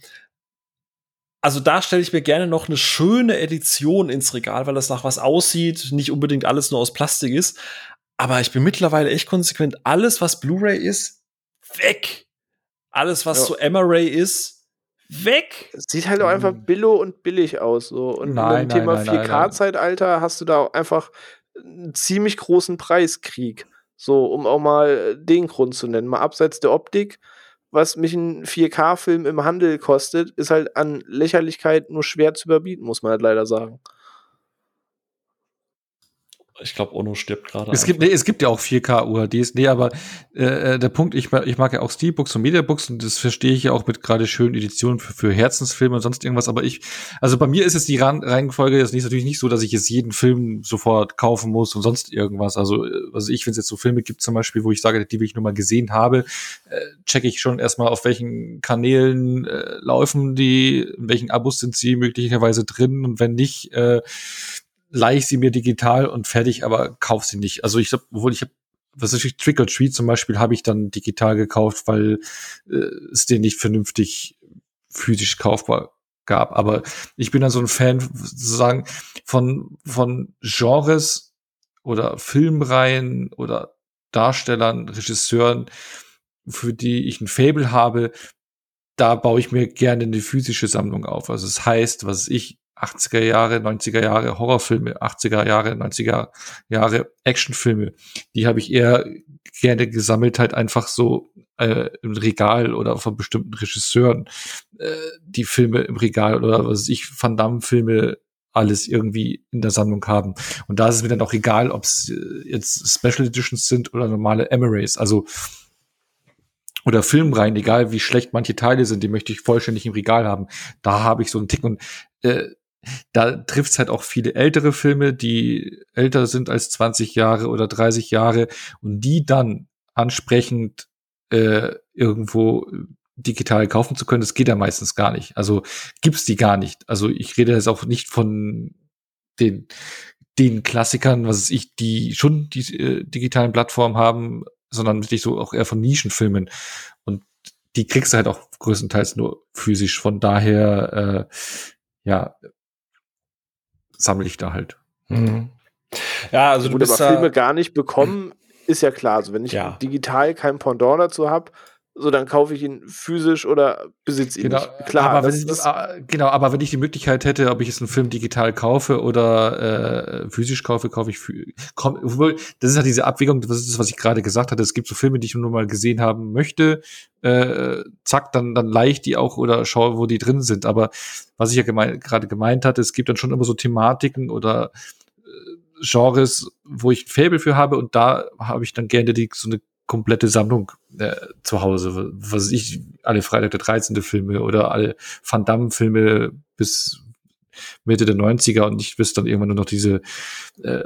also da stelle ich mir gerne noch eine schöne Edition ins Regal, weil das nach was aussieht, nicht unbedingt alles nur aus Plastik ist. Aber ich bin mittlerweile echt konsequent. Alles, was Blu-ray ist, weg. Alles, was ja. so Emma-Ray ist, weg. Sieht halt auch einfach mhm. billo und billig aus. So. Und nein, beim Thema 4K-Zeitalter hast du da auch einfach einen ziemlich großen Preiskrieg. So, um auch mal den Grund zu nennen. Mal abseits der Optik was mich ein 4K-Film im Handel kostet, ist halt an Lächerlichkeit nur schwer zu überbieten, muss man halt leider sagen. Ich glaube, Ono stirbt gerade. Es gibt, nee, es gibt ja auch 4K UHDs. Nee, aber äh, äh, der Punkt, ich, ich mag ja auch Steelbooks und Mediabooks und das verstehe ich ja auch mit gerade schönen Editionen für, für Herzensfilme und sonst irgendwas. Aber ich, also bei mir ist es die Reihenfolge jetzt nicht, natürlich nicht so, dass ich jetzt jeden Film sofort kaufen muss und sonst irgendwas. Also, also ich, wenn es jetzt so Filme gibt zum Beispiel, wo ich sage, die will ich nur mal gesehen habe, äh, checke ich schon erstmal, auf welchen Kanälen äh, laufen die, in welchen Abos sind sie möglicherweise drin und wenn nicht, äh, leih ich sie mir digital und fertig, aber kauf sie nicht. Also ich glaube, obwohl ich habe was ist ich, Trick or Treat zum Beispiel habe ich dann digital gekauft, weil äh, es den nicht vernünftig physisch kaufbar gab. Aber ich bin dann so ein Fan sozusagen von, von Genres oder Filmreihen oder Darstellern, Regisseuren, für die ich ein Fable habe. Da baue ich mir gerne eine physische Sammlung auf. Also es das heißt, was ich 80er Jahre, 90er Jahre Horrorfilme, 80er Jahre, 90er Jahre Actionfilme. Die habe ich eher gerne gesammelt, halt einfach so äh, im Regal oder von bestimmten Regisseuren äh, die Filme im Regal oder was ich, Van Damme-Filme alles irgendwie in der Sammlung haben. Und da ist es mir dann auch egal, ob es äh, jetzt Special Editions sind oder normale Emirates. Also oder Filmreihen, egal wie schlecht manche Teile sind, die möchte ich vollständig im Regal haben. Da habe ich so einen Tick und äh, da trifft es halt auch viele ältere Filme, die älter sind als 20 Jahre oder 30 Jahre und die dann ansprechend äh, irgendwo digital kaufen zu können, das geht ja meistens gar nicht. Also gibt's die gar nicht. Also ich rede jetzt auch nicht von den den Klassikern, was ich, die schon die äh, digitalen Plattformen haben, sondern wirklich so auch eher von Nischenfilmen. Und die kriegst du halt auch größtenteils nur physisch. Von daher, äh, ja, sammle ich da halt. Mhm. Ja, also du Gut, bist aber Filme gar nicht bekommen, ist ja klar. Also wenn ich ja. digital kein Pendant dazu habe, so dann kaufe ich ihn physisch oder besitze ihn genau, nicht. Klar, aber wenn ich, genau, aber wenn ich die Möglichkeit hätte, ob ich jetzt einen Film digital kaufe oder äh, physisch kaufe, kaufe ich komm, das ist halt diese Abwägung, das ist das, was ich gerade gesagt hatte. Es gibt so Filme, die ich nur mal gesehen haben möchte, äh, zack, dann dann leicht die auch oder schaue, wo die drin sind. Aber was ich ja gemein, gerade gemeint hatte, es gibt dann schon immer so Thematiken oder äh, Genres, wo ich ein Faible für habe und da habe ich dann gerne die, so eine komplette Sammlung äh, zu Hause. Was ich, alle Freitag der 13. Filme oder alle Van Damme-Filme bis Mitte der 90er und nicht bis dann irgendwann nur noch diese äh,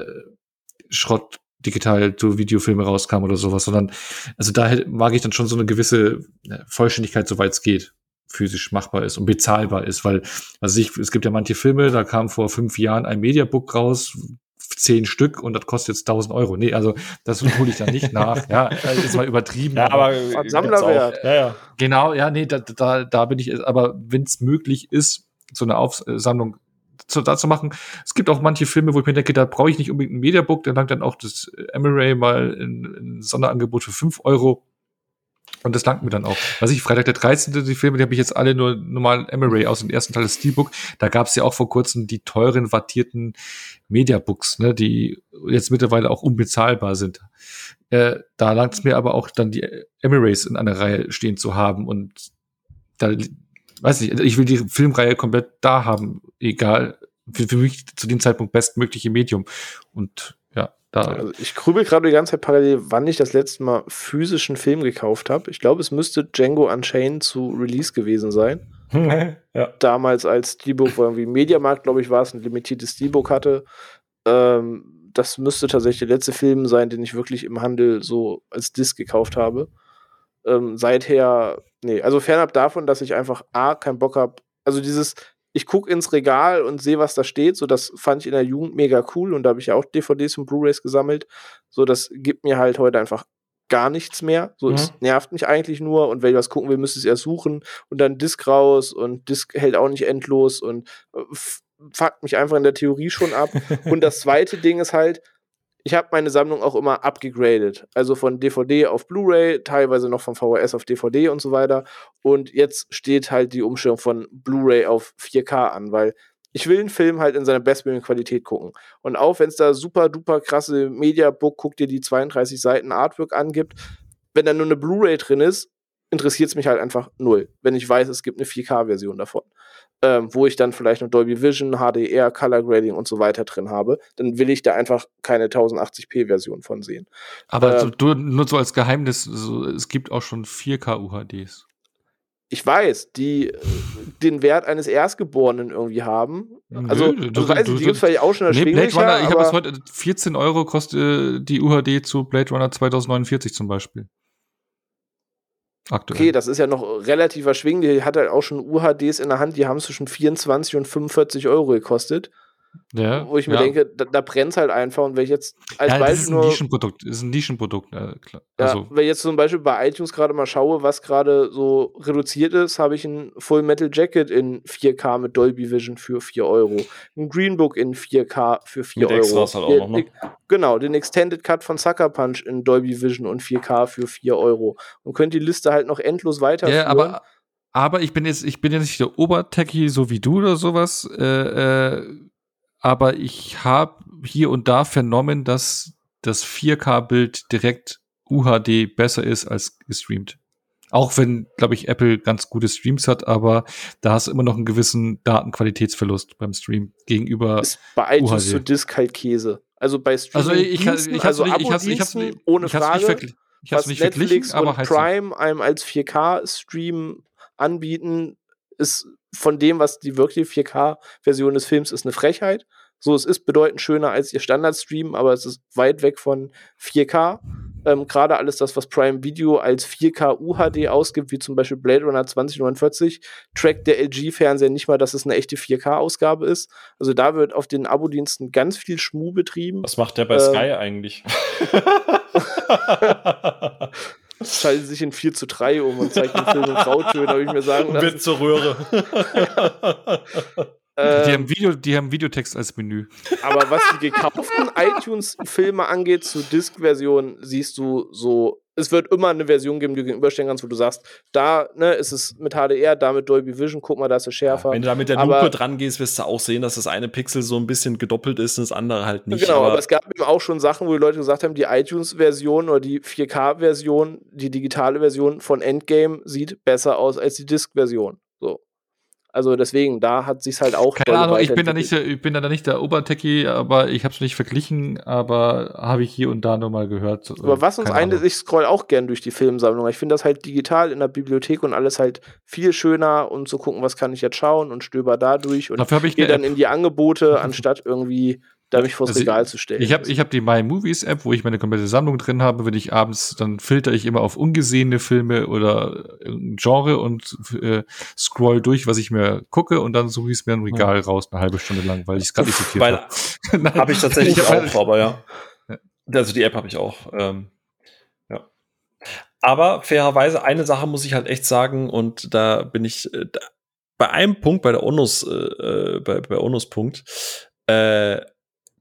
Schrott digital zu Videofilme rauskam oder sowas, sondern also da mag ich dann schon so eine gewisse äh, Vollständigkeit, soweit es geht, physisch machbar ist und bezahlbar ist, weil also ich, es gibt ja manche Filme, da kam vor fünf Jahren ein Mediabook raus, zehn Stück und das kostet jetzt 1000 Euro. Nee, also das hole ich dann nicht nach. Ja, das ist mal übertrieben. Ja, aber Sammlerwert. Ja, ja. Genau, ja, nee, da, da, da bin ich, aber wenn es möglich ist, so eine Aufsammlung zu, dazu machen. Es gibt auch manche Filme, wo ich mir denke, da brauche ich nicht unbedingt ein Mediabook, da langt dann auch das Emery mal in, in Sonderangebot für fünf Euro. Und das langt mir dann auch. Was ich, Freitag der 13. die Filme, die habe ich jetzt alle nur normal Emery aus dem ersten Teil des Steelbook. Da gab es ja auch vor kurzem die teuren, wattierten Mediabooks, ne, die jetzt mittlerweile auch unbezahlbar sind. Äh, da langt es mir aber auch dann die Emirates in einer Reihe stehen zu haben und da weiß nicht, ich will die Filmreihe komplett da haben, egal für, für mich zu dem Zeitpunkt bestmögliche Medium und da. Also ich grübel gerade die ganze Zeit parallel, wann ich das letzte Mal physischen Film gekauft habe. Ich glaube, es müsste Django Unchained zu Release gewesen sein. ja. Damals als Steelbook, wo irgendwie Mediamarkt, glaube ich, war es, ein limitiertes Steelbook hatte. Ähm, das müsste tatsächlich der letzte Film sein, den ich wirklich im Handel so als Disc gekauft habe. Ähm, seither, nee, also fernab davon, dass ich einfach A, keinen Bock habe. Also dieses, ich gucke ins Regal und sehe, was da steht. So, das fand ich in der Jugend mega cool und da habe ich ja auch DVDs und Blu-rays gesammelt. So, das gibt mir halt heute einfach gar nichts mehr. So, mhm. es nervt mich eigentlich nur und wenn ich was gucken will, müsste ich es erst suchen und dann Disk raus und Disk hält auch nicht endlos und äh, fuckt mich einfach in der Theorie schon ab. und das zweite Ding ist halt, ich habe meine Sammlung auch immer abgegradet. Also von DVD auf Blu-ray, teilweise noch von VHS auf DVD und so weiter. Und jetzt steht halt die Umstellung von Blu-ray auf 4K an, weil ich will einen Film halt in seiner bestmöglichen Qualität gucken. Und auch wenn es da super duper krasse Mediabook, guck dir die 32 Seiten Artwork angibt, wenn da nur eine Blu-ray drin ist, interessiert es mich halt einfach null, wenn ich weiß, es gibt eine 4K-Version davon. Ähm, wo ich dann vielleicht noch Dolby Vision, HDR, Color Grading und so weiter drin habe, dann will ich da einfach keine 1080p-Version von sehen. Aber ähm, so, nur so als Geheimnis, so, es gibt auch schon 4K UHDs ich weiß, die den Wert eines Erstgeborenen irgendwie haben. Also, Nö, du, weiß, du, die gibt es vielleicht auch schon nee, Blade Runner, ich habe es heute, 14 Euro kostet äh, die UHD zu Blade Runner 2049 zum Beispiel. Aktuell. Okay, das ist ja noch relativ erschwinglich. Die hat halt auch schon UHDs in der Hand, die haben zwischen 24 und 45 Euro gekostet. Ja, wo ich mir ja. denke, da, da brennt es halt einfach. Und wenn ich jetzt als ja, Beispiel. Das ist ein Nischenprodukt, ist ein Nischenprodukt, äh, klar. Also. Ja, wenn ich jetzt zum Beispiel bei iTunes gerade mal schaue, was gerade so reduziert ist, habe ich ein Full Metal Jacket in 4K mit Dolby Vision für 4 Euro. Ein Green Book in 4K für 4 mit Euro. Extras halt auch noch, ne? Genau, den Extended Cut von Sucker Punch in Dolby Vision und 4K für 4 Euro. Und könnt die Liste halt noch endlos weiterführen. Ja, aber aber ich bin jetzt, ich bin jetzt nicht der Obertechie, so wie du oder sowas. Äh, äh, aber ich habe hier und da vernommen, dass das 4K-Bild direkt UHD besser ist als gestreamt. Auch wenn, glaube ich, Apple ganz gute Streams hat, aber da hast du immer noch einen gewissen Datenqualitätsverlust beim Stream gegenüber. Ist bei iTunes UHD. so Disk halt Käse. Also bei Streaming also ich, ich, ich also nicht, ich hab's, ich hab's, ohne ich Frage. Ich hab's nicht Netflix aber und halt Prime einem als 4K-Stream anbieten, ist von dem, was die wirkliche 4K-Version des Films ist, eine Frechheit. So, es ist bedeutend schöner als ihr Standard-Stream, aber es ist weit weg von 4K. Ähm, Gerade alles das, was Prime Video als 4K UHD ausgibt, wie zum Beispiel Blade Runner 2049, trackt der LG-Fernseher nicht mal, dass es eine echte 4K-Ausgabe ist. Also da wird auf den Abo-Diensten ganz viel Schmuh betrieben. Was macht der bei ähm, Sky eigentlich? schaltet sich in 4 zu 3 um und zeigt den Film in Grautönen, habe ich mir sagen lassen. Wird zur Röhre. Ähm, die, haben Video, die haben Videotext als Menü. Aber was die gekauften iTunes-Filme angeht, zu Disk-Version, siehst du so, es wird immer eine Version geben, die du gegenüberstellen kannst, wo du sagst, da ne, ist es mit HDR, da mit Dolby Vision, guck mal, da ist es schärfer. Ja, wenn du da mit der Lupe aber, dran gehst, wirst du auch sehen, dass das eine Pixel so ein bisschen gedoppelt ist und das andere halt nicht. Genau, aber, aber es gab eben auch schon Sachen, wo die Leute gesagt haben, die iTunes-Version oder die 4K-Version, die digitale Version von Endgame sieht besser aus als die Disk-Version. So. Also deswegen, da hat sich's halt auch. Keine Ahnung, ich bin da nicht, ich bin da nicht der Obertechie, aber ich habe es nicht verglichen, aber habe ich hier und da nur mal gehört. Aber was uns eine, ich scroll auch gern durch die Filmsammlung. Ich finde das halt digital in der Bibliothek und alles halt viel schöner und zu gucken, was kann ich jetzt schauen und stöber da durch und gehe dann in die Angebote, anstatt irgendwie da mich vors also Regal zu stellen. Ich habe ich hab die My Movies App, wo ich meine komplette Sammlung drin habe. Wenn ich abends, dann filter ich immer auf ungesehene Filme oder Genre und äh, scroll durch, was ich mir gucke und dann suche ich es mir ein Regal ja. raus, eine halbe Stunde lang, weil ich es gerade nicht sortiert habe. habe ich tatsächlich ich auch, aber ja. Also die App habe ich auch. Ähm, ja. Aber fairerweise, eine Sache muss ich halt echt sagen und da bin ich äh, bei einem Punkt, bei der Onus, äh, äh bei, bei Onus Punkt, äh,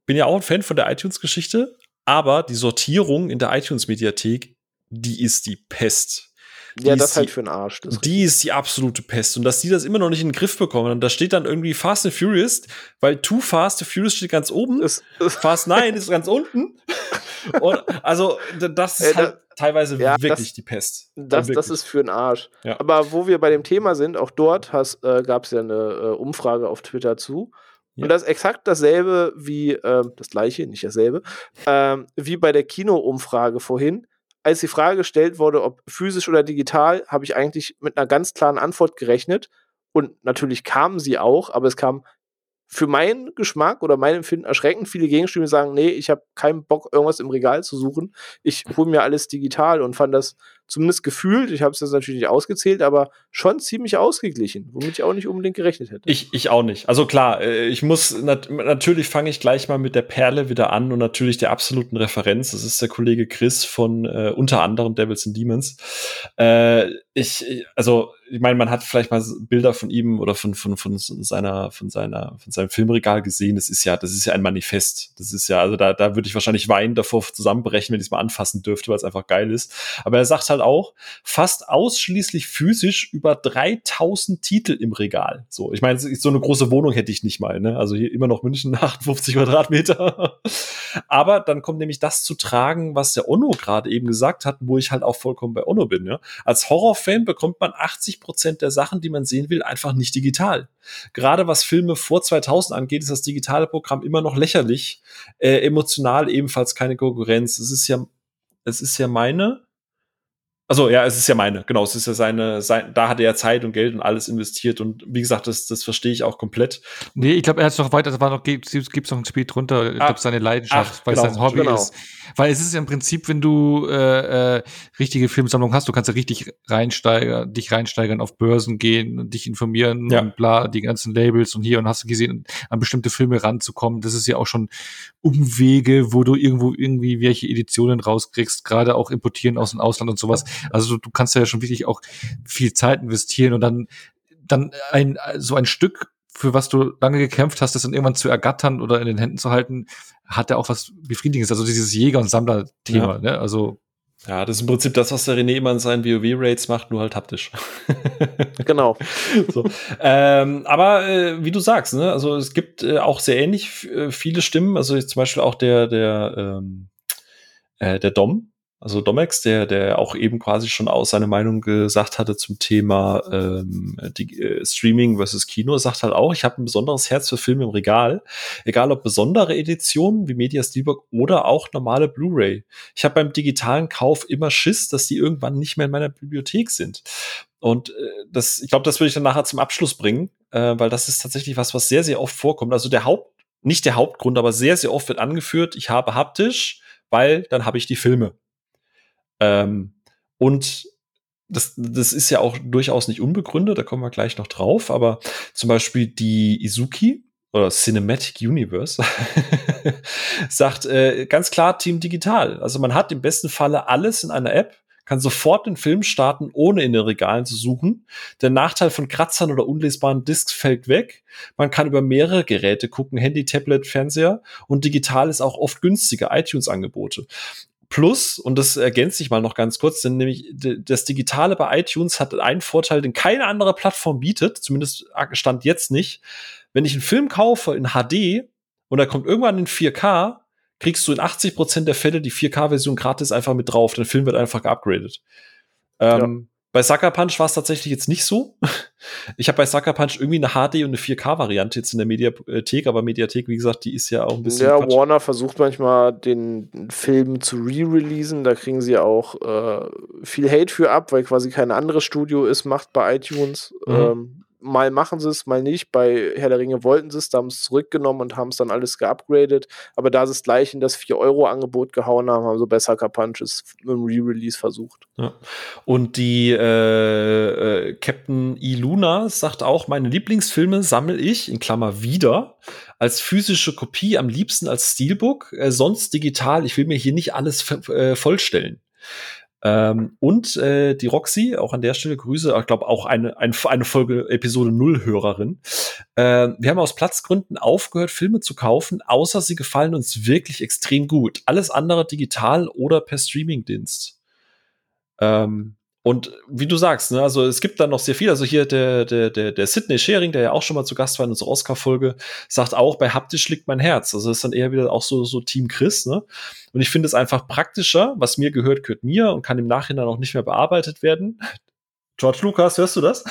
bin ja auch ein Fan von der iTunes-Geschichte, aber die Sortierung in der iTunes-Mediathek, die ist die Pest. Die ja, das halt für den Arsch. die ist die absolute Pest. Und dass die das immer noch nicht in den Griff bekommen. Und da steht dann irgendwie Fast and Furious, weil Too Fast and Furious steht ganz oben. Ist, Fast 9 ist ganz unten. Und also, das ist äh, halt teilweise ja, wirklich das, die Pest. Das, das ist für den Arsch. Ja. Aber wo wir bei dem Thema sind, auch dort äh, gab es ja eine äh, Umfrage auf Twitter zu. Ja. Und das ist exakt dasselbe wie, äh, das gleiche, nicht dasselbe, äh, wie bei der Kino-Umfrage vorhin. Als die Frage gestellt wurde, ob physisch oder digital, habe ich eigentlich mit einer ganz klaren Antwort gerechnet. Und natürlich kamen sie auch, aber es kam für meinen Geschmack oder mein Empfinden erschreckend viele Gegenstimmen, sagen, nee, ich habe keinen Bock, irgendwas im Regal zu suchen. Ich hole mir alles digital und fand das zumindest gefühlt, ich habe es jetzt natürlich nicht ausgezählt, aber schon ziemlich ausgeglichen, womit ich auch nicht unbedingt gerechnet hätte. Ich, ich auch nicht. Also klar, äh, ich muss, nat natürlich fange ich gleich mal mit der Perle wieder an und natürlich der absoluten Referenz. Das ist der Kollege Chris von äh, unter anderem Devils and Demons. Äh, ich, also ich meine, man hat vielleicht mal Bilder von ihm oder von, von, von seiner, von seiner, von seinem Filmregal gesehen. Das ist ja, das ist ja ein Manifest. Das ist ja, also da, da würde ich wahrscheinlich weinen davor zusammenbrechen, wenn ich es mal anfassen dürfte, weil es einfach geil ist. Aber er sagt halt auch fast ausschließlich physisch über 3000 Titel im Regal. So, ich meine, so eine große Wohnung hätte ich nicht mal, ne? Also hier immer noch München, 58 Quadratmeter. Aber dann kommt nämlich das zu tragen, was der Onno gerade eben gesagt hat, wo ich halt auch vollkommen bei Onno bin. Ja? Als Horrorfan bekommt man 80 Prozent der Sachen, die man sehen will, einfach nicht digital. Gerade was Filme vor 2000 angeht, ist das digitale Programm immer noch lächerlich. Äh, emotional ebenfalls keine Konkurrenz. Es ist ja, es ist ja meine also ja, es ist ja meine, genau, es ist ja seine, sein, da hat er ja Zeit und Geld und alles investiert und wie gesagt, das, das verstehe ich auch komplett. Nee, ich glaube, er hat es noch weiter, es war noch, gibt es noch ein Spiel drunter, ich ah, glaube, seine Leidenschaft, ach, weil genau, es sein Hobby genau. ist. Weil es ist ja im Prinzip, wenn du äh, äh, richtige Filmsammlung hast, du kannst ja richtig reinsteigern, dich reinsteigern, auf Börsen gehen und dich informieren ja. und bla, die ganzen Labels und hier und hast du gesehen, an bestimmte Filme ranzukommen. Das ist ja auch schon Umwege, wo du irgendwo irgendwie welche Editionen rauskriegst, gerade auch importieren aus dem Ausland und sowas. Also du kannst ja schon wirklich auch viel Zeit investieren und dann, dann ein, so ein Stück, für was du lange gekämpft hast, das dann irgendwann zu ergattern oder in den Händen zu halten, hat ja auch was Befriedigendes. Also dieses Jäger- und Sammler-Thema, ja. ne? Also ja, das ist im Prinzip das, was der René immer in seinen WoW-Raids macht, nur halt haptisch. genau. so. ähm, aber äh, wie du sagst, ne, also es gibt äh, auch sehr ähnlich äh, viele Stimmen. Also zum Beispiel auch der, der, ähm, äh, der Dom, also Domex, der, der auch eben quasi schon aus seiner Meinung gesagt hatte zum Thema ähm, die, äh, Streaming versus Kino, sagt halt auch, ich habe ein besonderes Herz für Filme im Regal. Egal ob besondere Editionen wie Media Steelbook oder auch normale Blu-ray. Ich habe beim digitalen Kauf immer Schiss, dass die irgendwann nicht mehr in meiner Bibliothek sind. Und äh, das, ich glaube, das würde ich dann nachher zum Abschluss bringen, äh, weil das ist tatsächlich was, was sehr, sehr oft vorkommt. Also der Haupt, nicht der Hauptgrund, aber sehr, sehr oft wird angeführt, ich habe haptisch, weil dann habe ich die Filme. Ähm, und das, das ist ja auch durchaus nicht unbegründet, da kommen wir gleich noch drauf, aber zum Beispiel die Izuki oder Cinematic Universe sagt äh, ganz klar Team Digital. Also man hat im besten Falle alles in einer App, kann sofort den Film starten, ohne in den Regalen zu suchen. Der Nachteil von Kratzern oder unlesbaren Discs fällt weg. Man kann über mehrere Geräte gucken, Handy, Tablet, Fernseher und digital ist auch oft günstiger iTunes-Angebote. Plus, und das ergänzt sich mal noch ganz kurz, denn nämlich das Digitale bei iTunes hat einen Vorteil, den keine andere Plattform bietet, zumindest stand jetzt nicht. Wenn ich einen Film kaufe in HD und er kommt irgendwann in 4K, kriegst du in 80 Prozent der Fälle die 4K-Version gratis einfach mit drauf. Der Film wird einfach geupgradet. Ähm, bei Sucker Punch war es tatsächlich jetzt nicht so. Ich habe bei Sucker Punch irgendwie eine HD und eine 4K-Variante jetzt in der Mediathek, aber Mediathek, wie gesagt, die ist ja auch ein bisschen. Ja, Quatsch. Warner versucht manchmal den Film zu re-releasen. Da kriegen sie auch äh, viel Hate für ab, weil quasi kein anderes Studio ist, macht bei iTunes. Mhm. Ähm, mal machen sie es, mal nicht. Bei Herr der Ringe wollten sie es, da haben es zurückgenommen und haben es dann alles geupgradet. Aber da sie es gleich in das 4-Euro-Angebot gehauen haben, haben sie besser Punches dem Re-Release versucht. Ja. Und die äh, äh, Captain Iluna sagt auch, meine Lieblingsfilme sammle ich, in Klammer wieder, als physische Kopie, am liebsten als Steelbook, äh, sonst digital. Ich will mir hier nicht alles äh, vollstellen. Ähm, und äh, die Roxy, auch an der Stelle Grüße, ich glaube auch eine, eine, eine Folge Episode Null Hörerin. Äh, wir haben aus Platzgründen aufgehört, Filme zu kaufen, außer sie gefallen uns wirklich extrem gut. Alles andere digital oder per Streamingdienst. Ähm, und wie du sagst, ne, also es gibt da noch sehr viel. Also hier der, der, der, der Sidney Sharing, der ja auch schon mal zu Gast war in unserer Oscar-Folge, sagt auch, bei haptisch liegt mein Herz. Also das ist dann eher wieder auch so, so Team Chris, ne? Und ich finde es einfach praktischer, was mir gehört, gehört mir und kann im Nachhinein auch nicht mehr bearbeitet werden. George Lucas, hörst du das?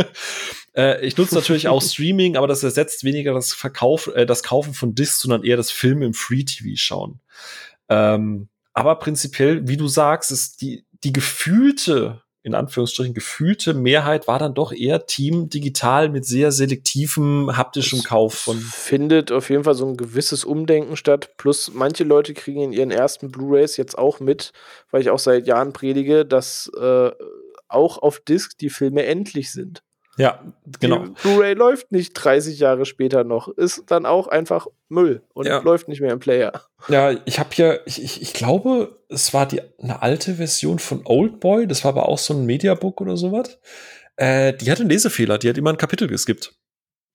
äh, ich nutze natürlich auch Streaming, aber das ersetzt weniger das Verkauf, äh, das Kaufen von Discs, sondern eher das Film im Free TV schauen. Ähm, aber prinzipiell, wie du sagst, ist die, die gefühlte, in Anführungsstrichen gefühlte Mehrheit war dann doch eher Team digital mit sehr selektivem haptischem Kauf von. Findet auf jeden Fall so ein gewisses Umdenken statt. Plus manche Leute kriegen in ihren ersten Blu-rays jetzt auch mit, weil ich auch seit Jahren predige, dass äh, auch auf Disc die Filme endlich sind. Ja, genau. Blu-ray läuft nicht 30 Jahre später noch, ist dann auch einfach Müll und ja. läuft nicht mehr im Player. Ja, ich habe hier, ich, ich, ich glaube, es war die eine alte Version von Oldboy, das war aber auch so ein Mediabook oder sowas. Äh, die hatte einen Lesefehler, die hat immer ein Kapitel geskippt.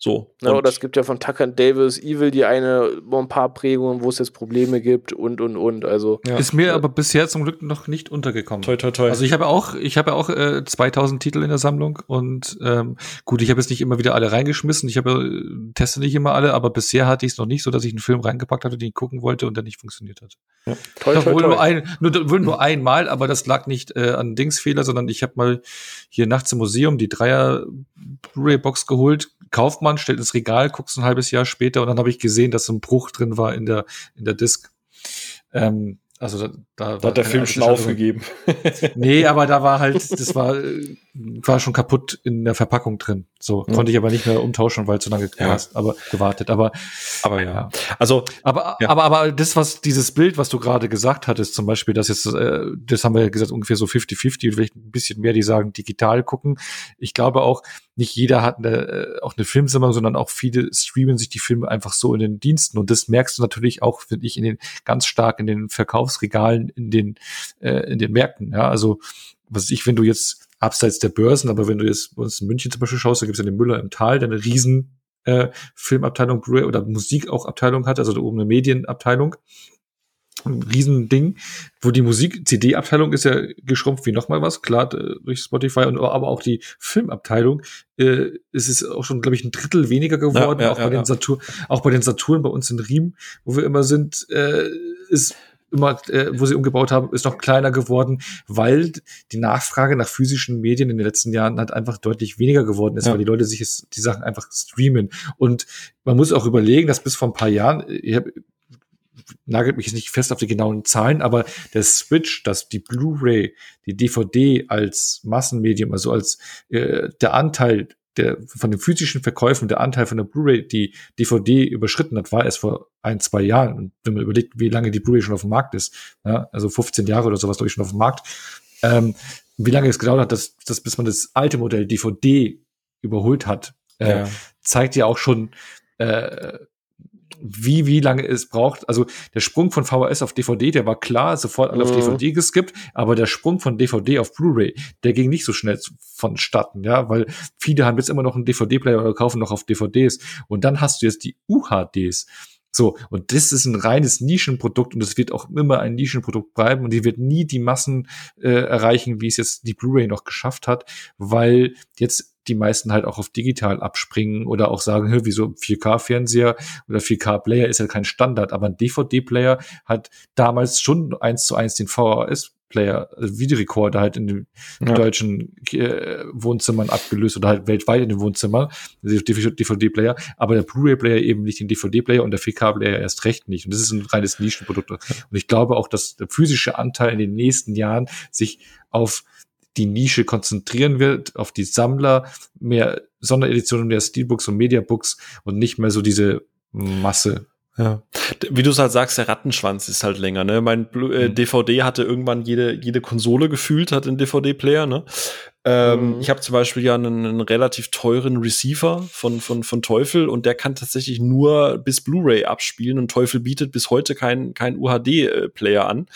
So. Ja, oder es gibt ja von Tucker Davis Evil die eine, ein paar Prägungen, wo es jetzt Probleme gibt und und und. Also ja. ist mir aber bisher zum Glück noch nicht untergekommen. Toi, toi, toi. Also ich habe auch, ich habe auch äh, 2000 Titel in der Sammlung und ähm, gut, ich habe jetzt nicht immer wieder alle reingeschmissen. Ich habe äh, teste nicht immer alle, aber bisher hatte ich es noch nicht so, dass ich einen Film reingepackt hatte, den ich gucken wollte und der nicht funktioniert hat. Ja. Toi, toi, wohl, toi. Nur ein, nur, wohl nur einmal, aber das lag nicht äh, an Dingsfehler, sondern ich habe mal hier nachts im Museum die Dreier Blu-ray-Box geholt, kauft man, stellt ins Regal, guckst ein halbes Jahr später und dann habe ich gesehen, dass so ein Bruch drin war in der, in der Disc. Ähm, also da, da, da hat der Film schon aufgegeben. nee, aber da war halt, das war, war schon kaputt in der Verpackung drin. So ja. konnte ich aber nicht mehr umtauschen, weil zu lange ja. aber gewartet. Aber, aber ja. Also, aber, ja. aber, aber das, was dieses Bild, was du gerade gesagt hattest, zum Beispiel, dass jetzt, äh, das haben wir ja gesagt, ungefähr so 50-50, vielleicht ein bisschen mehr, die sagen digital gucken. Ich glaube auch, nicht jeder hat eine, äh, auch eine Filmsammlung, sondern auch viele streamen sich die Filme einfach so in den Diensten. Und das merkst du natürlich auch, finde ich, in den ganz stark in den Verkaufsregalen, in den, äh, in den Märkten. Ja, also was ich, wenn du jetzt abseits der Börsen, aber wenn du jetzt bei uns in München zum Beispiel schaust, da gibt es ja den Müller im Tal, der eine riesen äh, Filmabteilung oder Musik auch Abteilung hat, also da oben eine Medienabteilung. Ein Riesending, wo die Musik-CD-Abteilung ist ja geschrumpft wie nochmal was, klar, durch Spotify, und aber auch die Filmabteilung äh, ist es auch schon, glaube ich, ein Drittel weniger geworden, ja, ja, auch bei ja, den Saturn, auch bei den Saturn bei uns in Riem, wo wir immer sind, äh, ist immer, äh, wo sie umgebaut haben, ist noch kleiner geworden, weil die Nachfrage nach physischen Medien in den letzten Jahren halt einfach deutlich weniger geworden ist, ja. weil die Leute sich jetzt die Sachen einfach streamen. Und man muss auch überlegen, dass bis vor ein paar Jahren, ich hab, nagelt mich nicht fest auf die genauen Zahlen, aber der Switch, dass die Blu-ray, die DVD als Massenmedium, also als äh, der Anteil der von den physischen Verkäufen, der Anteil von der Blu-ray, die DVD überschritten hat, war erst vor ein, zwei Jahren. Und wenn man überlegt, wie lange die Blu-ray schon auf dem Markt ist, ja, also 15 Jahre oder sowas, glaube ich, schon auf dem Markt, ähm, wie lange es gedauert hat, dass, dass bis man das alte Modell DVD überholt hat, äh, ja. zeigt ja auch schon, äh, wie, wie lange es braucht. Also der Sprung von VHS auf DVD, der war klar, sofort alle mhm. auf DVD geskippt, aber der Sprung von DVD auf Blu-ray, der ging nicht so schnell vonstatten, ja, weil viele haben jetzt immer noch einen DVD-Player oder kaufen noch auf DVDs. Und dann hast du jetzt die UHDs. So, und das ist ein reines Nischenprodukt und es wird auch immer ein Nischenprodukt bleiben und die wird nie die Massen äh, erreichen, wie es jetzt die Blu-ray noch geschafft hat, weil jetzt die meisten halt auch auf digital abspringen oder auch sagen, hör, wieso 4K-Fernseher oder 4K-Player ist ja kein Standard, aber ein DVD-Player hat damals schon eins zu eins den VHS Player, also Videorekorder halt in den ja. deutschen äh, Wohnzimmern abgelöst oder halt weltweit in den Wohnzimmern, DVD-Player, aber der Blu-ray-Player eben nicht den DVD-Player und der 4K-Player erst recht nicht. Und das ist ein reines Nischenprodukt. Und ich glaube auch, dass der physische Anteil in den nächsten Jahren sich auf die Nische konzentrieren wird, auf die Sammler, mehr Sondereditionen, mehr Steelbooks und Mediabooks und nicht mehr so diese Masse. Ja. Wie du es halt sagst, der Rattenschwanz ist halt länger, ne? Mein Blu äh, DVD mhm. hatte irgendwann jede, jede Konsole gefühlt, hat einen DVD-Player, ne? Ähm, mhm. Ich habe zum Beispiel ja einen, einen, relativ teuren Receiver von, von, von Teufel und der kann tatsächlich nur bis Blu-ray abspielen und Teufel bietet bis heute keinen kein UHD-Player an.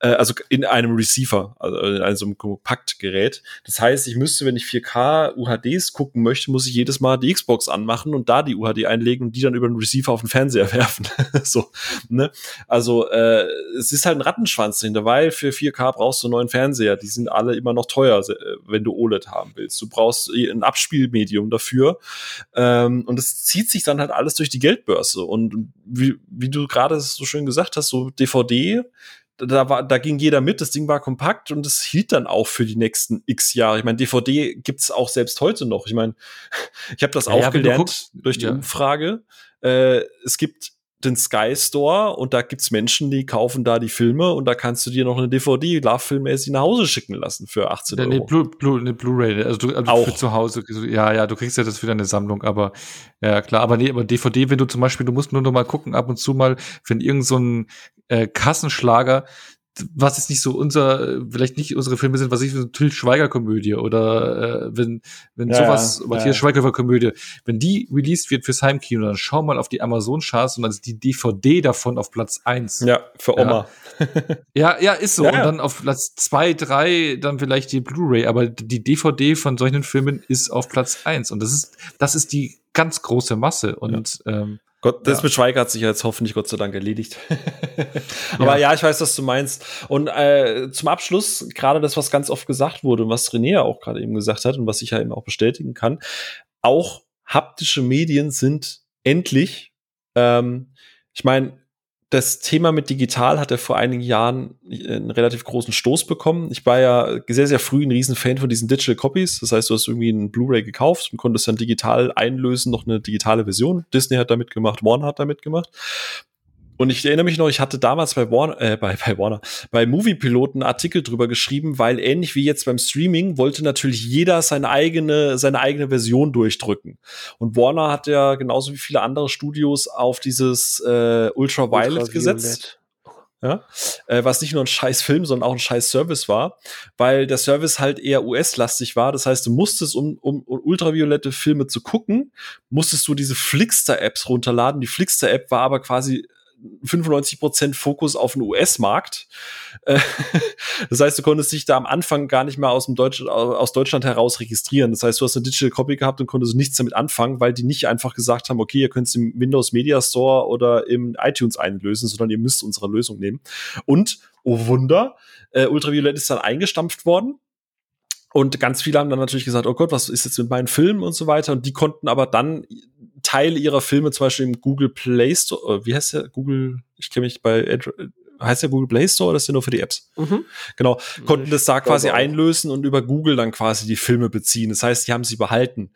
Äh, also in einem Receiver, also in einem so Kompaktgerät. Das heißt, ich müsste, wenn ich 4K UHDs gucken möchte, muss ich jedes Mal die Xbox anmachen und da die UHD einlegen und die dann über den Receiver auf den Fernseher werfen. so, ne? Also äh, es ist halt ein Rattenschwanz dahinter, weil für 4K brauchst du einen neuen Fernseher. Die sind alle immer noch teuer, wenn wenn du OLED haben willst. Du brauchst ein Abspielmedium dafür. Ähm, und es zieht sich dann halt alles durch die Geldbörse. Und wie, wie du gerade so schön gesagt hast, so DVD, da war, da ging jeder mit, das Ding war kompakt und es hielt dann auch für die nächsten X Jahre. Ich meine, DVD gibt's auch selbst heute noch. Ich meine, ich habe das ja, auch ja, gelernt guckst, durch die ja. Umfrage. Äh, es gibt den Sky Store und da gibt's Menschen, die kaufen da die Filme und da kannst du dir noch eine DVD Love-Filmmäßig nach Hause schicken lassen für 18 Euro. Nee, Blu, Blu, eine Blu-ray, also du, also Auch. für zu Hause. Ja, ja, du kriegst ja das für deine Sammlung, aber ja klar, aber nee, aber DVD, wenn du zum Beispiel, du musst nur noch mal gucken, ab und zu mal, wenn irgend so ein äh, Kassenschlager was jetzt nicht so unser, vielleicht nicht unsere Filme sind, was ich so eine Till Schweiger Komödie oder äh, wenn wenn ja, sowas, ja, Matthias ja. Schweighöfer Komödie, wenn die released wird fürs Heimkino, dann schau mal auf die Amazon Charts und dann ist die DVD davon auf Platz eins. Ja, für Oma. Ja, ja, ist so. und dann auf Platz zwei, drei dann vielleicht die Blu-ray, aber die DVD von solchen Filmen ist auf Platz eins und das ist das ist die ganz große Masse. Und ja. ähm, Gott, das ja. mit Schweiger hat sich jetzt hoffentlich Gott sei Dank erledigt. Aber ja. ja. ich weiß, was du meinst. Und äh, zum Abschluss, gerade das, was ganz oft gesagt wurde und was René ja auch gerade eben gesagt hat und was ich ja eben auch bestätigen kann, auch haptische Medien sind endlich, ähm, ich meine, das Thema mit digital hat er vor einigen Jahren einen relativ großen Stoß bekommen. Ich war ja sehr, sehr früh ein Riesenfan von diesen Digital Copies. Das heißt, du hast irgendwie einen Blu-ray gekauft und konntest dann digital einlösen, noch eine digitale Version. Disney hat damit gemacht, Warner hat damit gemacht. Und ich erinnere mich noch, ich hatte damals bei Warner, äh, bei, bei Warner, bei Moviepiloten einen Artikel drüber geschrieben, weil ähnlich wie jetzt beim Streaming wollte natürlich jeder seine eigene, seine eigene Version durchdrücken. Und Warner hat ja genauso wie viele andere Studios auf dieses äh, Ultraviolet, Ultraviolet. gesetzt. Ja, äh, was nicht nur ein scheiß Film, sondern auch ein scheiß Service war, weil der Service halt eher US-lastig war. Das heißt, du musstest, um, um, um ultraviolette Filme zu gucken, musstest du diese Flixster-Apps runterladen. Die Flixster-App war aber quasi 95% Fokus auf den US-Markt. Äh, das heißt, du konntest dich da am Anfang gar nicht mehr aus, dem Deutsch, aus Deutschland heraus registrieren. Das heißt, du hast eine Digital Copy gehabt und konntest nichts damit anfangen, weil die nicht einfach gesagt haben, okay, ihr könnt es im Windows Media Store oder im iTunes einlösen, sondern ihr müsst unsere Lösung nehmen. Und, oh Wunder, äh, Ultraviolett ist dann eingestampft worden. Und ganz viele haben dann natürlich gesagt, oh Gott, was ist jetzt mit meinen Filmen und so weiter. Und die konnten aber dann Teile ihrer Filme zum Beispiel im Google Play Store, wie heißt der? Google, ich kenne mich bei Android, heißt der Google Play Store oder ist der nur für die Apps? Mhm. Genau, konnten das da quasi einlösen und über Google dann quasi die Filme beziehen. Das heißt, die haben sie behalten.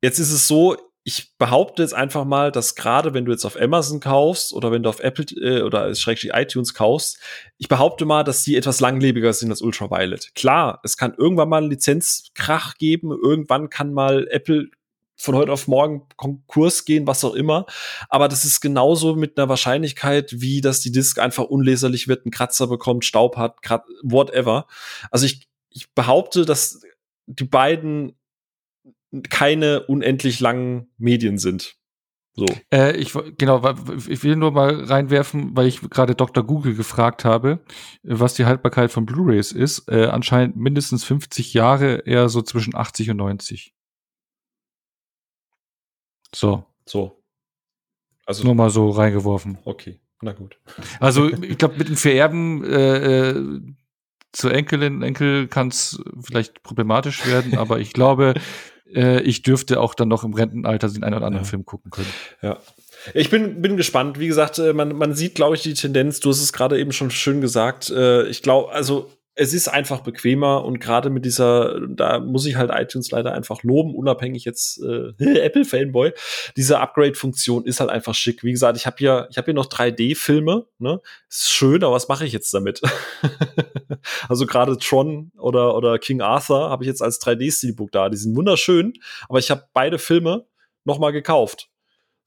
Jetzt ist es so, ich behaupte jetzt einfach mal, dass gerade wenn du jetzt auf Amazon kaufst oder wenn du auf Apple äh, oder schrägstrich iTunes kaufst, ich behaupte mal, dass die etwas langlebiger sind als Ultraviolet. Klar, es kann irgendwann mal einen Lizenzkrach geben, irgendwann kann mal Apple von heute auf morgen Konkurs gehen, was auch immer. Aber das ist genauso mit einer Wahrscheinlichkeit, wie dass die Disk einfach unleserlich wird, einen Kratzer bekommt, Staub hat, whatever. Also ich, ich behaupte, dass die beiden keine unendlich langen Medien sind. So. Äh, ich genau, ich will nur mal reinwerfen, weil ich gerade Dr. Google gefragt habe, was die Haltbarkeit von Blu-rays ist. Äh, anscheinend mindestens 50 Jahre, eher so zwischen 80 und 90. So. So. Also nur mal so reingeworfen. Okay, na gut. Also ich glaube, mit dem Vererben äh, äh, zur Enkelin, Enkel kann es vielleicht problematisch werden, aber ich glaube, äh, ich dürfte auch dann noch im Rentenalter den einen oder anderen ja. Film gucken können. Ja. Ich bin, bin gespannt. Wie gesagt, äh, man, man sieht, glaube ich, die Tendenz. Du hast es gerade eben schon schön gesagt. Äh, ich glaube, also es ist einfach bequemer und gerade mit dieser, da muss ich halt iTunes leider einfach loben, unabhängig jetzt äh, Apple Fanboy. Diese Upgrade-Funktion ist halt einfach schick. Wie gesagt, ich habe hier, ich habe hier noch 3D-Filme. Ne, ist schön, aber was mache ich jetzt damit? also gerade Tron oder oder King Arthur habe ich jetzt als 3D-Steelbook da. Die sind wunderschön, aber ich habe beide Filme noch mal gekauft.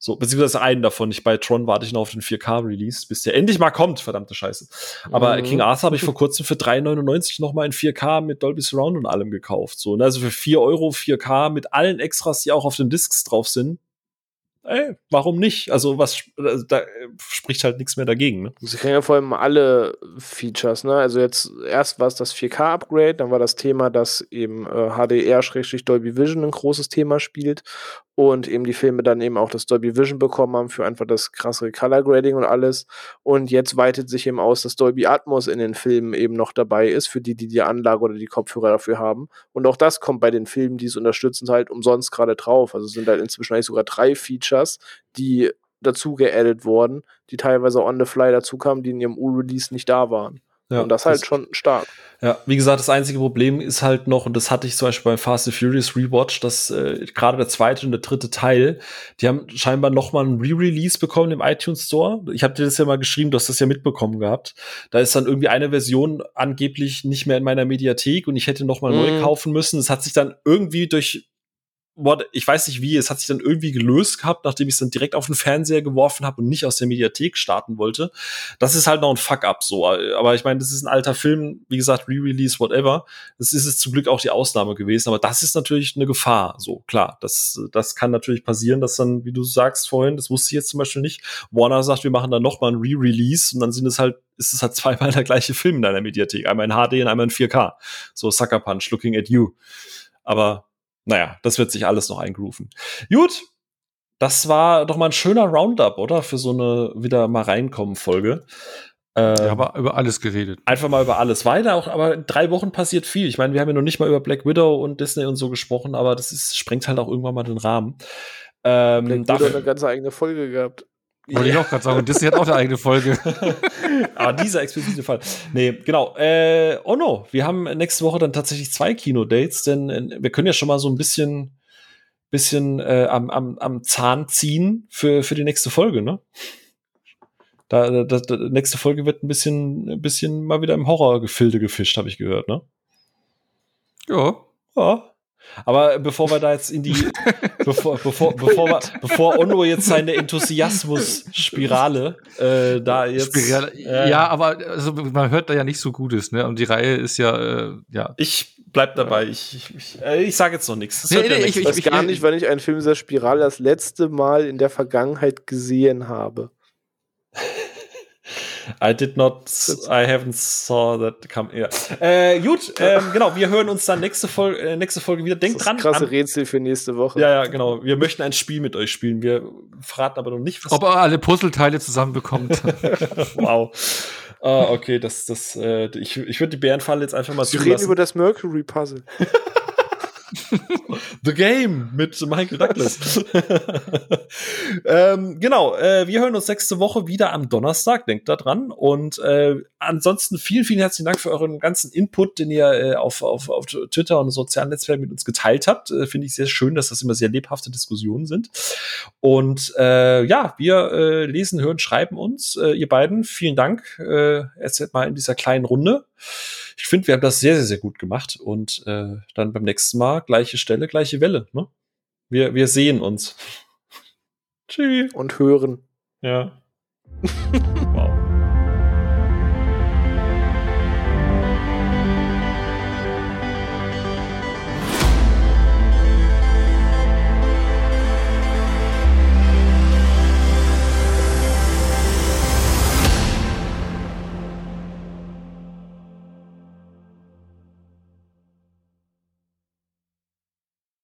So, beziehungsweise einen davon. Ich bei Tron warte ich noch auf den 4K-Release, bis der endlich mal kommt, verdammte Scheiße. Aber mhm. King Arthur habe ich vor kurzem für 3,99 noch mal in 4K mit Dolby Surround und allem gekauft. So, ne? Also für 4 Euro 4K mit allen Extras, die auch auf den Discs drauf sind, ey, warum nicht? Also was also da spricht halt nichts mehr dagegen. Ne? Sie kriegen ja vor allem alle Features, ne? Also jetzt erst war es das 4K-Upgrade, dann war das Thema, dass eben äh, HDR-Dolby Vision ein großes Thema spielt und eben die Filme dann eben auch das Dolby Vision bekommen haben für einfach das krassere Color Grading und alles. Und jetzt weitet sich eben aus, dass Dolby Atmos in den Filmen eben noch dabei ist, für die, die die Anlage oder die Kopfhörer dafür haben. Und auch das kommt bei den Filmen, die es unterstützen, halt umsonst gerade drauf. Also sind halt inzwischen eigentlich sogar drei Features, die dazu geaddet wurden, die teilweise on the fly dazu kamen, die in ihrem U-Release nicht da waren. Ja, und das halt das, schon stark. Ja, wie gesagt, das einzige Problem ist halt noch, und das hatte ich zum Beispiel beim Fast and Furious Rewatch, dass äh, gerade der zweite und der dritte Teil, die haben scheinbar noch mal ein Re-Release bekommen im iTunes Store. Ich habe dir das ja mal geschrieben, du hast das ja mitbekommen gehabt. Da ist dann irgendwie eine Version angeblich nicht mehr in meiner Mediathek und ich hätte noch mal mm. neu mhm. kaufen müssen. Das hat sich dann irgendwie durch what, ich weiß nicht wie, es hat sich dann irgendwie gelöst gehabt, nachdem ich es dann direkt auf den Fernseher geworfen habe und nicht aus der Mediathek starten wollte. Das ist halt noch ein Fuck-up so. Aber ich meine, das ist ein alter Film, wie gesagt, Re-Release, whatever. Das ist es zum Glück auch die Ausnahme gewesen. Aber das ist natürlich eine Gefahr. So, klar, das, das kann natürlich passieren, dass dann, wie du sagst vorhin, das wusste ich jetzt zum Beispiel nicht, Warner sagt, wir machen dann noch mal ein Re-Release und dann sind es halt, ist es halt zweimal der gleiche Film in deiner Mediathek. Einmal in HD und einmal in 4K. So Sucker Punch, Looking at You. Aber naja, das wird sich alles noch eingrooven. Gut, das war doch mal ein schöner Roundup, oder? Für so eine wieder mal reinkommen Folge. Ähm, ja, aber über alles geredet. Einfach mal über alles. Weiter auch, aber in drei Wochen passiert viel. Ich meine, wir haben ja noch nicht mal über Black Widow und Disney und so gesprochen, aber das ist, sprengt halt auch irgendwann mal den Rahmen. Ähm, Black Widow hat eine ganz eigene Folge gehabt. Wollte ich auch gerade sagen, Disney hat auch eine eigene Folge. Aber dieser explizite Fall. Nee, genau. Äh, oh no, wir haben nächste Woche dann tatsächlich zwei Kino-Dates, denn äh, wir können ja schon mal so ein bisschen, bisschen äh, am, am, am Zahn ziehen für, für die nächste Folge, ne? Da, da, da, nächste Folge wird ein bisschen, ein bisschen mal wieder im Horrorgefilde gefischt, habe ich gehört, ne? Ja. Ja. Aber bevor wir da jetzt in die, bevor, bevor, bevor, wir, bevor Onno jetzt seine Enthusiasmus-Spirale äh, da jetzt. Spirale, äh, ja, aber also, man hört da ja nicht so Gutes, ne? Und die Reihe ist ja, äh, ja. Ich bleib dabei. Ich, ich, ich, äh, ich sage jetzt noch nichts. Nee, nee, ich, ich weiß gar nicht, wann ich einen Film dieser Spirale das letzte Mal in der Vergangenheit gesehen habe. I did not, I haven't saw that come. Ja. Äh, gut, ähm, genau, wir hören uns dann nächste Folge, äh, nächste Folge wieder. Denkt dran. Krasse Rätsel für nächste Woche. Ja, ja, genau. Wir möchten ein Spiel mit euch spielen. Wir verraten aber noch nicht, was. Ob er alle Puzzleteile zusammenbekommt. wow. Ah, okay, das, das, äh, ich, ich würde die Bärenfalle jetzt einfach mal Sie reden über das Mercury Puzzle. The Game mit Michael Douglas. ähm, genau, äh, wir hören uns nächste Woche wieder am Donnerstag, denkt da dran. Und äh, ansonsten vielen, vielen herzlichen Dank für euren ganzen Input, den ihr äh, auf, auf, auf Twitter und sozialen Netzwerken mit uns geteilt habt. Äh, Finde ich sehr schön, dass das immer sehr lebhafte Diskussionen sind. Und äh, ja, wir äh, lesen, hören, schreiben uns. Ihr beiden, vielen Dank. Äh, jetzt mal in dieser kleinen Runde ich finde, wir haben das sehr, sehr, sehr gut gemacht. Und äh, dann beim nächsten Mal gleiche Stelle, gleiche Welle. Ne? Wir, wir sehen uns. Tschüss. Und hören. Ja.